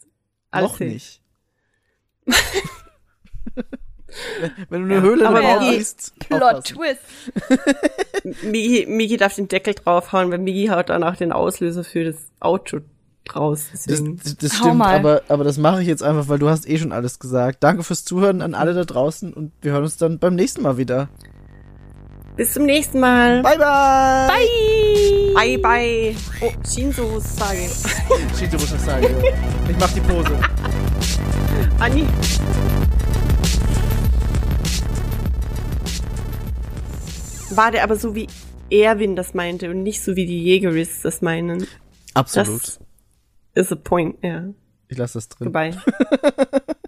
Alles Noch nicht. Wenn du eine Höhle aber siehst, Plot. Twist. Migi, Migi darf den Deckel draufhauen, weil Migi haut dann auch den Auslöser für das Raus. Das, Deswegen. das, stimmt, mal. aber, aber das mache ich jetzt einfach, weil du hast eh schon alles gesagt. Danke fürs Zuhören an alle da draußen und wir hören uns dann beim nächsten Mal wieder. Bis zum nächsten Mal. Bye, bye! Bye. Bye, bye. Oh, Shinzo sage. (laughs) Shinzo muss das sagen. ja. Ich mach die Pose. Anni. War der aber so wie Erwin das meinte und nicht so wie die Jägeris das meinen. Absolut. Das ist a point, ja. Ich lasse das drin. Goodbye. (laughs)